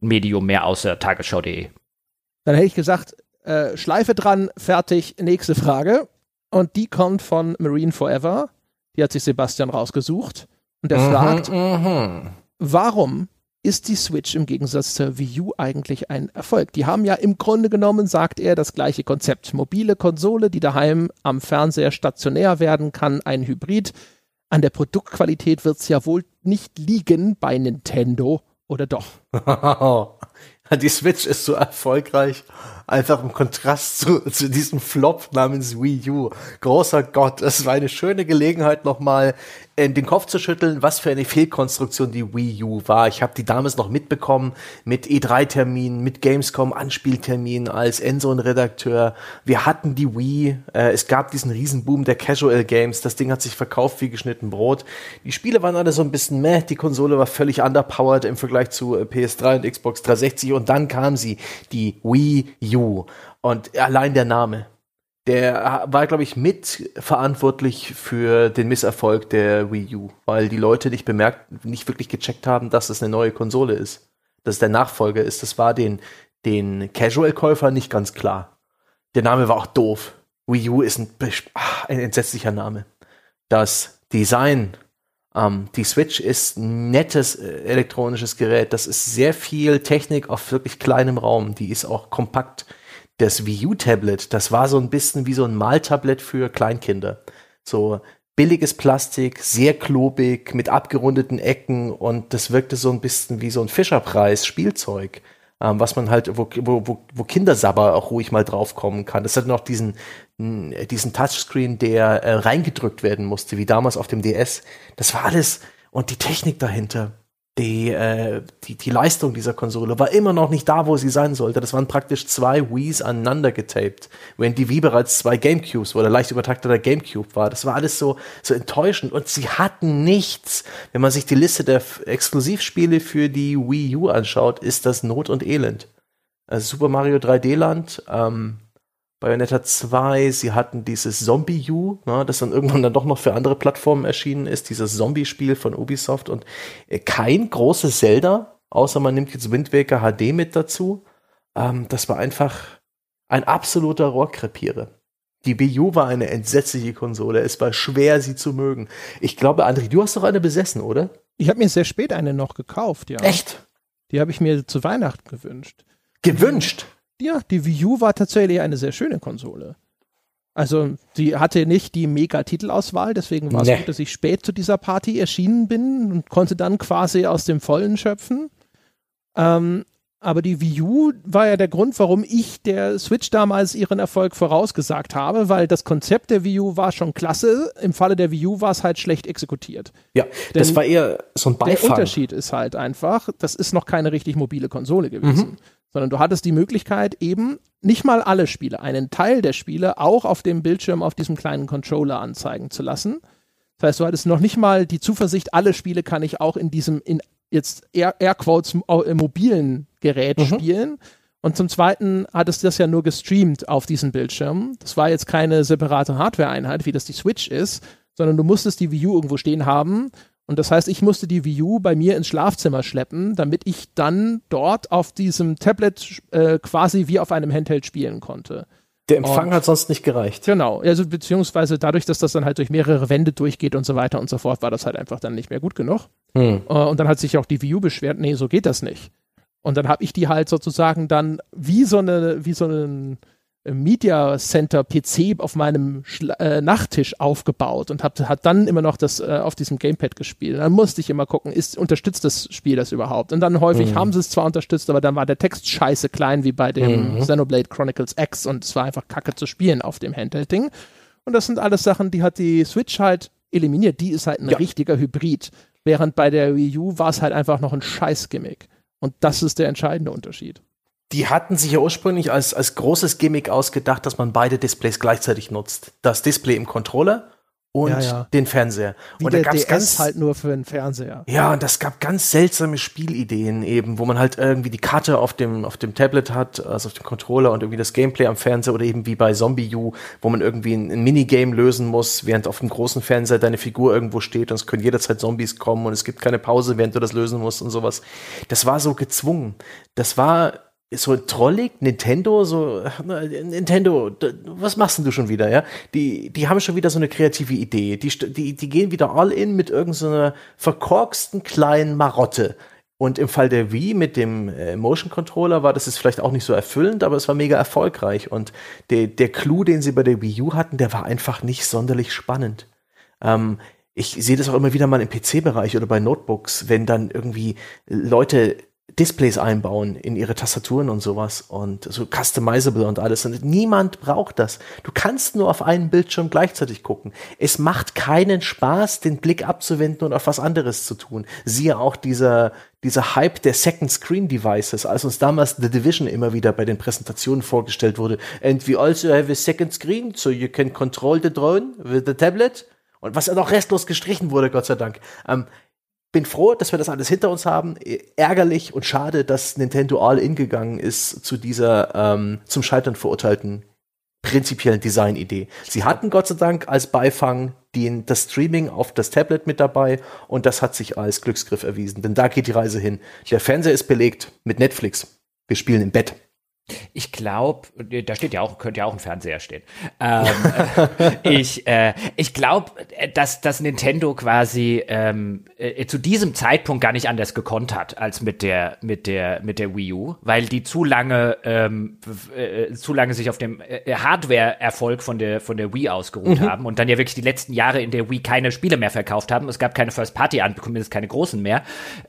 Medium mehr außer tagesschau.de. Dann hätte ich gesagt, äh, Schleife dran, fertig, nächste Frage. Und die kommt von Marine Forever. Die hat sich Sebastian rausgesucht. Und er mhm, fragt, mhm. warum ist die Switch im Gegensatz zur Wii U eigentlich ein Erfolg? Die haben ja im Grunde genommen, sagt er, das gleiche Konzept. Mobile Konsole, die daheim am Fernseher stationär werden kann, ein Hybrid. An der Produktqualität wird es ja wohl nicht liegen bei Nintendo, oder doch? die Switch ist so erfolgreich, einfach im Kontrast zu, zu diesem Flop namens Wii U. Großer Gott, es war eine schöne Gelegenheit, nochmal in den Kopf zu schütteln, was für eine Fehlkonstruktion die Wii U war. Ich habe die damals noch mitbekommen mit E3-Terminen, mit Gamescom-Anspielterminen als Endzone-Redakteur. Wir hatten die Wii, äh, es gab diesen Riesenboom der Casual Games, das Ding hat sich verkauft wie geschnitten Brot. Die Spiele waren alle so ein bisschen meh, die Konsole war völlig underpowered im Vergleich zu äh, PS3 und Xbox 360 und dann kam sie, die Wii U. Und allein der Name, der war, glaube ich, mitverantwortlich für den Misserfolg der Wii U, weil die Leute nicht bemerkt, nicht wirklich gecheckt haben, dass es eine neue Konsole ist, dass es der Nachfolger ist. Das war den, den Casual-Käufer nicht ganz klar. Der Name war auch doof. Wii U ist ein, ach, ein entsetzlicher Name. Das Design, ähm, die Switch ist ein nettes äh, elektronisches Gerät. Das ist sehr viel Technik auf wirklich kleinem Raum. Die ist auch kompakt. Das Wii U-Tablet, das war so ein bisschen wie so ein Maltablett für Kleinkinder. So billiges Plastik, sehr klobig, mit abgerundeten Ecken und das wirkte so ein bisschen wie so ein Fischerpreis-Spielzeug ähm, was man halt, wo, wo, wo, wo Kindersabber auch ruhig mal draufkommen kann. Das hat noch diesen, diesen Touchscreen, der äh, reingedrückt werden musste, wie damals auf dem DS. Das war alles und die Technik dahinter die, äh, die, die Leistung dieser Konsole war immer noch nicht da, wo sie sein sollte. Das waren praktisch zwei Wii's aneinander getaped, während die Wii bereits zwei Gamecubes oder leicht übertakteter Gamecube war. Das war alles so, so enttäuschend und sie hatten nichts. Wenn man sich die Liste der Exklusivspiele für die Wii U anschaut, ist das Not und Elend. Also Super Mario 3D Land, ähm, Bayonetta 2, sie hatten dieses Zombie U, ne, das dann irgendwann dann doch noch für andere Plattformen erschienen ist, dieses Zombie-Spiel von Ubisoft und äh, kein großes Zelda, außer man nimmt jetzt Wind Waker HD mit dazu. Ähm, das war einfach ein absoluter Rohrkrepierer. Die Wii U war eine entsetzliche Konsole. Es war schwer, sie zu mögen. Ich glaube, André, du hast doch eine besessen, oder? Ich habe mir sehr spät eine noch gekauft, ja. Echt? Die habe ich mir zu Weihnachten gewünscht. Gewünscht? Ja, die Wii U war tatsächlich eine sehr schöne Konsole. Also, sie hatte nicht die Mega-Titelauswahl, deswegen war es nee. gut, dass ich spät zu dieser Party erschienen bin und konnte dann quasi aus dem Vollen schöpfen. Ähm, aber die Wii U war ja der Grund, warum ich der Switch damals ihren Erfolg vorausgesagt habe, weil das Konzept der Wii U war schon klasse. Im Falle der Wii U war es halt schlecht exekutiert. Ja, Denn das war eher so ein Beifang. Der Unterschied ist halt einfach, das ist noch keine richtig mobile Konsole gewesen. Mhm sondern du hattest die Möglichkeit eben nicht mal alle Spiele, einen Teil der Spiele auch auf dem Bildschirm auf diesem kleinen Controller anzeigen zu lassen. Das heißt, du hattest noch nicht mal die Zuversicht, alle Spiele kann ich auch in diesem, in jetzt Air, Airquotes äh, mobilen Gerät mhm. spielen. Und zum Zweiten hattest du das ja nur gestreamt auf diesen Bildschirm. Das war jetzt keine separate Hardware-Einheit, wie das die Switch ist, sondern du musstest die Wii U irgendwo stehen haben und das heißt, ich musste die Wii U bei mir ins Schlafzimmer schleppen, damit ich dann dort auf diesem Tablet äh, quasi wie auf einem Handheld spielen konnte. Der Empfang und, hat sonst nicht gereicht. Genau, also beziehungsweise dadurch, dass das dann halt durch mehrere Wände durchgeht und so weiter und so fort, war das halt einfach dann nicht mehr gut genug. Hm. Uh, und dann hat sich auch die Wii U beschwert, nee, so geht das nicht. Und dann habe ich die halt sozusagen dann wie so eine, wie so einen Media Center PC auf meinem Schla äh, Nachttisch aufgebaut und habe hat dann immer noch das äh, auf diesem Gamepad gespielt. Und dann musste ich immer gucken, ist unterstützt das Spiel das überhaupt? Und dann häufig mhm. haben sie es zwar unterstützt, aber dann war der Text scheiße klein wie bei dem mhm. Xenoblade Chronicles X und es war einfach kacke zu spielen auf dem Handheld-Ding. Und das sind alles Sachen, die hat die Switch halt eliminiert. Die ist halt ein ja. richtiger Hybrid. Während bei der Wii U war es halt einfach noch ein Scheiß-Gimmick. Und das ist der entscheidende Unterschied die hatten sich ja ursprünglich als, als großes Gimmick ausgedacht, dass man beide Displays gleichzeitig nutzt. Das Display im Controller und ja, ja. den Fernseher. Wie und da gab's DS ganz halt nur für den Fernseher. Ja, und das gab ganz seltsame Spielideen eben, wo man halt irgendwie die Karte auf dem auf dem Tablet hat, also auf dem Controller und irgendwie das Gameplay am Fernseher oder eben wie bei Zombie U, wo man irgendwie ein, ein Minigame lösen muss, während auf dem großen Fernseher deine Figur irgendwo steht und es können jederzeit Zombies kommen und es gibt keine Pause, während du das lösen musst und sowas. Das war so gezwungen. Das war so trollig, Nintendo, so, Nintendo, was machst denn du schon wieder, ja? Die, die haben schon wieder so eine kreative Idee. Die, die, die gehen wieder all in mit irgendeiner so verkorksten kleinen Marotte. Und im Fall der Wii mit dem äh, Motion Controller war das jetzt vielleicht auch nicht so erfüllend, aber es war mega erfolgreich. Und der, der Clou, den sie bei der Wii U hatten, der war einfach nicht sonderlich spannend. Ähm, ich sehe das auch immer wieder mal im PC-Bereich oder bei Notebooks, wenn dann irgendwie Leute Displays einbauen in ihre Tastaturen und sowas und so customizable und alles. Und niemand braucht das. Du kannst nur auf einen Bildschirm gleichzeitig gucken. Es macht keinen Spaß, den Blick abzuwenden und auf was anderes zu tun. Siehe auch dieser, dieser Hype der Second Screen Devices, als uns damals The Division immer wieder bei den Präsentationen vorgestellt wurde. And we also have a second screen, so you can control the drone with the tablet. Und was ja noch restlos gestrichen wurde, Gott sei Dank. Ähm, bin froh, dass wir das alles hinter uns haben. Ärgerlich und schade, dass Nintendo all in gegangen ist zu dieser ähm, zum Scheitern verurteilten prinzipiellen Designidee. Sie hatten Gott sei Dank als Beifang den, das Streaming auf das Tablet mit dabei und das hat sich als Glücksgriff erwiesen, denn da geht die Reise hin. Der Fernseher ist belegt mit Netflix. Wir spielen im Bett. Ich glaube, da steht ja auch, könnte ja auch ein Fernseher stehen. Ähm, ich äh, ich glaube, dass, dass Nintendo quasi ähm, äh, zu diesem Zeitpunkt gar nicht anders gekonnt hat als mit der mit der mit der Wii U, weil die zu lange ähm, äh, zu lange sich auf dem äh, Hardware-Erfolg von der von der Wii ausgeruht mhm. haben und dann ja wirklich die letzten Jahre in der Wii keine Spiele mehr verkauft haben. Es gab keine First-Party an, zumindest keine großen mehr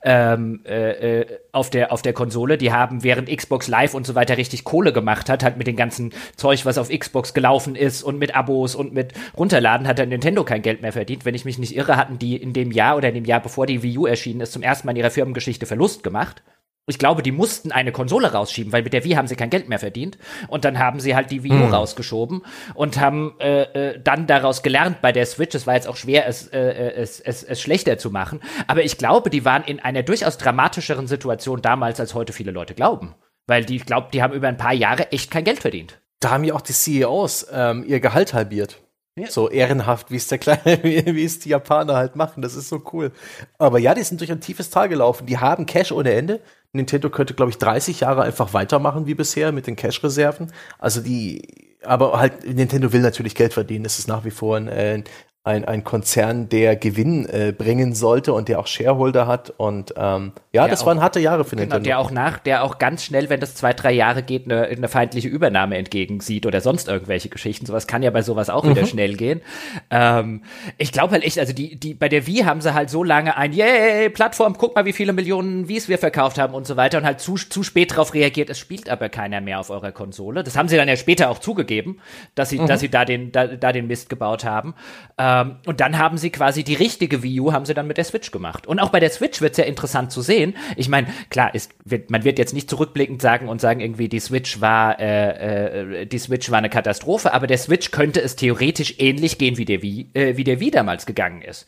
ähm, äh, äh, auf der auf der Konsole. Die haben während Xbox Live und so weiter richtig richtig Kohle gemacht hat, halt mit dem ganzen Zeug, was auf Xbox gelaufen ist und mit Abos und mit Runterladen, hat dann Nintendo kein Geld mehr verdient. Wenn ich mich nicht irre, hatten die in dem Jahr oder in dem Jahr, bevor die Wii U erschienen ist, zum ersten Mal in ihrer Firmengeschichte Verlust gemacht. Ich glaube, die mussten eine Konsole rausschieben, weil mit der Wii haben sie kein Geld mehr verdient. Und dann haben sie halt die Wii U hm. rausgeschoben und haben äh, äh, dann daraus gelernt bei der Switch. Es war jetzt auch schwer, es, äh, äh, es, es, es schlechter zu machen. Aber ich glaube, die waren in einer durchaus dramatischeren Situation damals, als heute viele Leute glauben. Weil die, ich glaube, die haben über ein paar Jahre echt kein Geld verdient. Da haben ja auch die CEOs ähm, ihr Gehalt halbiert. Ja. So ehrenhaft, wie es der kleine, wie, es die Japaner halt machen. Das ist so cool. Aber ja, die sind durch ein tiefes Tal gelaufen. Die haben Cash ohne Ende. Nintendo könnte, glaube ich, 30 Jahre einfach weitermachen wie bisher mit den Cash-Reserven. Also die, aber halt, Nintendo will natürlich Geld verdienen. Das ist nach wie vor ein, äh, ein, ein Konzern, der Gewinn äh, bringen sollte und der auch Shareholder hat. Und ähm, ja, der das auch, waren harte Jahre für genau, Nintendo. Der auch nach, der auch ganz schnell, wenn das zwei, drei Jahre geht, eine, eine feindliche Übernahme entgegensieht oder sonst irgendwelche Geschichten. Sowas kann ja bei sowas auch mhm. wieder schnell gehen. Ähm, ich glaube halt echt, also die, die, bei der Wii haben sie halt so lange ein, yay, Plattform, guck mal, wie viele Millionen Wies wir verkauft haben und so weiter und halt zu, zu spät darauf reagiert, es spielt aber keiner mehr auf eurer Konsole. Das haben sie dann ja später auch zugegeben, dass sie, mhm. dass sie da den, da, da den Mist gebaut haben. Ähm, ähm, und dann haben sie quasi die richtige Wii U haben sie dann mit der Switch gemacht. Und auch bei der Switch wird es ja interessant zu sehen. Ich meine, klar, ist, wird, man wird jetzt nicht zurückblickend sagen und sagen irgendwie, die Switch war, äh, äh, die Switch war eine Katastrophe, aber der Switch könnte es theoretisch ähnlich gehen, wie der Wii, äh, wie der Wii damals gegangen ist.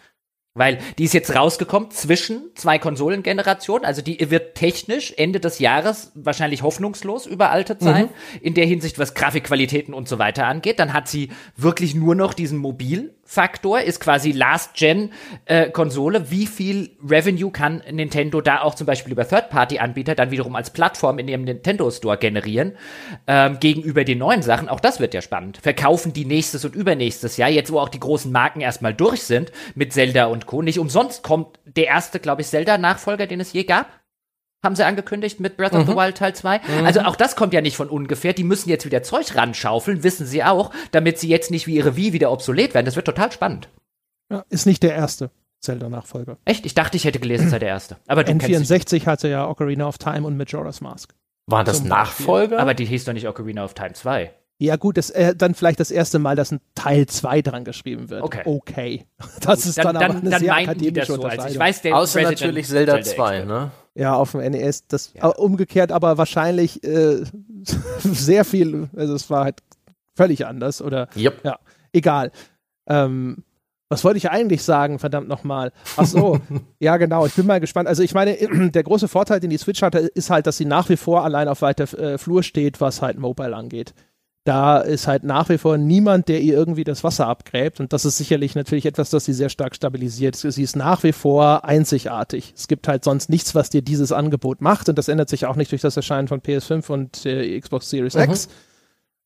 Weil die ist jetzt rausgekommen zwischen zwei Konsolengenerationen. Also die wird technisch Ende des Jahres wahrscheinlich hoffnungslos überaltet sein. Mhm. In der Hinsicht, was Grafikqualitäten und so weiter angeht. Dann hat sie wirklich nur noch diesen Mobil Faktor ist quasi Last-Gen-Konsole. Äh, Wie viel Revenue kann Nintendo da auch zum Beispiel über Third-Party-Anbieter dann wiederum als Plattform in ihrem Nintendo Store generieren ähm, gegenüber den neuen Sachen? Auch das wird ja spannend. Verkaufen die nächstes und übernächstes Jahr, jetzt wo auch die großen Marken erstmal durch sind mit Zelda und Co. Nicht umsonst kommt der erste, glaube ich, Zelda-Nachfolger, den es je gab haben sie angekündigt mit Breath of the mhm. Wild Teil 2. Mhm. Also auch das kommt ja nicht von ungefähr. Die müssen jetzt wieder Zeug ranschaufeln, wissen sie auch, damit sie jetzt nicht wie ihre Wii wieder obsolet werden. Das wird total spannend. Ja, ist nicht der erste Zelda-Nachfolger. Echt? Ich dachte, ich hätte gelesen, es sei der erste. Aber du N64 hatte ja Ocarina of Time und Majora's Mask. Waren das Nachfolger? Aber die hieß doch nicht Ocarina of Time 2. Ja, gut, das, äh, dann vielleicht das erste Mal, dass ein Teil 2 dran geschrieben wird. Okay. Okay. Das gut, ist dann, dann, aber eine dann sehr akademische so, als ich weiß, der Außer Resident natürlich Zelda, Zelda 2, ne? Ja, auf dem NES. Das ja. umgekehrt, aber wahrscheinlich äh, sehr viel, also es war halt völlig anders oder yep. ja, egal. Ähm, was wollte ich eigentlich sagen, verdammt nochmal? Ach so, ja genau, ich bin mal gespannt. Also ich meine, der große Vorteil, den die Switch hatte, ist halt, dass sie nach wie vor allein auf weiter äh, Flur steht, was halt Mobile angeht da ist halt nach wie vor niemand, der ihr irgendwie das Wasser abgräbt. Und das ist sicherlich natürlich etwas, das sie sehr stark stabilisiert. Sie ist nach wie vor einzigartig. Es gibt halt sonst nichts, was dir dieses Angebot macht. Und das ändert sich auch nicht durch das Erscheinen von PS5 und äh, Xbox Series mhm. X.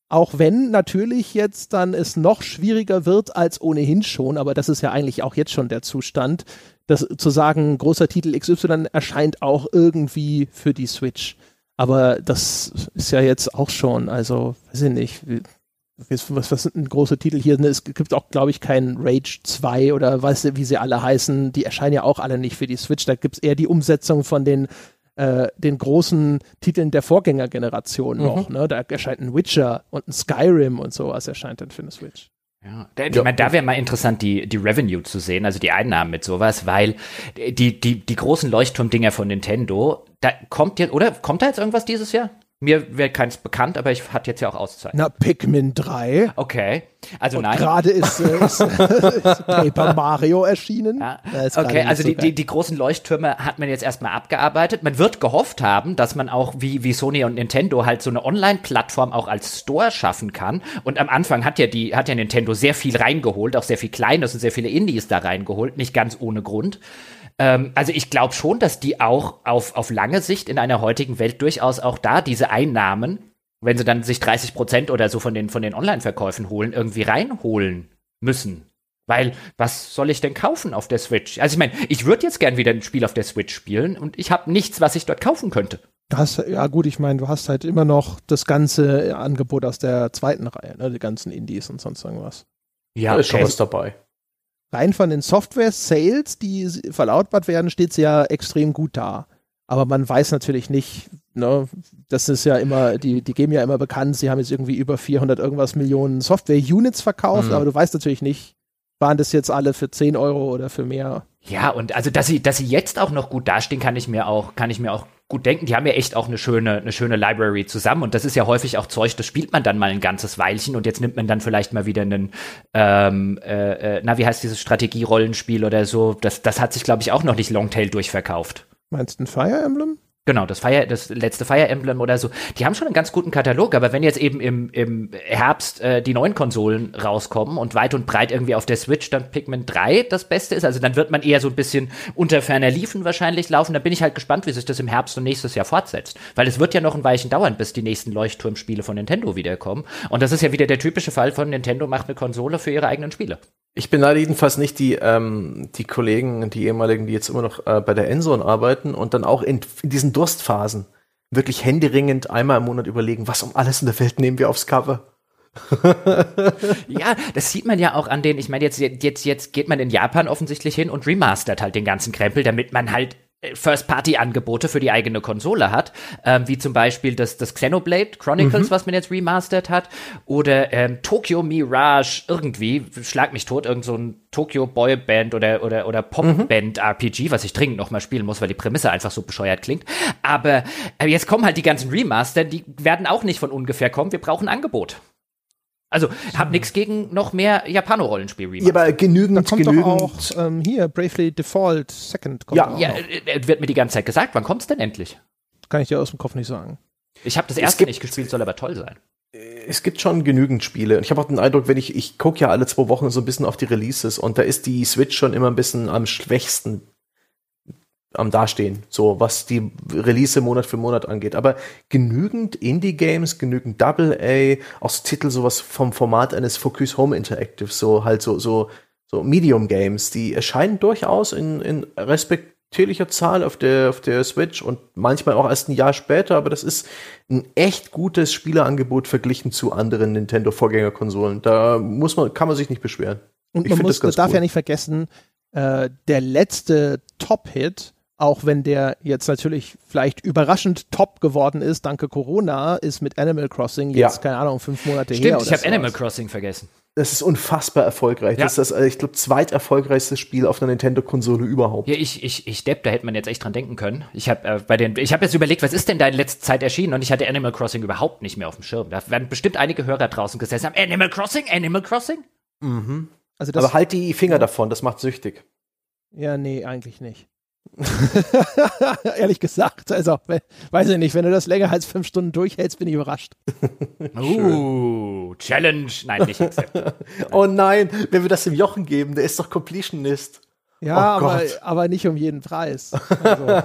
Auch wenn natürlich jetzt dann es noch schwieriger wird als ohnehin schon, aber das ist ja eigentlich auch jetzt schon der Zustand, dass zu sagen, großer Titel XY erscheint auch irgendwie für die Switch. Aber das ist ja jetzt auch schon, also, weiß ich nicht, was, was sind denn große Titel hier? Es gibt auch, glaube ich, keinen Rage 2 oder weißt du, wie sie alle heißen. Die erscheinen ja auch alle nicht für die Switch. Da gibt es eher die Umsetzung von den, äh, den großen Titeln der Vorgängergeneration mhm. noch. Ne? Da erscheint ein Witcher und ein Skyrim und sowas erscheint dann für eine Switch. Ja, ich meine, da wäre mal interessant, die, die Revenue zu sehen, also die Einnahmen mit sowas, weil die, die, die großen Leuchtturmdinger von Nintendo, da kommt jetzt, oder? Kommt da jetzt irgendwas dieses Jahr? Mir wäre keins bekannt, aber ich hatte jetzt ja auch Auszeit. Na, Pikmin 3. Okay. Also Und nein. gerade ist, äh, ist, ist Paper Mario erschienen. Ja. Okay, also so die, die, die großen Leuchttürme hat man jetzt erstmal abgearbeitet. Man wird gehofft haben, dass man auch wie, wie Sony und Nintendo halt so eine Online-Plattform auch als Store schaffen kann. Und am Anfang hat ja die, hat ja Nintendo sehr viel reingeholt, auch sehr viel Kleines und sehr viele Indies da reingeholt, nicht ganz ohne Grund. Ähm, also ich glaube schon, dass die auch auf, auf lange Sicht in einer heutigen Welt durchaus auch da diese Einnahmen, wenn sie dann sich 30 Prozent oder so von den, von den Online-Verkäufen holen, irgendwie reinholen müssen. Weil, was soll ich denn kaufen auf der Switch? Also ich meine, ich würde jetzt gern wieder ein Spiel auf der Switch spielen und ich habe nichts, was ich dort kaufen könnte. Du hast, ja gut, ich meine, du hast halt immer noch das ganze Angebot aus der zweiten Reihe, ne, die ganzen Indies und sonst irgendwas. Da ist schon was dabei. Rein von den Software-Sales, die verlautbart werden, steht sie ja extrem gut da. Aber man weiß natürlich nicht, ne, das ist ja immer, die, die geben ja immer bekannt, sie haben jetzt irgendwie über 400 irgendwas Millionen Software-Units verkauft, Mhm. aber du weißt natürlich nicht, waren das jetzt alle für 10 Euro oder für mehr. Ja, und also, dass sie, dass sie jetzt auch noch gut dastehen, kann ich mir auch, kann ich mir auch gut denken. Die haben ja echt auch eine schöne, eine schöne Library zusammen und das ist ja häufig auch Zeug, das spielt man dann mal ein ganzes Weilchen und jetzt nimmt man dann vielleicht mal wieder einen, ähm, äh, äh, na, wie heißt dieses Strategierollenspiel oder so? Das, das hat sich, glaube ich, auch noch nicht Longtail durchverkauft. Meinst du ein Fire Emblem? Genau, das Fire, das letzte Fire Emblem oder so. Die haben schon einen ganz guten Katalog, aber wenn jetzt eben im, im Herbst äh, die neuen Konsolen rauskommen und weit und breit irgendwie auf der Switch dann Pikmin 3 das Beste ist, also dann wird man eher so ein bisschen unter ferner Liefen wahrscheinlich laufen. Da bin ich halt gespannt, wie sich das im Herbst und nächstes Jahr fortsetzt. Weil es wird ja noch ein Weilchen dauern, bis die nächsten Leuchtturmspiele von Nintendo wiederkommen. Und das ist ja wieder der typische Fall von Nintendo macht eine Konsole für ihre eigenen Spiele. Ich beneide jedenfalls nicht die, ähm, die Kollegen, die ehemaligen, die jetzt immer noch äh, bei der Endzone arbeiten und dann auch in, in diesen Durstphasen wirklich händeringend einmal im Monat überlegen, was um alles in der Welt nehmen wir aufs Cover. Ja, das sieht man ja auch an den, ich meine, jetzt, jetzt, jetzt geht man in Japan offensichtlich hin und remastert halt den ganzen Krempel, damit man halt First-Party-Angebote für die eigene Konsole hat, ähm, wie zum Beispiel das, das Xenoblade Chronicles, was man jetzt remastert hat, oder ähm, Tokyo Mirage irgendwie, schlag mich tot, irgend so ein Tokyo Boyband oder, oder, oder Popband RPG, was ich dringend noch mal spielen muss, weil die Prämisse einfach so bescheuert klingt. Aber äh, jetzt kommen halt die ganzen Remaster, die werden auch nicht von ungefähr kommen, wir brauchen Angebot. Also, hab nichts gegen noch mehr Japano-Rollenspiel-Remaster. Ja, aber Da genügend, kommt genügend. doch auch ähm, hier Bravely Default Second. Kommt Ja, auch Ja, noch. äh, äh, wird mir die ganze Zeit gesagt. Wann kommt's denn endlich? Kann ich dir aus dem Kopf nicht sagen. Ich habe das erste gibt- nicht gespielt, soll aber toll sein. es gibt schon genügend Spiele. Und ich habe auch den Eindruck, wenn ich, ich gucke ja alle zwei Wochen so ein bisschen auf die Releases und da ist die Switch schon immer ein bisschen am schwächsten am Dastehen, so was die Release Monat für Monat angeht. Aber genügend Indie-Games, genügend Double-A, auch so Titel sowas vom Format eines Focus Home Interactive, so halt so, so, so Medium-Games, die erscheinen durchaus in, in respektierlicher Zahl auf der, auf der Switch und manchmal auch erst ein Jahr später, aber das ist ein echt gutes Spielerangebot verglichen zu anderen Nintendo-Vorgängerkonsolen. Da muss man, kann man sich nicht beschweren. Und Ich man muss, das darf cool. ja nicht vergessen, äh, der letzte Top-Hit, auch wenn der jetzt natürlich vielleicht überraschend top geworden ist, danke Corona, ist mit Animal Crossing Ja. jetzt, keine Ahnung, fünf Monate her. Stimmt, ich habe. Animal Crossing vergessen. Das ist unfassbar erfolgreich. Ja. Das ist das, äh, ich glaube, zweiterfolgreichste Spiel auf einer Nintendo-Konsole überhaupt. Ja, ich, ich, ich Depp, da hätte man jetzt echt dran denken können. Ich habe äh, bei den, ich habe jetzt überlegt, was ist denn da in letzter Zeit erschienen und ich hatte Animal Crossing überhaupt nicht mehr auf dem Schirm. Da werden bestimmt einige Hörer draußen gesessen haben. Animal Crossing, Animal Crossing? Also das, Aber halt die Finger davon, das macht süchtig. ja, nee, eigentlich nicht. Ehrlich gesagt, also, we- weiß ich nicht, wenn du das länger als fünf Stunden durchhältst, bin ich überrascht. Uh, Challenge. Nein, nicht accept. Oh nein, wenn wir das dem Jochen geben, der ist doch Completionist. Ja, Oh aber, aber nicht um jeden Preis. Also.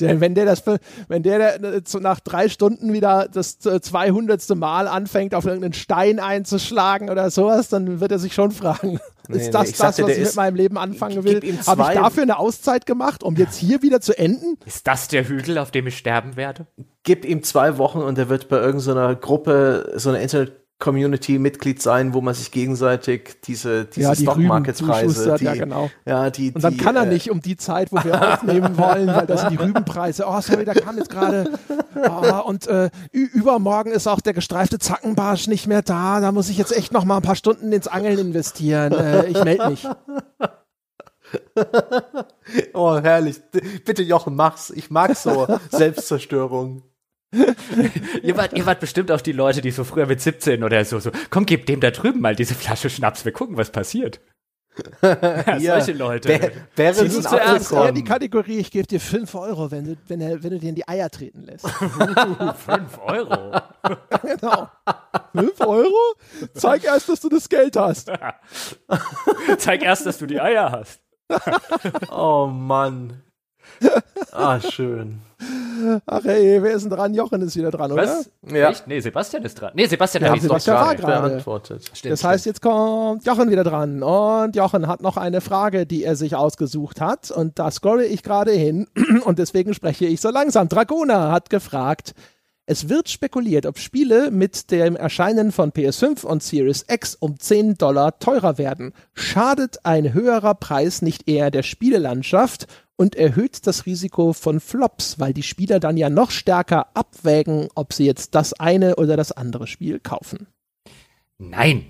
Denn wenn der das, wenn der zu- nach drei Stunden wieder das 200. Mal anfängt, auf irgendeinen Stein einzuschlagen oder sowas, dann wird er sich schon fragen, Nee, ist nee, das ich das, sagte, was ich mit meinem Leben anfangen will? Habe ich dafür eine Auszeit gemacht, um jetzt hier wieder zu enden? Ist das der Hügel, auf dem ich sterben werde? Gib ihm zwei Wochen und er wird bei irgendeiner Gruppe, so einer Internet-Community Mitglied sein, wo man sich gegenseitig diese, diese Ja, die Stock Rüben Market Preise, zuschustert, die, ja, genau. ja, die, Und dann die, kann er äh, nicht um die Zeit, wo wir aufnehmen wollen, weil das sind die Rübenpreise. Oh, sorry, da kam jetzt gerade. Oh, und äh, übermorgen ist auch der gestreifte Zackenbarsch nicht mehr da. Da muss ich jetzt echt noch mal ein paar Stunden ins Angeln investieren. Äh, ich melde mich. Oh, herrlich. Bitte, Jochen, mach's. Ich mag so Selbstzerstörung. ihr, wart, ihr wart bestimmt auch die Leute, die so früher mit 17 oder so, so, komm, gib dem da drüben mal diese Flasche Schnaps, wir gucken, was passiert. ja, solche Leute. Wär, wäre es zuerst eher die Kategorie, ich gebe dir 5 Euro, wenn du, wenn, er, wenn du dir in die Eier treten lässt. 5 Euro? genau. 5 Euro? Zeig erst, dass du das Geld hast. Zeig erst, dass du die Eier hast. oh Mann. Ah, schön. Ach ey, wer ist denn dran? Jochen ist wieder dran, Was? oder? Ja. Echt? Nee, Sebastian ist dran. Nee, Sebastian ja, hat Sebastian war gerade beantwortet. Stimmt, das heißt, jetzt kommt Jochen wieder dran. Und Jochen hat noch eine Frage, die er sich ausgesucht hat. Und da scrolle ich gerade hin. Und deswegen spreche ich so langsam. Dragona hat gefragt, es wird spekuliert, ob Spiele mit dem Erscheinen von PS5 und Series X um 10 Dollar teurer werden. Schadet ein höherer Preis nicht eher der Spielelandschaft und erhöht das Risiko von Flops, weil die Spieler dann ja noch stärker abwägen, ob sie jetzt das eine oder das andere Spiel kaufen. Nein.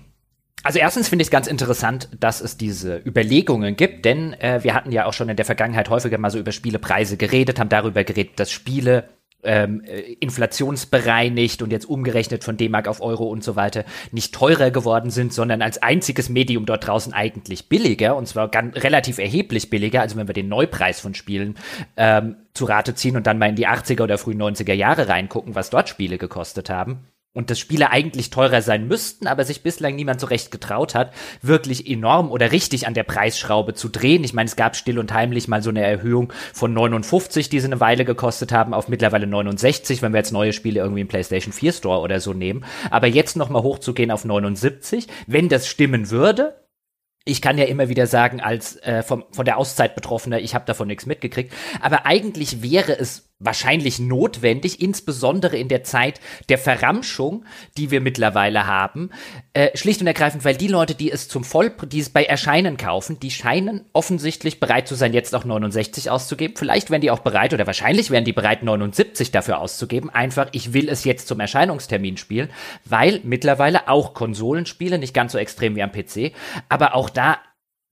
Also erstens finde ich es ganz interessant, dass es diese Überlegungen gibt, denn äh, wir hatten ja auch schon in der Vergangenheit häufiger mal so über Spielepreise geredet, haben darüber geredet, dass Spiele ähm, äh, inflationsbereinigt und jetzt umgerechnet von D-Mark auf Euro und so weiter nicht teurer geworden sind, sondern als einziges Medium dort draußen eigentlich billiger und zwar ganz, relativ erheblich billiger, also wenn wir den Neupreis von Spielen ähm, zu Rate ziehen und dann mal in die 80er oder frühen 90er Jahre reingucken, was dort Spiele gekostet haben und dass Spiele eigentlich teurer sein müssten, aber sich bislang niemand so recht getraut hat, wirklich enorm oder richtig an der Preisschraube zu drehen. Ich meine, es gab still und heimlich mal so eine Erhöhung von 59, die sie eine Weile gekostet haben, auf mittlerweile 69, wenn wir jetzt neue Spiele irgendwie im PlayStation 4 Store oder so nehmen. Aber jetzt nochmal hochzugehen auf 79, wenn das stimmen würde, ich kann ja immer wieder sagen, als äh, vom, von der Auszeit Betroffener, ich habe davon nichts mitgekriegt. Aber eigentlich wäre es wahrscheinlich notwendig, insbesondere in der Zeit der Verramschung, die wir mittlerweile haben, äh, schlicht und ergreifend, weil die Leute, die es zum Voll, die es bei Erscheinen kaufen, die scheinen offensichtlich bereit zu sein, jetzt auch 69 auszugeben. Vielleicht wären die auch bereit oder wahrscheinlich wären die bereit, 79 dafür auszugeben. Einfach, ich will es jetzt zum Erscheinungstermin spielen, weil mittlerweile auch Konsolenspiele, nicht ganz so extrem wie am PC, aber auch da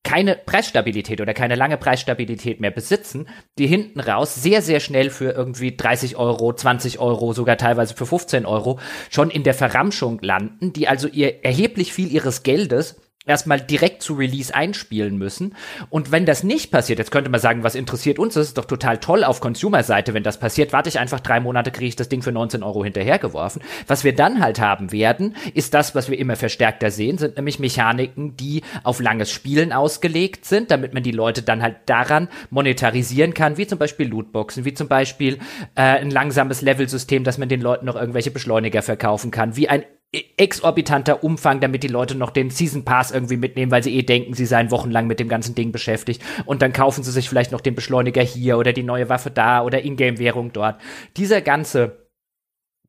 keine Preisstabilität oder keine lange Preisstabilität mehr besitzen, die hinten raus sehr, sehr schnell für irgendwie 30 Euro, 20 Euro, sogar teilweise für 15 Euro schon in der Verramschung landen, die also ihr erheblich viel ihres Geldes erstmal direkt zu Release einspielen müssen. Und wenn das nicht passiert, jetzt könnte man sagen, was interessiert uns, das ist doch total toll auf Consumer-Seite, wenn das passiert, warte ich einfach drei Monate, kriege ich das Ding für 19 Euro hinterhergeworfen. Was wir dann halt haben werden, ist das, was wir immer verstärkter sehen, sind nämlich Mechaniken, die auf langes Spielen ausgelegt sind, damit man die Leute dann halt daran monetarisieren kann, wie zum Beispiel Lootboxen, wie zum Beispiel äh, ein langsames Level-System, dass man den Leuten noch irgendwelche Beschleuniger verkaufen kann, wie ein exorbitanter Umfang, damit die Leute noch den Season Pass irgendwie mitnehmen, weil sie eh denken, sie seien wochenlang mit dem ganzen Ding beschäftigt. Und dann kaufen sie sich vielleicht noch den Beschleuniger hier oder die neue Waffe da oder Ingame-Währung dort. Dieser ganze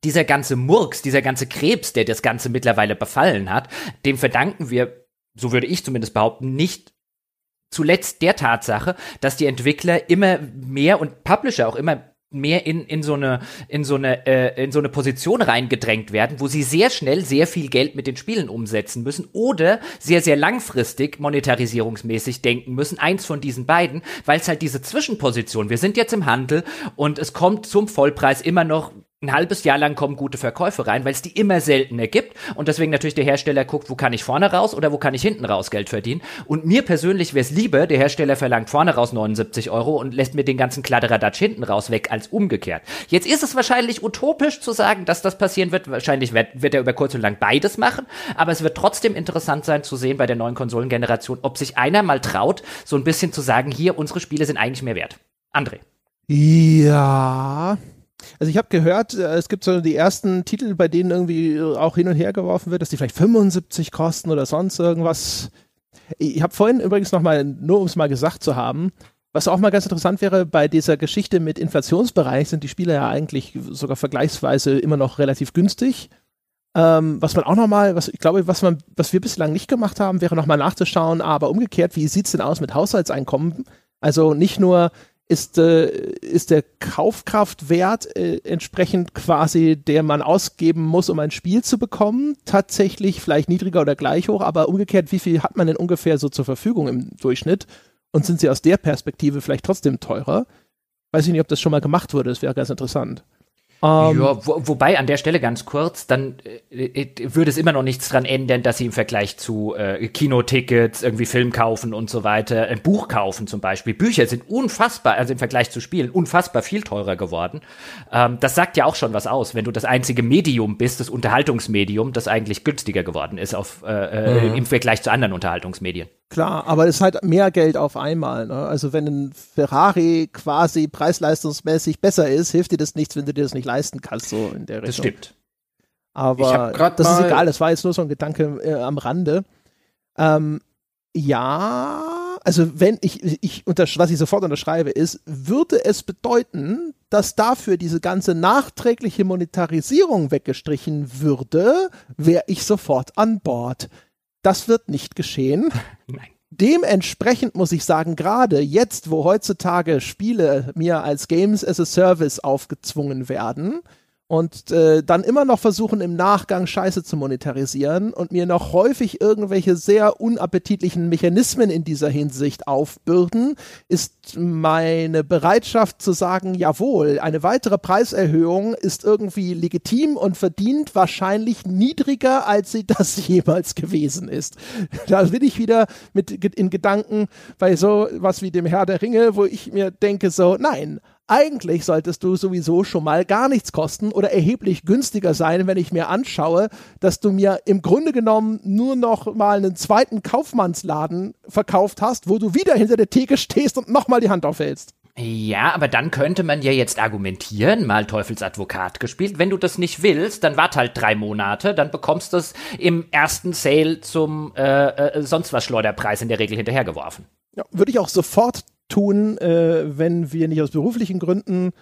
dieser ganze Murks, dieser ganze Krebs, der das Ganze mittlerweile befallen hat, dem verdanken wir, so würde ich zumindest behaupten, nicht zuletzt der Tatsache, dass die Entwickler immer mehr und Publisher auch immer mehr in, in so eine in so eine äh, in so eine Position reingedrängt werden, wo sie sehr schnell sehr viel Geld mit den Spielen umsetzen müssen oder sehr sehr langfristig monetarisierungsmäßig denken müssen. Eins von diesen beiden, weil es halt diese Zwischenposition. Wir sind jetzt im Handel und es kommt zum Vollpreis immer noch ein halbes Jahr lang kommen gute Verkäufe rein, weil es die immer seltener gibt und deswegen natürlich der Hersteller guckt, wo kann ich vorne raus oder wo kann ich hinten raus Geld verdienen. Und mir persönlich wäre es lieber, der Hersteller verlangt vorne raus 79 Euro und lässt mir den ganzen Kladderadatsch hinten raus weg, als umgekehrt. Jetzt ist es wahrscheinlich utopisch zu sagen, dass das passieren wird. Wahrscheinlich wird, wird er über kurz und lang beides machen, aber es wird trotzdem interessant sein zu sehen bei der neuen Konsolengeneration, ob sich einer mal traut, so ein bisschen zu sagen, hier, unsere Spiele sind eigentlich mehr wert. André. Ja, also ich habe gehört, äh, es gibt so die ersten Titel, bei denen irgendwie äh, auch hin und her geworfen wird, dass die vielleicht 75 kosten oder sonst irgendwas. Ich habe vorhin übrigens nochmal, nur um es mal gesagt zu haben, was auch mal ganz interessant wäre, bei dieser Geschichte mit Inflationsbereich sind die Spiele ja eigentlich sogar vergleichsweise immer noch relativ günstig. Ähm, was man auch nochmal, was ich glaube, was man, was wir bislang nicht gemacht haben, wäre nochmal nachzuschauen, aber umgekehrt, wie sieht es denn aus mit Haushaltseinkommen? Also nicht nur ist, äh, ist der Kaufkraftwert äh, entsprechend quasi, der man ausgeben muss, um ein Spiel zu bekommen, tatsächlich vielleicht niedriger oder gleich hoch, aber umgekehrt, wie viel hat man denn ungefähr so zur Verfügung im Durchschnitt? Und sind sie aus der Perspektive vielleicht trotzdem teurer? Weiß ich nicht, ob das schon mal gemacht wurde, das wäre ganz interessant. Um, ja, wo, wobei an der Stelle ganz kurz, dann äh, äh, würde es immer noch nichts dran ändern, dass sie im Vergleich zu äh, Kinotickets, irgendwie Film kaufen und so weiter, ein Buch kaufen zum Beispiel. Bücher sind unfassbar, also im Vergleich zu Spielen, unfassbar viel teurer geworden. Ähm, das sagt ja auch schon was aus, wenn du das einzige Medium bist, das Unterhaltungsmedium, das eigentlich günstiger geworden ist auf, äh, äh mhm. im Vergleich zu anderen Unterhaltungsmedien. Klar, aber es ist halt mehr Geld auf einmal. Ne? Also wenn ein Ferrari quasi preis-leistungsmäßig besser ist, hilft dir das nichts, wenn du dir das nicht leisten kannst, so in der Richtung. Das stimmt. Aber das ist egal, das war jetzt nur so ein Gedanke äh, am Rande. Ähm, ja, also wenn ich, ich was ich sofort unterschreibe, ist, würde es bedeuten, dass dafür diese ganze nachträgliche Monetarisierung weggestrichen würde, wäre ich sofort an Bord. Das wird nicht geschehen. Nein. Dementsprechend muss ich sagen, gerade jetzt, wo heutzutage Spiele mir als Games as a Service aufgezwungen werden, und äh, dann immer noch versuchen, im Nachgang Scheiße zu monetarisieren und mir noch häufig irgendwelche sehr unappetitlichen Mechanismen in dieser Hinsicht aufbürden, ist meine Bereitschaft zu sagen, jawohl, eine weitere Preiserhöhung ist irgendwie legitim und verdient wahrscheinlich niedriger, als sie das jemals gewesen ist. Da bin ich wieder mit in Gedanken bei so was wie dem Herr der Ringe, wo ich mir denke so, nein, eigentlich solltest du sowieso schon mal gar nichts kosten oder erheblich günstiger sein, wenn ich mir anschaue, dass du mir im Grunde genommen nur noch mal einen zweiten Kaufmannsladen verkauft hast, wo du wieder hinter der Theke stehst und nochmal die Hand aufhältst. Ja, aber dann könnte man ja jetzt argumentieren, mal Teufelsadvokat gespielt. Wenn du das nicht willst, dann wart halt drei Monate, dann bekommst du es im ersten Sale zum äh, äh, sonst was Schleuderpreis in der Regel hinterhergeworfen. Ja, würde ich auch sofort tun, äh, wenn wir nicht aus beruflichen Gründen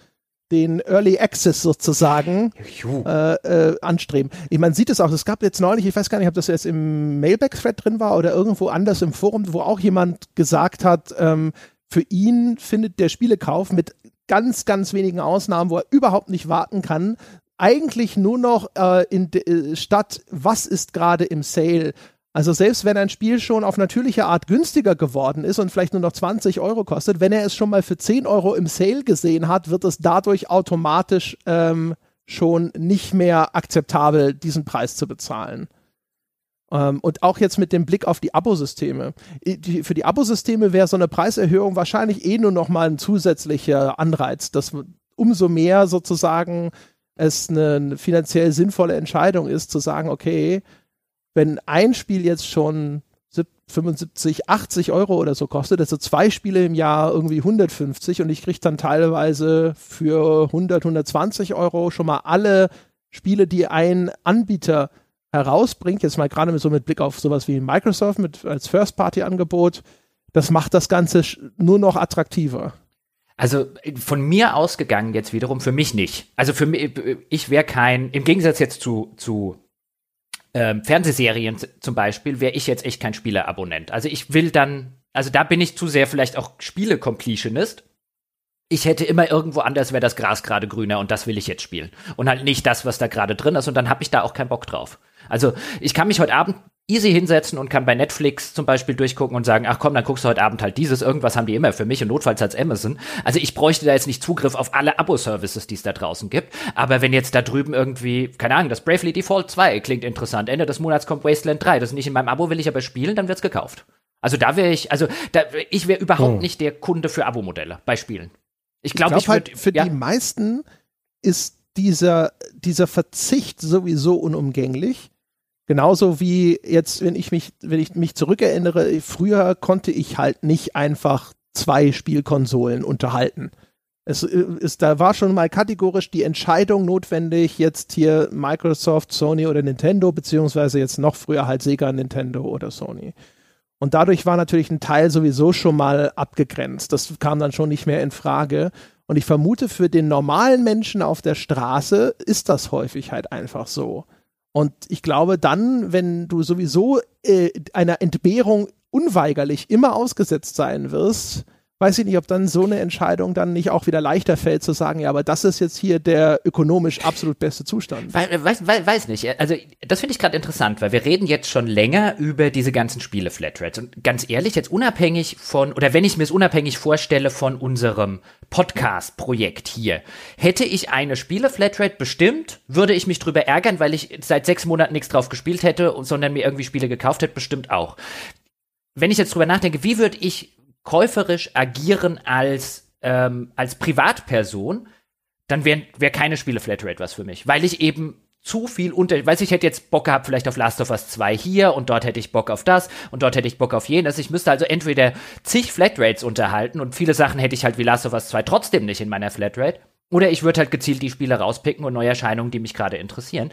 den Early Access sozusagen äh, äh, anstreben. Ich, man sieht es auch, es gab jetzt neulich, ich weiß gar nicht, ob das jetzt im Mailback-Thread drin war oder irgendwo anders im Forum, wo auch jemand gesagt hat, ähm, für ihn findet der Spielekauf mit ganz, ganz wenigen Ausnahmen, wo er überhaupt nicht warten kann, eigentlich nur noch äh, in äh, statt, was ist gerade im Sale, also selbst wenn ein Spiel schon auf natürliche Art günstiger geworden ist und vielleicht nur noch 20 Euro kostet, wenn er es schon mal für 10 Euro im Sale gesehen hat, wird es dadurch automatisch ähm, schon nicht mehr akzeptabel, diesen Preis zu bezahlen. Ähm, und auch jetzt mit dem Blick auf die Abosysteme. Für die Abosysteme wäre so eine Preiserhöhung wahrscheinlich eh nur noch mal ein zusätzlicher Anreiz, dass umso mehr sozusagen es eine finanziell sinnvolle Entscheidung ist, zu sagen, okay, wenn ein Spiel jetzt schon 75, 80 Euro oder so kostet, also zwei Spiele im Jahr irgendwie 150 und ich kriege dann teilweise für 100, 120 Euro schon mal alle Spiele, die ein Anbieter herausbringt, jetzt mal gerade so mit Blick auf sowas wie Microsoft mit als First-Party-Angebot, das macht das Ganze nur noch attraktiver. Also von mir ausgegangen jetzt wiederum, für mich nicht. Also für mich, ich wäre kein, im Gegensatz jetzt zu, zu ähm, Fernsehserien zum Beispiel, wäre ich jetzt echt kein Spieleabonnent. Also ich will dann, also da bin ich zu sehr vielleicht auch Spiele-Completionist. Ich hätte immer irgendwo anders wäre das Gras gerade grüner und das will ich jetzt spielen. Und halt nicht das, was da gerade drin ist und dann habe ich da auch keinen Bock drauf. Also ich kann mich heute Abend easy hinsetzen und kann bei Netflix zum Beispiel durchgucken und sagen, ach komm, dann guckst du heute Abend halt dieses, irgendwas haben die immer für mich und notfalls als Amazon. Also ich bräuchte da jetzt nicht Zugriff auf alle Abo-Services, die es da draußen gibt. Aber wenn jetzt da drüben irgendwie, keine Ahnung, das Bravely Default 2 klingt interessant, Ende des Monats kommt Wasteland 3, das ist nicht in meinem Abo, will ich aber spielen, dann wird's gekauft. Also da wäre ich, also da, ich wäre überhaupt oh. nicht der Kunde für Abo-Modelle bei Spielen. Ich glaube, ich, glaub, ich halt, für ja. die meisten ist dieser, dieser Verzicht sowieso unumgänglich. Genauso wie jetzt, wenn ich mich, wenn ich mich zurückerinnere, früher konnte ich halt nicht einfach zwei Spielkonsolen unterhalten. Es ist, da war schon mal kategorisch die Entscheidung notwendig, jetzt hier Microsoft, Sony oder Nintendo, beziehungsweise jetzt noch früher halt Sega, Nintendo oder Sony. Und dadurch war natürlich ein Teil sowieso schon mal abgegrenzt. Das kam dann schon nicht mehr in Frage. Und ich vermute, für den normalen Menschen auf der Straße ist das häufig halt einfach so. Und ich glaube, dann, wenn du sowieso äh, einer Entbehrung unweigerlich immer ausgesetzt sein wirst, weiß ich nicht, ob dann so eine Entscheidung dann nicht auch wieder leichter fällt, zu sagen, ja, aber das ist jetzt hier der ökonomisch absolut beste Zustand. Weiß, weiß, weiß nicht. Also, das finde ich gerade interessant, weil wir reden jetzt schon länger über diese ganzen Spiele Flatrates. Und ganz ehrlich, jetzt unabhängig von, oder wenn ich mir es unabhängig vorstelle von unserem Podcast-Projekt hier, hätte ich eine Spiele Flatrate bestimmt, würde ich mich drüber ärgern, weil ich seit sechs Monaten nichts drauf gespielt hätte, sondern mir irgendwie Spiele gekauft hätte, bestimmt auch. Wenn ich jetzt drüber nachdenke, wie würde ich käuferisch agieren als, ähm, als Privatperson, dann wäre wär keine Spiele Flatrate was für mich, weil ich eben zu viel unter, weiß ich hätte jetzt Bock gehabt vielleicht auf Last of Us 2 hier und dort hätte ich Bock auf das und dort hätte ich Bock auf jenes. Ich müsste also entweder zig Flatrates unterhalten und viele Sachen hätte ich halt wie Last of Us 2 trotzdem nicht in meiner Flatrate. Oder ich würde halt gezielt die Spiele rauspicken und Neuerscheinungen, die mich gerade interessieren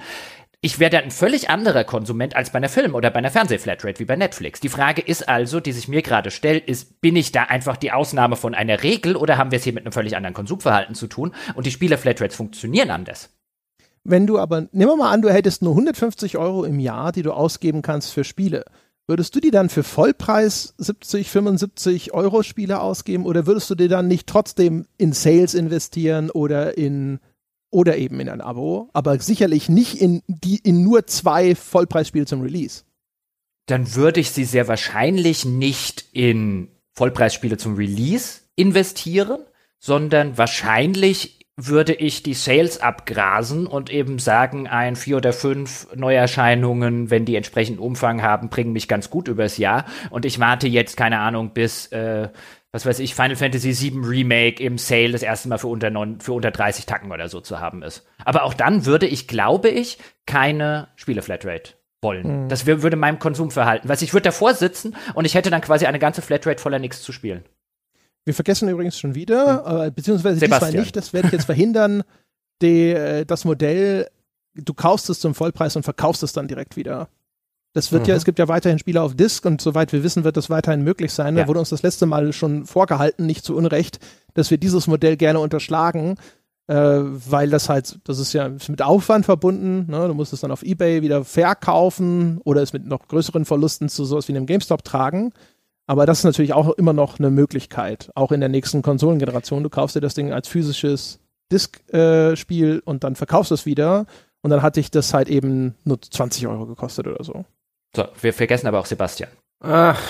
ich werde ein völlig anderer Konsument als bei einer Film- oder bei einer Fernsehflatrate wie bei Netflix. Die Frage ist also, die sich mir gerade stellt, ist, bin ich da einfach die Ausnahme von einer Regel oder haben wir es hier mit einem völlig anderen Konsumverhalten zu tun und die Spiele-Flatrates funktionieren anders? Wenn du aber, nehmen wir mal an, du hättest nur 150 Euro im Jahr, die du ausgeben kannst für Spiele. Würdest du die dann für Vollpreis 70, 75 Euro Spiele ausgeben oder würdest du dir dann nicht trotzdem in Sales investieren oder in oder eben in ein Abo, aber sicherlich nicht in, die, in nur zwei Vollpreisspiele zum Release. Dann würde ich sie sehr wahrscheinlich nicht in Vollpreisspiele zum Release investieren, sondern wahrscheinlich würde ich die Sales abgrasen und eben sagen, ein vier oder fünf Neuerscheinungen, wenn die entsprechend Umfang haben, bringen mich ganz gut übers Jahr. Und ich warte jetzt, keine Ahnung, bis äh, was weiß ich, Final Fantasy VII Remake im Sale das erste Mal für unter, non, für unter 30 Tacken oder so zu haben ist. Aber auch dann würde ich, glaube ich, keine Spiele-Flatrate wollen. Mhm. Das würde meinem Konsumverhalten, was ich würde davor sitzen und ich hätte dann quasi eine ganze Flatrate voller nichts zu spielen. Wir vergessen übrigens schon wieder, mhm. beziehungsweise Sebastian. diesmal nicht, das werde ich jetzt verhindern, die, äh, das Modell, du kaufst es zum Vollpreis und verkaufst es dann direkt wieder. Das wird mhm. ja, es gibt ja weiterhin Spiele auf Disk und soweit wir wissen, wird das weiterhin möglich sein. Ja. Da wurde uns das letzte Mal schon vorgehalten, nicht zu Unrecht, dass wir dieses Modell gerne unterschlagen, äh, weil das halt, das ist ja mit Aufwand verbunden. Ne? Du musst es dann auf Ebay wieder verkaufen oder es mit noch größeren Verlusten zu sowas wie einem GameStop tragen. Aber das ist natürlich auch immer noch eine Möglichkeit, auch in der nächsten Konsolengeneration. Du kaufst dir das Ding als physisches Disk-Spiel äh, und dann verkaufst es wieder. Und dann hatte ich das halt eben nur 20 Euro gekostet oder so. So, wir vergessen aber auch Sebastian. Ach,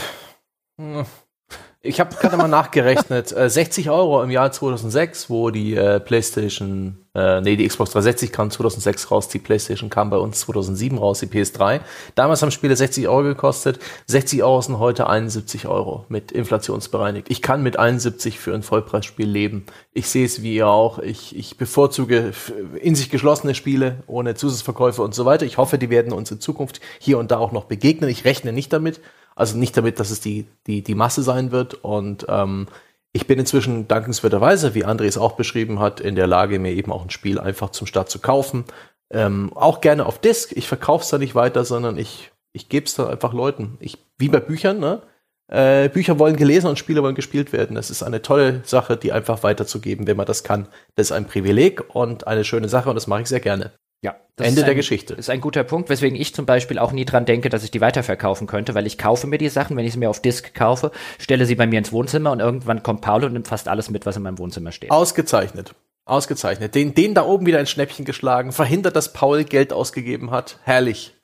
ich habe gerade mal nachgerechnet. Äh, 60 Euro im Jahr 2006, wo die äh, PlayStation, äh, nee, die Xbox 360 kam 2006 raus, die PlayStation kam bei uns 2007 raus, die PS3. Damals haben Spiele 60 Euro gekostet. 60 Euro sind heute 71 Euro mit inflationsbereinigt. Ich kann mit 71 für ein Vollpreisspiel leben. Ich sehe es wie ihr auch. Ich, ich bevorzuge in sich geschlossene Spiele ohne Zusatzverkäufe und so weiter. Ich hoffe, die werden uns in Zukunft hier und da auch noch begegnen. Ich rechne nicht damit. Also nicht damit, dass es die, die, die Masse sein wird. Und ähm, ich bin inzwischen dankenswerterweise, wie André es auch beschrieben hat, in der Lage, mir eben auch ein Spiel einfach zum Start zu kaufen. Ähm, auch gerne auf Disk. Ich verkaufe es da nicht weiter, sondern ich, ich gebe es dann einfach Leuten. Ich, wie bei Büchern, ne? Äh, Bücher wollen gelesen und Spiele wollen gespielt werden. Das ist eine tolle Sache, die einfach weiterzugeben, wenn man das kann. Das ist ein Privileg und eine schöne Sache und das mache ich sehr gerne. Ja, Ende ein, der Geschichte. Ist ein guter Punkt, weswegen ich zum Beispiel auch nie dran denke, dass ich die weiterverkaufen könnte, weil ich kaufe mir die Sachen, wenn ich sie mir auf Disk kaufe, stelle sie bei mir ins Wohnzimmer und irgendwann kommt Paul und nimmt fast alles mit, was in meinem Wohnzimmer steht. Ausgezeichnet. Ausgezeichnet. Den, den da oben wieder ein Schnäppchen geschlagen, verhindert, dass Paul Geld ausgegeben hat. Herrlich.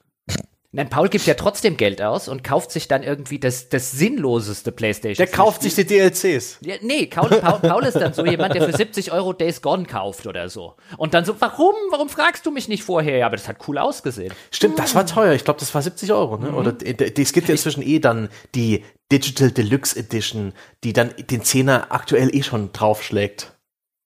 Nein, Paul gibt ja trotzdem Geld aus und kauft sich dann irgendwie das, das sinnloseste PlayStation. Der kauft sich die DLCs. Ja, nee, Paul, Paul, Paul ist dann so jemand, der für 70 Euro Days Gone kauft oder so. Und dann so, warum? Warum fragst du mich nicht vorher? Ja, aber das hat cool ausgesehen. Stimmt, das war teuer. Ich glaube, das war 70 Euro. Ne? Mhm. Oder es gibt ja inzwischen eh dann die Digital Deluxe Edition, die dann den Zehner aktuell eh schon draufschlägt.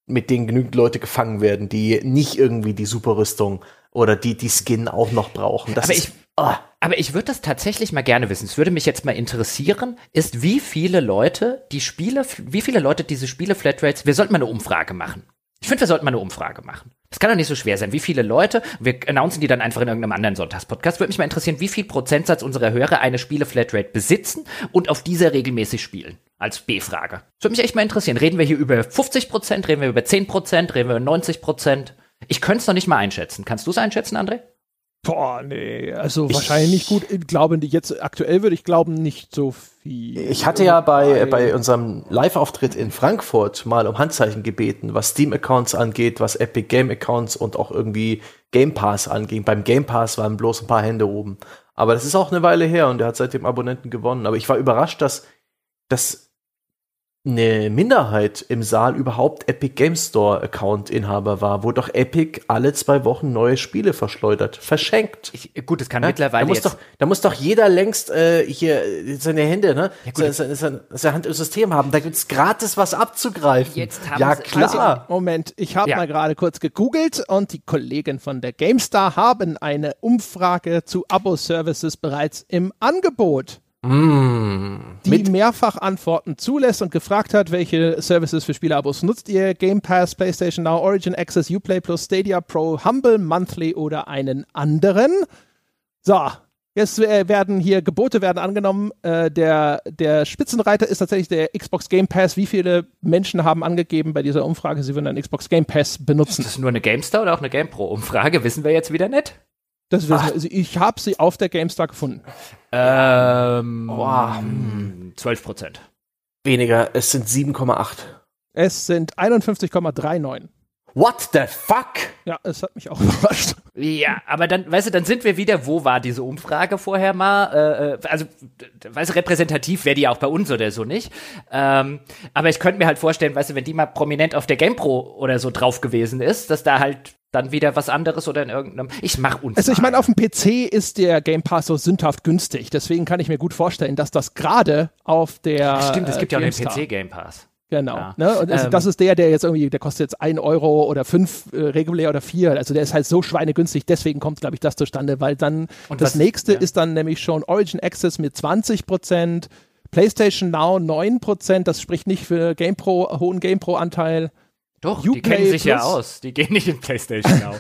Mit denen genügend Leute gefangen werden, die nicht irgendwie die Superrüstung oder die die Skin auch noch brauchen. Das aber ich, Oh. Aber ich würde das tatsächlich mal gerne wissen. Es würde mich jetzt mal interessieren, ist wie viele Leute die Spiele, wie viele Leute diese Spiele Flatrates, wir sollten mal eine Umfrage machen. Ich finde, wir sollten mal eine Umfrage machen. Das kann doch nicht so schwer sein. Wie viele Leute, wir announcen die dann einfach in irgendeinem anderen Sonntagspodcast, würde mich mal interessieren, wie viel Prozentsatz unserer Hörer eine Spiele Flatrate besitzen und auf dieser regelmäßig spielen. Als B-Frage. Das würde mich echt mal interessieren. Reden wir hier über 50 Prozent, reden wir über 10 Prozent, reden wir über 90 Prozent? Ich könnte es noch nicht mal einschätzen. Kannst du es einschätzen, André? Boah, nee, also ich, wahrscheinlich nicht gut. Ich glaube, jetzt aktuell würde ich glauben, nicht so viel. Ich hatte ja bei, bei unserem Live-Auftritt in Frankfurt mal um Handzeichen gebeten, was Steam-Accounts angeht, was Epic Game-Accounts und auch irgendwie Game Pass anging. Beim Game Pass waren bloß ein paar Hände oben. Aber das ist auch eine Weile her und er hat seitdem Abonnenten gewonnen. Aber ich war überrascht, dass, dass eine Minderheit im Saal überhaupt Epic Game Store Account Inhaber war, wo doch Epic alle zwei Wochen neue Spiele verschleudert, verschenkt. Ich, gut, das kann ja? mittlerweile da muss jetzt doch, da muss doch jeder längst äh, hier seine Hände, ne, ja, gut, seine, seine, seine Hand im System haben. Da gibt's gratis was abzugreifen. Jetzt haben ja klar. Also, Moment, ich habe ja. mal gerade kurz gegoogelt und die Kollegen von der GameStar haben eine Umfrage zu Abo-Services bereits im Angebot. Mm, die mehrfach Antworten zulässt und gefragt hat, welche Services für Spieleabos nutzt ihr? Game Pass, PlayStation Now, Origin Access, Uplay Plus, Stadia Pro, Humble Monthly oder einen anderen? So, jetzt äh, werden hier Gebote werden angenommen. Äh, der, der Spitzenreiter ist tatsächlich der Xbox Game Pass. Wie viele Menschen haben angegeben bei dieser Umfrage, sie würden einen Xbox Game Pass benutzen? Ist das nur eine GameStar oder auch eine GamePro-Umfrage? Wissen wir jetzt wieder nicht? Das wir. Also ich habe sie auf der GameStar gefunden. Ähm, Boah. 12 hm, Prozent. Weniger, es sind 7,8. Es sind 51,39. What the fuck? Ja, es hat mich auch überrascht. Ja, aber dann, weißt du, dann sind wir wieder, wo war diese Umfrage vorher mal? Äh, äh also, weißt du, repräsentativ wäre die auch bei uns oder so nicht. Ähm, aber ich könnte mir halt vorstellen, weißt du, wenn die mal prominent auf der GamePro oder so drauf gewesen ist, dass da halt dann wieder was anderes oder in irgendeinem. Ich mach uns. Also ich meine, auf dem PC ist der Game Pass so sündhaft günstig. Deswegen kann ich mir gut vorstellen, dass das gerade auf der. Stimmt, es gibt äh, ja auch den PC Game Pass. Genau. Ja. Ne? Und also ähm, das ist der, der jetzt irgendwie, der kostet jetzt ein Euro oder fünf äh, regulär oder vier. Also der ist halt so schweinegünstig. Deswegen kommt, glaube ich, das zustande, weil dann und das was, nächste ja. ist dann nämlich schon Origin Access mit 20 Prozent, PlayStation Now 9 Prozent. Das spricht nicht für GamePro, hohen GamePro-Anteil. Doch, Uplay die kennen sich Plus, ja aus. Die gehen nicht in PlayStation Now.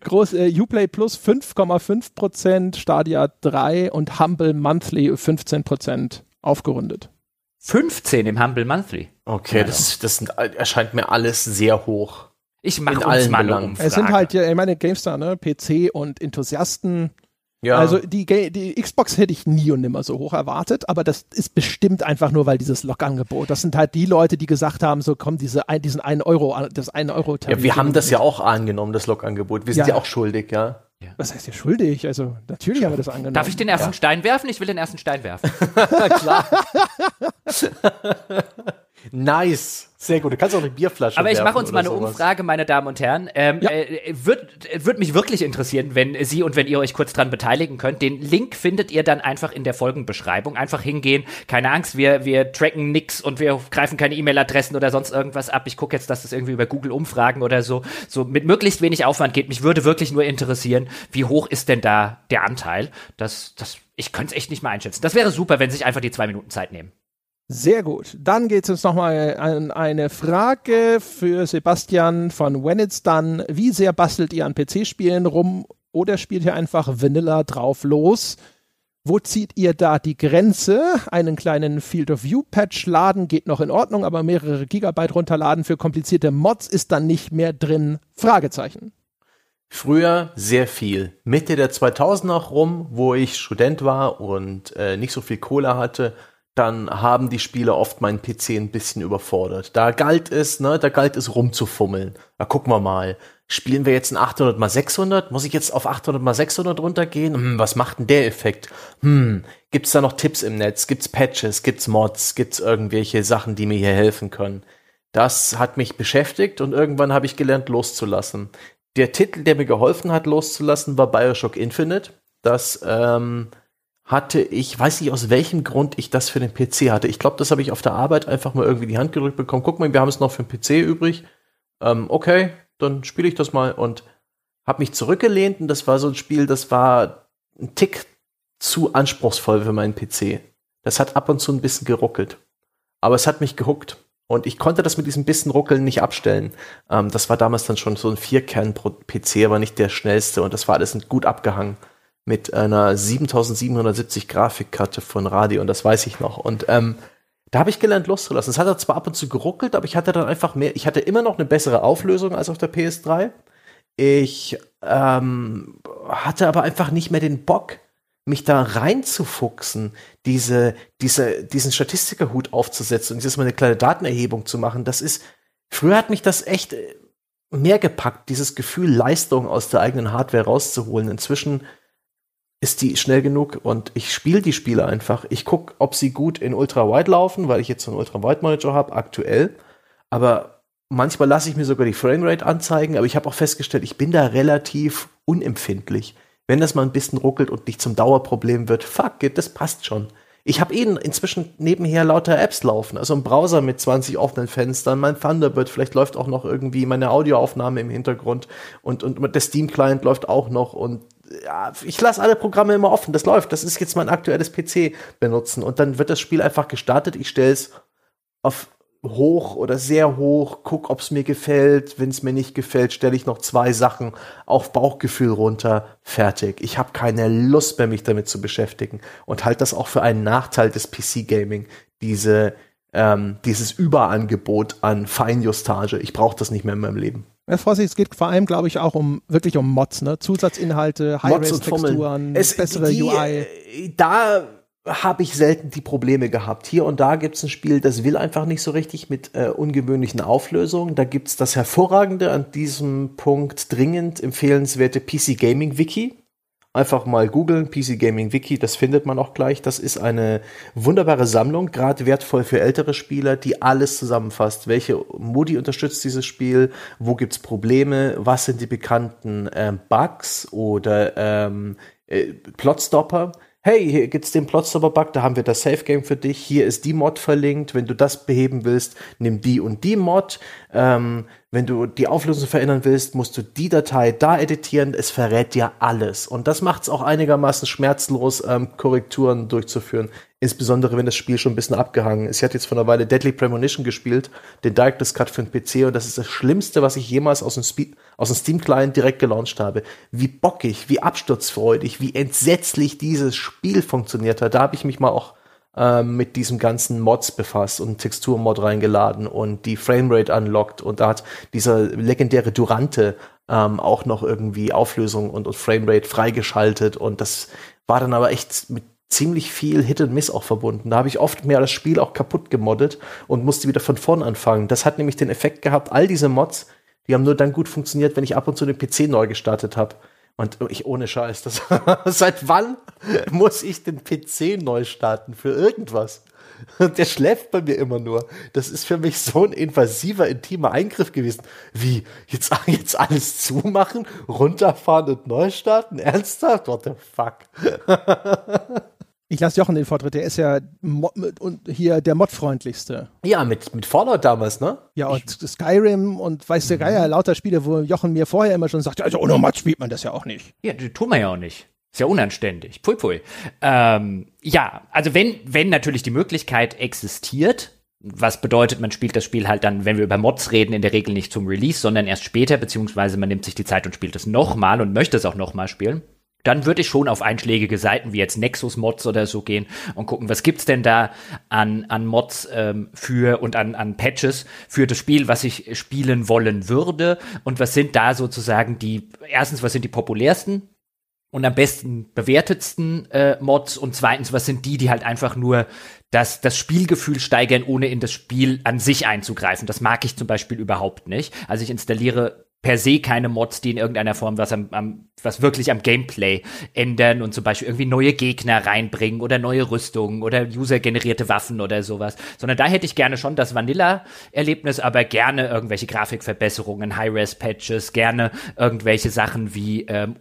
Groß, äh, Uplay Plus 5,5%, Stadia 3 und Humble Monthly 15% aufgerundet. 15 im Humble Monthly? Okay, ja. das, das erscheint mir alles sehr hoch. Ich mache uns mal eine Es sind halt, ja, ich meine, GameStar, ne, PC und Enthusiasten ja. Also die, die Xbox hätte ich nie und nimmer so hoch erwartet, aber das ist bestimmt einfach nur, weil dieses Log-Angebot. Das sind halt die Leute, die gesagt haben, so komm, diese, diesen einen Euro, das einen Euro Ja, wir haben das ja auch angenommen, das Log-Angebot. Wir sind ja. ja auch schuldig, ja. Ja. Was heißt hier schuldig? Also, natürlich haben wir das angenommen. Darf ich den ersten ja. Stein werfen? Ich will den ersten Stein werfen. Klar. nice. Sehr gut, du kannst auch eine Bierflasche Aber ich mache uns mal eine sowas. Umfrage, meine Damen und Herren. Ähm, ja. äh, Würde würd mich wirklich interessieren, wenn Sie und wenn ihr euch kurz dran beteiligen könnt. Den Link findet ihr dann einfach in der Folgenbeschreibung. Einfach hingehen. Keine Angst, wir, wir tracken nix und wir greifen keine E-Mail-Adressen oder sonst irgendwas ab. Ich gucke jetzt, dass das irgendwie über Google Umfragen oder so, so mit möglichst wenig Aufwand geht. Mich würde wirklich nur interessieren, wie hoch ist denn da der Anteil? Das, das, ich könnte es echt nicht mal einschätzen. Das wäre super, wenn Sie sich einfach die zwei Minuten Zeit nehmen. Sehr gut. Dann geht es jetzt nochmal an eine Frage für Sebastian von When It's Done. Wie sehr bastelt ihr an PC-Spielen rum oder spielt ihr einfach Vanilla drauf los? Wo zieht ihr da die Grenze? Einen kleinen Field of View Patch laden geht noch in Ordnung, aber mehrere Gigabyte runterladen für komplizierte Mods ist dann nicht mehr drin? Fragezeichen. Früher sehr viel. Mitte der 2000er rum, wo ich Student war und äh, nicht so viel Kohle hatte, dann haben die Spieler oft meinen PC ein bisschen überfordert. Da galt es, ne, da galt es rumzufummeln. Da gucken wir mal. Spielen wir jetzt ein 800 mal 600? Muss ich jetzt auf 800 mal 600 runtergehen? Hm, was macht denn der Effekt? Hm, gibt's da noch Tipps im Netz? Gibt's Patches? Gibt's Mods? Gibt's irgendwelche Sachen, die mir hier helfen können? Das hat mich beschäftigt und irgendwann habe ich gelernt loszulassen. Der Titel, der mir geholfen hat loszulassen, war Bioshock Infinite. Das ähm, hatte ich, weiß nicht aus welchem Grund ich das für den PC hatte. Ich glaube, das habe ich auf der Arbeit einfach mal irgendwie die Hand gedrückt bekommen. Guck mal, wir haben es noch für den PC übrig. Ähm, okay, dann spiele ich das mal und habe mich zurückgelehnt und das war so ein Spiel, das war ein Tick zu anspruchsvoll für meinen PC. Das hat ab und zu ein bisschen geruckelt. Aber es hat mich gehuckt. Und ich konnte das mit diesem bisschen Ruckeln nicht abstellen. Ähm, das war damals dann schon so ein Vierkern-PC, aber nicht der schnellste. Und das war alles gut abgehangen mit einer 7770 Grafikkarte von Radio und das weiß ich noch. Und ähm, da habe ich gelernt loszulassen. Es hat zwar ab und zu geruckelt, aber ich hatte dann einfach mehr, ich hatte immer noch eine bessere Auflösung als auf der PS3. Ich ähm, hatte aber einfach nicht mehr den Bock, mich da reinzufuchsen, diese, diese, diesen Statistikerhut aufzusetzen und jetzt mal eine kleine Datenerhebung zu machen. Das ist, früher hat mich das echt äh, mehr gepackt, dieses Gefühl, Leistung aus der eigenen Hardware rauszuholen. Inzwischen ist die schnell genug und ich spiele die Spiele einfach. Ich gucke, ob sie gut in Ultra-Wide laufen, weil ich jetzt so einen Ultra-Wide-Monitor habe, aktuell. Aber manchmal lasse ich mir sogar die Framerate anzeigen, aber ich habe auch festgestellt, ich bin da relativ unempfindlich. Wenn das mal ein bisschen ruckelt und nicht zum Dauerproblem wird, fuck it, das passt schon. Ich habe eben inzwischen nebenher lauter Apps laufen, also ein Browser mit 20 offenen Fenstern, mein Thunderbird, vielleicht läuft auch noch irgendwie meine Audioaufnahme im Hintergrund und, und der Steam-Client läuft auch noch und ja, ich lasse alle Programme immer offen, das läuft, das ist jetzt mein aktuelles PC benutzen und dann wird das Spiel einfach gestartet, ich stelle es auf hoch oder sehr hoch, guck, ob es mir gefällt. Wenn es mir nicht gefällt, stelle ich noch zwei Sachen auf Bauchgefühl runter. Fertig. Ich habe keine Lust mehr, mich damit zu beschäftigen und halte das auch für einen Nachteil des PC-Gaming. Diese ähm, dieses Überangebot an Feinjustage. Ich brauche das nicht mehr in meinem Leben. Ja, Vorsicht, es geht vor allem, glaube ich, auch um wirklich um Mods, ne? Zusatzinhalte, High-Res-Texturen, bessere die, UI. Äh, da habe ich selten die Probleme gehabt. Hier und da gibt es ein Spiel, das will einfach nicht so richtig mit äh, ungewöhnlichen Auflösungen. Da gibt es das Hervorragende an diesem Punkt dringend empfehlenswerte PC Gaming Wiki. Einfach mal googeln, PC Gaming Wiki, das findet man auch gleich. Das ist eine wunderbare Sammlung, gerade wertvoll für ältere Spieler, die alles zusammenfasst. Welche Modi unterstützt dieses Spiel? Wo gibt's Probleme? Was sind die bekannten äh, Bugs oder ähm, äh, Plotstopper? Hey, hier gibt's den Plotstopper-Bug, da haben wir das Safe-Game für dich, hier ist die Mod verlinkt, wenn du das beheben willst, nimm die und die Mod, ähm, wenn du die Auflösung verändern willst, musst du die Datei da editieren, es verrät dir alles. Und das macht es auch einigermaßen schmerzlos, ähm, Korrekturen durchzuführen. Insbesondere wenn das Spiel schon ein bisschen abgehangen ist. Ich hatte jetzt vor einer Weile Deadly Premonition gespielt, den Director's Cut für den PC, und das ist das Schlimmste, was ich jemals aus dem, aus dem Steam-Client direkt gelauncht habe. Wie bockig, wie absturzfreudig, wie entsetzlich dieses Spiel funktioniert hat. Da habe ich mich mal auch ähm, mit diesem ganzen Mods befasst und Texturmod reingeladen und die Framerate unlockt und da hat dieser legendäre Durante ähm, auch noch irgendwie Auflösung und, und Framerate freigeschaltet und das war dann aber echt mit ziemlich viel Hit and Miss auch verbunden. Da habe ich oft mehr das Spiel auch kaputt gemoddet und musste wieder von vorn anfangen. Das hat nämlich den Effekt gehabt, all diese Mods, die haben nur dann gut funktioniert, wenn ich ab und zu den PC neu gestartet habe. Und ich ohne Scheiß, das, seit wann muss ich den PC neu starten für irgendwas? Der schläft bei mir immer nur. Das ist für mich so ein invasiver, intimer Eingriff gewesen. Wie, jetzt, jetzt alles zumachen, runterfahren und neu starten? Ernsthaft? What the fuck? Ich lasse Jochen den Vortritt, der ist ja und hier der Mod-freundlichste. Ja, mit, mit Fallout damals, ne? Ja, und ich, Skyrim und weiß der Geier, lauter Spiele, wo Jochen mir vorher immer schon sagt, also ohne Mod spielt man das ja auch nicht. Ja, das tun wir ja auch nicht. Ist ja unanständig. Pui, pui. Ähm, ja, also wenn, wenn natürlich die Möglichkeit existiert, was bedeutet, man spielt das Spiel halt dann, wenn wir über Mods reden, in der Regel nicht zum Release, sondern erst später, beziehungsweise man nimmt sich die Zeit und spielt es nochmal und möchte es auch nochmal spielen dann würde ich schon auf einschlägige Seiten wie jetzt Nexus Mods oder so gehen und gucken, was gibt's denn da an, an Mods ähm, für und an, an Patches für das Spiel, was ich spielen wollen würde und was sind da sozusagen die, erstens, was sind die populärsten und am besten bewertetsten äh, Mods und zweitens, was sind die, die halt einfach nur das, das Spielgefühl steigern, ohne in das Spiel an sich einzugreifen. Das mag ich zum Beispiel überhaupt nicht. Also ich installiere per se keine Mods, die in irgendeiner Form was am, am was wirklich am Gameplay ändern und zum Beispiel irgendwie neue Gegner reinbringen oder neue Rüstungen oder usergenerierte Waffen oder sowas. Sondern da hätte ich gerne schon das Vanilla-Erlebnis, aber gerne irgendwelche Grafikverbesserungen, High-Res-Patches, gerne irgendwelche Sachen wie ähm,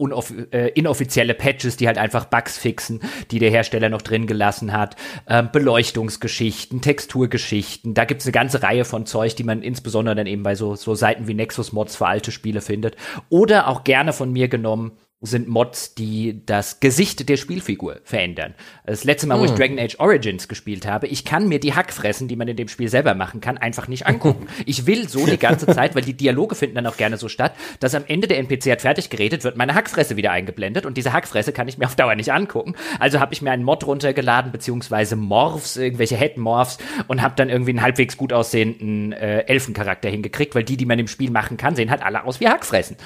äh, inoffizielle Patches, die halt einfach Bugs fixen, die der Hersteller noch drin gelassen hat, ähm, Beleuchtungsgeschichten, Texturgeschichten. Da gibt's eine ganze Reihe von Zeug, die man insbesondere dann eben bei so, so Seiten wie Nexus Mods für alte Spiele findet. Oder auch gerne von mir genommen sind Mods, die das Gesicht der Spielfigur verändern. Das letzte Mal, wo ich Hm. Dragon Age Origins gespielt habe, ich kann mir die Hackfressen, die man in dem Spiel selber machen kann, einfach nicht angucken. Ich will so die ganze Zeit, weil die Dialoge finden dann auch gerne so statt, dass am Ende der NPC hat fertig geredet, wird meine Hackfresse wieder eingeblendet und diese Hackfresse kann ich mir auf Dauer nicht angucken. Also habe ich mir einen Mod runtergeladen, beziehungsweise Morphs, irgendwelche Head-Morphs und habe dann irgendwie einen halbwegs gut aussehenden äh, Elfencharakter hingekriegt, weil die, die man im Spiel machen kann, sehen halt alle aus wie Hackfressen.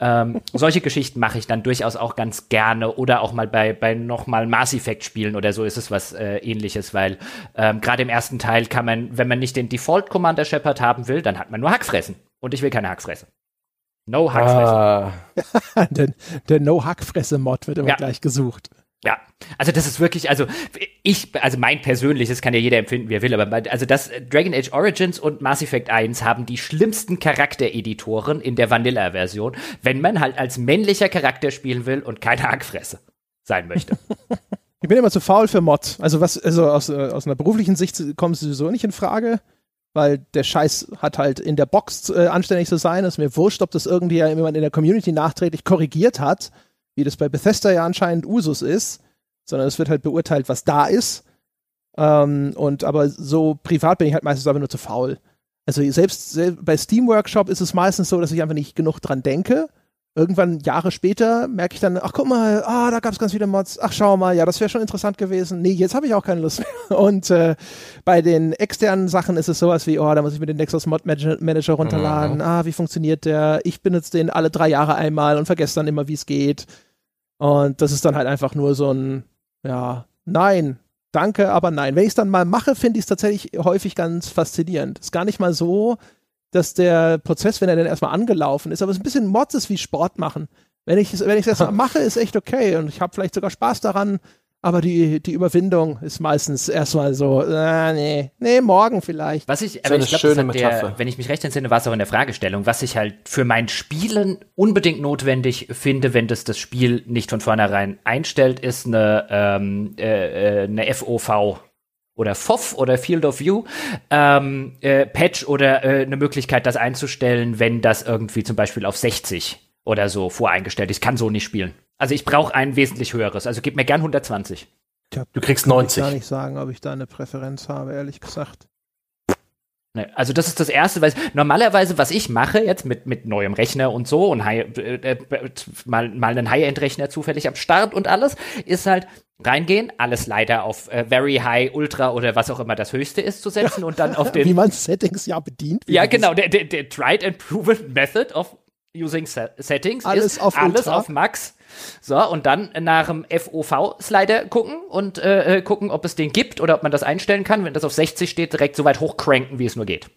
Ähm, solche Geschichten mache ich dann durchaus auch ganz gerne oder auch mal bei, bei nochmal Mass Effect Spielen oder so ist es was äh, ähnliches, weil ähm, gerade im ersten Teil kann man, wenn man nicht den Default Commander Shepard haben will, dann hat man nur Hackfressen. Und ich will keine Hackfresse. No Hackfressen. Ah, der der No-Hackfresse-Mod wird immer Ja. gleich gesucht. Ja, also das ist wirklich, also ich, also mein persönliches kann ja jeder empfinden, wie er will, aber also das äh, Dragon Age Origins und Mass Effect 1 haben die schlimmsten Charaktereditoren in der Vanilla-Version, wenn man halt als männlicher Charakter spielen will und keine Hackfresse sein möchte. Ich bin immer zu faul für Mod. Also was, also aus, äh, aus einer beruflichen Sicht kommt es sowieso nicht in Frage, weil der Scheiß hat halt in der Box äh, anständig zu sein. Es ist mir wurscht, ob das irgendwie jemand in der Community nachträglich korrigiert hat, wie das bei Bethesda ja anscheinend Usus ist, sondern es wird halt beurteilt, was da ist. Ähm, und aber so privat bin ich halt meistens einfach nur zu faul. Also selbst, selbst bei Steam Workshop ist es meistens so, dass ich einfach nicht genug dran denke. Irgendwann Jahre später merke ich dann, ach guck mal, ah, da gab es ganz viele Mods. Ach schau mal, ja, das wäre schon interessant gewesen. Nee, jetzt habe ich auch keine Lust mehr. Und äh, bei den externen Sachen ist es sowas wie, oh, da muss ich mir den Nexus Mod Manager, Manager runterladen. Ah, wie funktioniert der? Ich benutze den alle drei Jahre einmal und vergesse dann immer, wie es geht. Und das ist dann halt einfach nur so ein, ja, nein, danke, aber nein. Wenn ich es dann mal mache, finde ich es tatsächlich häufig ganz faszinierend. Ist gar nicht mal so, dass der Prozess, wenn er dann erstmal angelaufen ist, aber es ist ein bisschen Mods ist wie Sport machen. Wenn ich es wenn ich es erstmal mache, ist echt okay und ich habe vielleicht sogar Spaß daran, aber die, die Überwindung ist meistens erstmal so, äh, nee, nee, morgen vielleicht. Was ich, So aber eine ich glaube, wenn ich mich recht entsinne, war es auch in der Fragestellung, was ich halt für mein Spielen unbedingt notwendig finde, wenn das das Spiel nicht von vornherein einstellt, ist eine, ähm, äh, äh, eine FOV oder FOV oder Field of View ähm, äh, Patch oder äh, eine Möglichkeit, das einzustellen, wenn das irgendwie zum Beispiel auf 60 oder so voreingestellt ist. Ich kann so nicht spielen. Also ich brauche ein wesentlich höheres. Also gib mir gern 120. du kriegst Kann ich gar 90. nicht sagen, ob ich da eine Präferenz habe, ehrlich gesagt. Ne, Also das ist das Erste, weil normalerweise, was ich mache jetzt mit, mit neuem Rechner und so und High, äh, äh, mal, mal einen High-End-Rechner zufällig am Start und alles, ist halt reingehen, alles leider auf äh, Very High, Ultra oder was auch immer das Höchste ist zu setzen und dann auf Wie den... man Settings ja bedient. wie Ja, genau, der, der, der Tried and Proven Method of Using Se Settings Alles ist auf alles Ultra. auf Max. So, und dann nach dem FOV-Slider gucken und äh, äh, gucken, ob es den gibt oder ob man das einstellen kann. Wenn das auf 60 steht, direkt so weit hochcranken, wie es nur geht.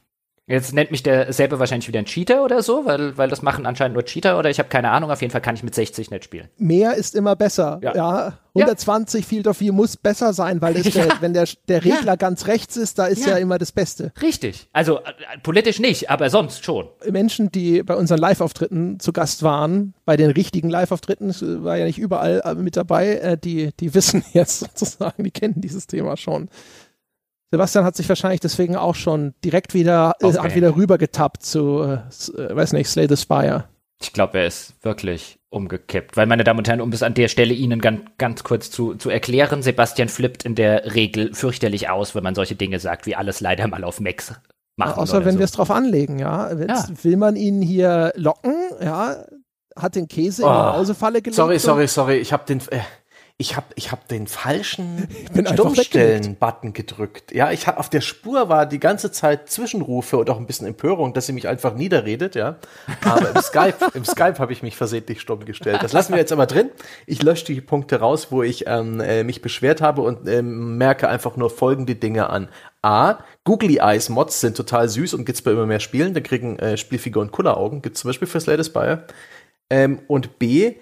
Jetzt nennt mich der selber wahrscheinlich wieder ein Cheater oder so, weil, weil das machen anscheinend nur Cheater oder ich habe keine Ahnung. Auf jeden Fall kann ich mit 60 nicht spielen. mehr ist immer besser. Ja. Ja, 120 Field of View muss besser sein, weil das der, wenn der, der Regler ganz rechts ist, da ist ja. Ja. immer das Beste. Richtig. Also äh, politisch nicht, aber sonst schon. Menschen, die bei unseren Live-Auftritten zu Gast waren, bei den richtigen Live-Auftritten, es war ja nicht überall äh, mit dabei, äh, die, die wissen jetzt sozusagen, die kennen dieses Thema schon. Sebastian hat sich wahrscheinlich deswegen auch schon direkt wieder, äh, hat wieder rübergetappt zu, äh, äh, weiß nicht, Slay the Spire. Ich glaube, er ist wirklich umgekippt. Weil, meine Damen und Herren, um es an der Stelle Ihnen ganz, ganz kurz zu, zu erklären, Sebastian flippt in der Regel fürchterlich aus, wenn man solche Dinge sagt, wie alles leider mal auf Max machen. Außer oder wenn so. wir es drauf anlegen, ja. Jetzt Ja. will man ihn hier locken, ja, hat den Käse in die Oh, Mausefalle gelegt. Sorry, sorry, sorry. Ich habe den, äh, ich hab, ich hab den falschen Stummstellen-Button gedrückt. Ja, ich hab, auf der Spur war die ganze Zeit Zwischenrufe und auch ein bisschen Empörung, dass sie mich einfach niederredet, ja. Aber im Skype, im Skype habe ich mich versehentlich stumm gestellt. Das lassen wir jetzt aber drin. Ich lösche die Punkte raus, wo ich ähm, äh, mich beschwert habe und ähm, merke einfach nur folgende Dinge an. A, Googly Eyes Mods sind total süß und gibt's bei immer mehr Spielen. Da kriegen äh, Spielfiguren Kulleraugen. Gibt's zum Beispiel für Slay the Spire. Ähm, und B,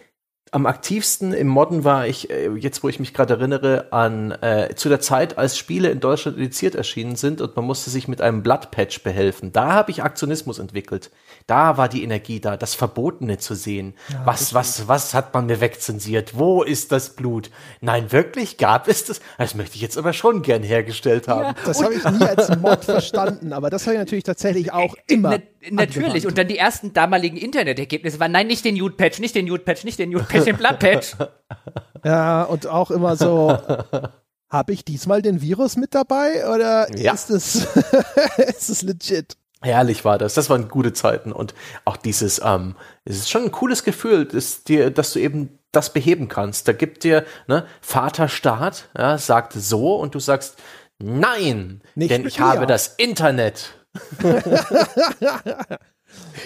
am aktivsten im Modden war ich, äh, jetzt wo ich mich gerade erinnere, an äh, zu der Zeit, als Spiele in Deutschland indiziert erschienen sind und man musste sich mit einem Bloodpatch behelfen. Da habe ich Aktionismus entwickelt. Da war die Energie da, das Verbotene zu sehen. was, was, was hat man mir wegzensiert? Wo ist das Blut? Nein, wirklich? Gab es das? Das möchte ich jetzt aber schon gern hergestellt haben. Das habe ich nie als Mod verstanden, aber das habe ich natürlich tatsächlich auch immer. Na, natürlich. angewandt. Und dann die ersten damaligen Internetergebnisse waren, nein, nicht den Nude-Patch, nicht den Nude-Patch, nicht den Nude-Patch, bisschen Bloodpatch. Ja, und auch immer so, habe ich diesmal den Virus mit dabei oder Ja. ist es ist es legit? Herrlich war das. Das waren gute Zeiten. Und auch dieses, ähm, es ist schon ein cooles Gefühl, dass, dir, dass du eben das beheben kannst. Da gibt dir, ne, Vater Staat, ja, sagt so und du sagst, nein, Nicht denn ich habe mir. das Internet.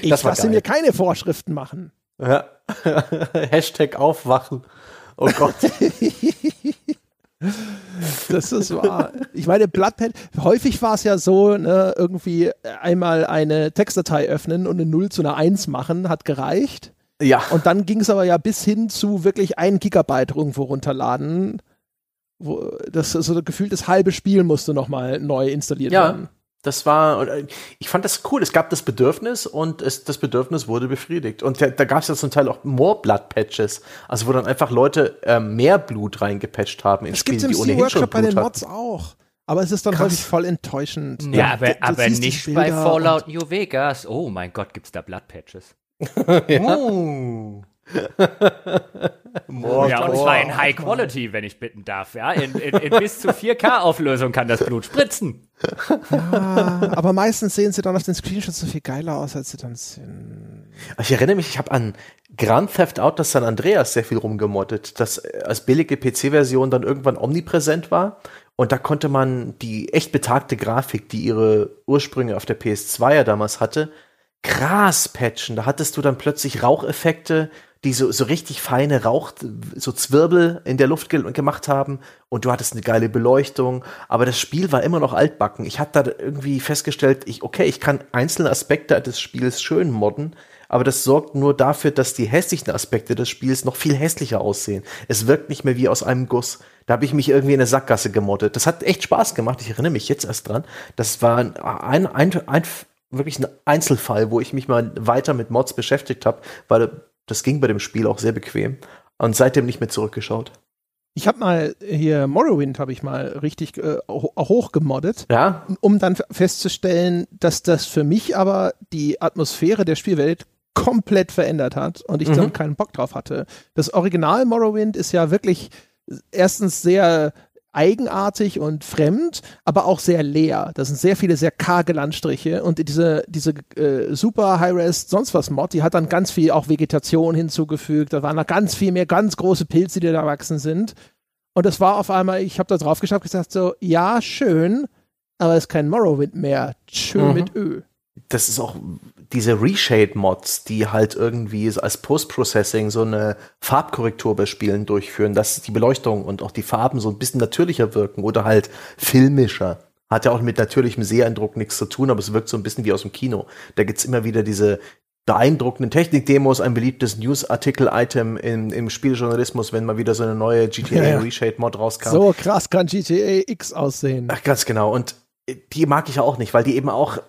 Ich Das lasse mir keine Vorschriften machen. Ja. Hashtag aufwachen. Oh Gott. Das ist wahr. Ich meine, Bloodpad, häufig war es ja so, ne, irgendwie einmal eine Textdatei öffnen und eine 0 zu einer 1 machen, hat gereicht. ja. Und dann ging es aber ja bis hin zu wirklich ein Gigabyte irgendwo runterladen. Wo das so gefühlt das halbe Spiel musste nochmal neu installiert Ja. werden. Das war, äh, ich fand das cool. Es gab das Bedürfnis und es, das Bedürfnis wurde befriedigt. Und da, da gab es ja zum Teil auch more Blood Patches, also wo dann einfach Leute äh, mehr Blut reingepatcht haben in Das Spiele, gibt es im die ohnehin schon Workshop bei Blut den hatten. Mods auch. Aber es ist dann Krass. häufig voll enttäuschend. Ja, aber, du- du aber die nicht bei Fallout New Vegas. Oh mein Gott, gibt's da Bloodpatches. Uh. Ja, und zwar in High Quality, wenn ich bitten darf. Ja, in, in, in bis zu 4K-Auflösung kann das Blut spritzen. Ah, aber meistens sehen sie dann auf den Screenshots so viel geiler aus, als sie dann sind. Ich erinnere mich, ich habe an Grand Theft Auto San Andreas sehr viel rumgemoddet, das als billige PC-Version dann irgendwann omnipräsent war. Und da konnte man die echt betagte Grafik, die ihre Ursprünge auf der PS2 ja damals hatte, krass patchen. Da hattest du dann plötzlich Raucheffekte, die so, so richtig feine Rauch, so Zwirbel in der Luft ge gemacht haben. Und du hattest eine geile Beleuchtung. Aber das Spiel war immer noch altbacken. Ich hatte da irgendwie festgestellt, ich, okay, ich kann einzelne Aspekte des Spiels schön modden, aber das sorgt nur dafür, dass die hässlichen Aspekte des Spiels noch viel hässlicher aussehen. Es wirkt nicht mehr wie aus einem Guss. Da habe ich mich irgendwie in eine Sackgasse gemoddet. Das hat echt Spaß gemacht. Ich erinnere mich jetzt erst dran. Das war ein, ein, ein, ein wirklich ein Einzelfall, wo ich mich mal weiter mit Mods beschäftigt habe, weil das ging bei dem Spiel auch sehr bequem. Und seitdem nicht mehr zurückgeschaut. Ich habe mal hier Morrowind habe ich mal richtig äh, ho- hochgemoddet, Ja, um dann festzustellen, dass das für mich aber die Atmosphäre der Spielwelt komplett verändert hat und ich dann keinen Bock drauf hatte. Das Original Morrowind ist ja wirklich erstens sehr eigenartig und fremd, aber auch sehr leer. Das sind sehr viele sehr karge Landstriche und diese, diese äh, super High-Res sonst was Mod, die hat dann ganz viel auch Vegetation hinzugefügt. Da waren noch ganz viel mehr ganz große Pilze, die da erwachsen sind. Und es war auf einmal, ich habe da drauf geschaut gesagt so, ja, schön, aber es ist kein Morrowind mehr. Schön Mhm. mit Ö. das ist auch diese Reshade-Mods, die halt irgendwie als Post-Processing so eine Farbkorrektur bei Spielen durchführen, dass die Beleuchtung und auch die Farben so ein bisschen natürlicher wirken oder halt filmischer. Hat ja auch mit natürlichem Seheindruck nichts zu tun, aber es wirkt so ein bisschen wie aus dem Kino. Da gibt's immer wieder diese beeindruckenden Technik-Demos, ein beliebtes News-Artikel-Item im, Spieljournalismus, wenn mal wieder so eine neue GTA Ja, ja. Reshade-Mod rauskam. So krass kann GTA X aussehen. Ach, ganz genau. Und die mag ich auch nicht, weil die eben auch,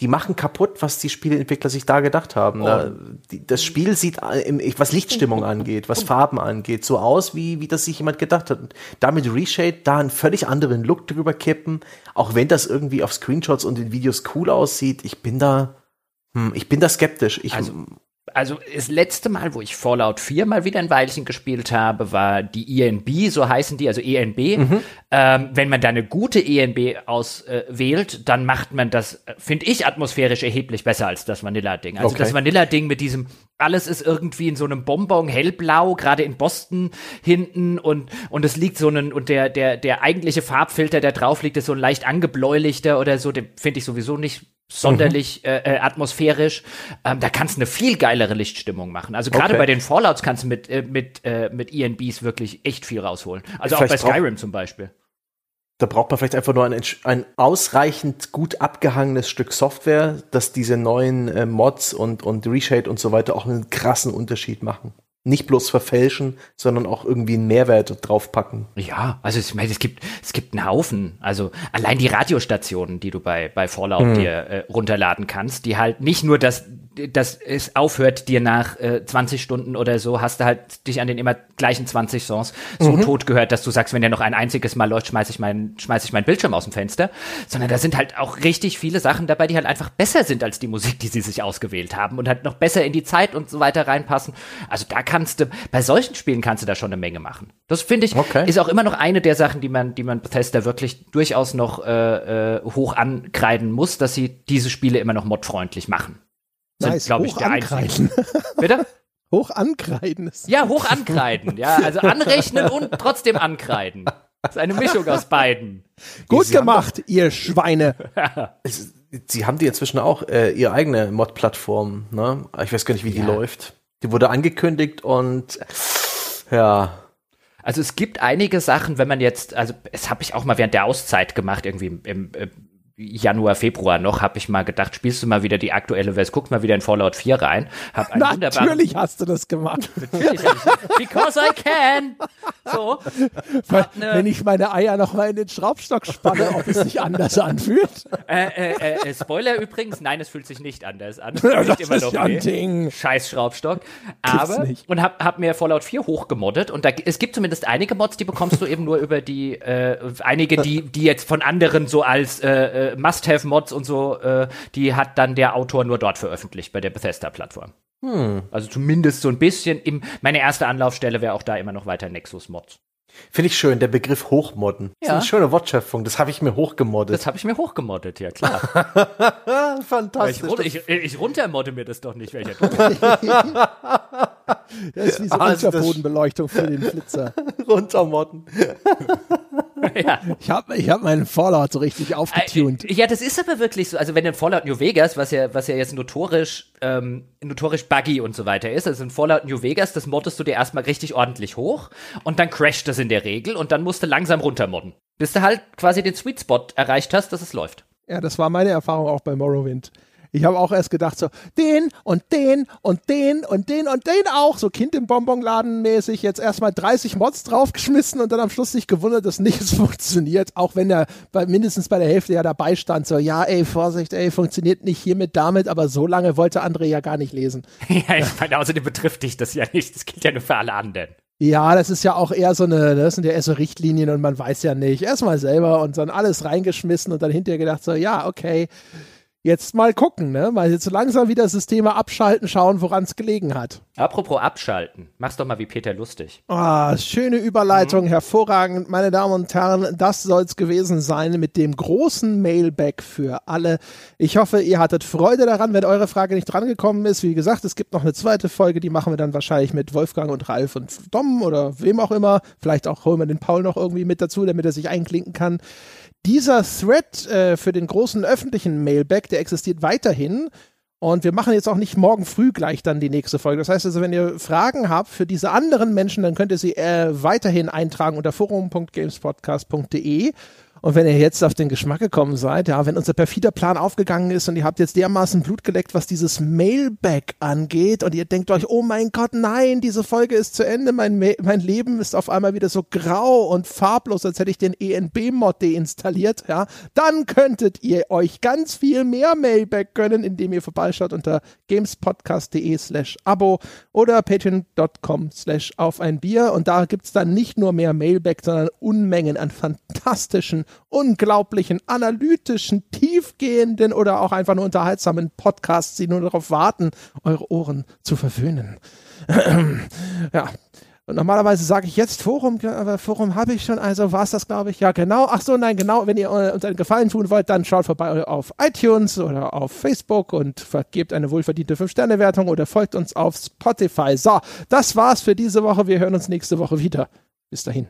die machen kaputt, was die Spieleentwickler sich da gedacht haben. Da, die, das Spiel sieht, äh, was Lichtstimmung angeht, was Farben angeht, so aus, wie, wie das sich jemand gedacht hat. Und damit Reshade da einen völlig anderen Look drüber kippen, auch wenn das irgendwie auf Screenshots und in Videos cool aussieht, ich bin da, hm, ich bin da skeptisch. Ich, Also, Also das letzte Mal, wo ich Fallout 4 mal wieder ein Weilchen gespielt habe, war die ENB, so heißen die, also ENB. Ähm, wenn man da eine gute ENB auswählt, dann macht man das, äh, finde ich, atmosphärisch erheblich besser als das Vanilla-Ding. Also Okay. das Vanilla-Ding mit diesem, alles ist irgendwie in so einem Bonbon hellblau, gerade in Boston hinten und, und es liegt so ein, und der, der, der eigentliche Farbfilter, der drauf liegt, ist so ein leicht angebläulichter oder so, den finde ich sowieso nicht sonderlich äh, äh, atmosphärisch. Ähm, da kannst du eine viel geilere Lichtstimmung machen. Also gerade Okay. bei den Fallouts kannst du mit, äh, mit, äh, mit ENBs wirklich echt viel rausholen. Also auch bei Vielleicht Skyrim zum Beispiel. Da braucht man vielleicht einfach nur ein, ein ausreichend gut abgehangenes Stück Software, dass diese neuen äh, Mods und, und Reshade und so weiter auch einen krassen Unterschied machen. Nicht bloß verfälschen, sondern auch irgendwie einen Mehrwert draufpacken. Ja, also ich meine, es gibt, es gibt einen Haufen. Also allein die Radiostationen, die du bei, bei Fallout dir äh, runterladen kannst, die halt nicht nur das, dass es aufhört, dir nach äh, 20 Stunden oder so, hast du halt dich an den immer gleichen 20 Songs so mhm. tot gehört, dass du sagst, wenn der noch ein einziges Mal läuft, schmeiß ich mein, schmeiß ich meinen Bildschirm aus dem Fenster. Sondern da sind halt auch richtig viele Sachen dabei, die halt einfach besser sind als die Musik, die sie sich ausgewählt haben und halt noch besser in die Zeit und so weiter reinpassen. Also da kannst du, bei solchen Spielen kannst du da schon eine Menge machen. Das finde ich, okay. ist auch immer noch eine der Sachen, die man, die man Bethesda wirklich durchaus noch äh, äh, hoch ankreiden muss, dass sie diese Spiele immer noch modfreundlich machen. Sind, nice. glaube ich, der ankreiden. Bitte? Hoch ankreiden. Ja, hoch ankreiden. Ja, also anrechnen und trotzdem ankreiden. Das ist eine Mischung aus beiden. Gut Sie gemacht, doch, ihr Schweine. Sie haben die inzwischen auch äh, ihre eigene Mod-Plattform. Ne? Ich weiß gar nicht, wie die läuft. Die wurde angekündigt und ja. Also es gibt einige Sachen, wenn man jetzt, also es habe ich auch mal während der Auszeit gemacht, irgendwie im, im, Januar, Februar noch, habe ich mal gedacht, spielst du mal wieder die aktuelle Version, guck mal wieder in Fallout 4 rein. Hab Natürlich hast du das gemacht. Natürlich, because I can. So. Weil, wenn ich meine Eier noch mal in den Schraubstock spanne, ob es sich anders anfühlt. Äh, äh, äh, Spoiler übrigens, nein, es fühlt sich nicht anders an. Es ja, das immer ist noch ja ein Ding. Scheiß Schraubstock. Aber, und hab, hab mir Fallout 4 hochgemoddet und da, es gibt zumindest einige Mods, die bekommst du eben nur über die, äh, einige, die, die jetzt von anderen so als äh, äh, Must-Have-Mods und so, äh, die hat dann der Autor nur dort veröffentlicht, bei der Bethesda-Plattform. Hm. Also zumindest so ein bisschen. Im, meine erste Anlaufstelle wäre auch da immer noch weiter Nexus-Mods. Finde ich schön, der Begriff Hochmodden. Das ja. ist eine schöne Wortschöpfung. Das habe ich mir hochgemoddet. Das habe ich mir hochgemoddet, ja klar. Fantastisch. Ich, ich, ich, runtermodde mir das doch nicht, welcher Das ist wie so also Unterbodenbeleuchtung für den Flitzer. Runtermodden. ja. Ich habe ich hab meinen Fallout so richtig aufgetunt. Äh, ja, das ist aber wirklich so. Also wenn in Fallout New Vegas, was ja, was ja jetzt notorisch, ähm, notorisch buggy und so weiter ist, also in Fallout New Vegas, das moddest du dir erstmal richtig ordentlich hoch und dann crasht das in der Regel und dann musst du langsam runtermodden. Bis du halt quasi den Sweet Spot erreicht hast, dass es läuft. Ja, das war meine Erfahrung auch bei Morrowind. Ich habe auch erst gedacht, so, den und den und den und den und den auch, so Kind im Bonbonladen mäßig, jetzt erstmal 30 Mods draufgeschmissen und dann am Schluss sich gewundert, dass nichts funktioniert, auch wenn er bei, mindestens bei der Hälfte ja dabei stand, so, ja, ey, Vorsicht, ey, funktioniert nicht hiermit, damit, aber so lange wollte André ja gar nicht lesen. ja, ich meine, außerdem betrifft dich das ja nicht, das gilt ja nur für alle anderen. Ja, das ist ja auch eher so eine, das sind ja eher so Richtlinien und man weiß ja nicht. Erstmal selber und dann alles reingeschmissen und dann hinterher gedacht so, ja, okay, jetzt mal gucken, ne? Mal jetzt langsam wieder Systeme abschalten, schauen, woran es gelegen hat. Apropos abschalten, mach's doch mal wie Peter lustig. Ah, schöne Überleitung, mhm. hervorragend, meine Damen und Herren. Das soll's gewesen sein mit dem großen Mailback für alle. Ich hoffe, ihr hattet Freude daran, wenn eure Frage nicht drangekommen ist. Wie gesagt, es gibt noch eine zweite Folge, die machen wir dann wahrscheinlich mit Wolfgang und Ralf und Dom oder wem auch immer. Vielleicht auch holen wir den Paul noch irgendwie mit dazu, damit er sich einklinken kann. Dieser Thread äh, für den großen öffentlichen Mailback, der existiert weiterhin. Und wir machen jetzt auch nicht morgen früh gleich dann die nächste Folge. Das heißt also, wenn ihr Fragen habt für diese anderen Menschen, dann könnt ihr sie äh, weiterhin eintragen unter forum.gamespodcast.de. Und wenn ihr jetzt auf den Geschmack gekommen seid, ja, wenn unser perfider Plan aufgegangen ist und ihr habt jetzt dermaßen Blut geleckt, was dieses Mailback angeht und ihr denkt euch, oh mein Gott, nein, diese Folge ist zu Ende, mein, Ma mein Leben ist auf einmal wieder so grau und farblos, als hätte ich den ENB-Mod deinstalliert, ja, dann könntet ihr euch ganz viel mehr Mailback gönnen, indem ihr vorbeischaut unter gamespodcast.de slash Abo oder patreon.com slash auf ein Bier. Und da gibt's dann nicht nur mehr Mailback, sondern Unmengen an fantastischen unglaublichen, analytischen, tiefgehenden oder auch einfach nur unterhaltsamen Podcasts, die nur darauf warten, eure Ohren zu verwöhnen. ja. Und normalerweise sage ich jetzt Forum, aber Forum habe ich schon, also war es das, glaube ich. Ja, genau. Ach so, nein, genau. Wenn ihr uns einen Gefallen tun wollt, dann schaut vorbei auf iTunes oder auf Facebook und vergebt eine wohlverdiente 5-Sterne-Wertung oder folgt uns auf Spotify. So, das war's für diese Woche. Wir hören uns nächste Woche wieder. Bis dahin.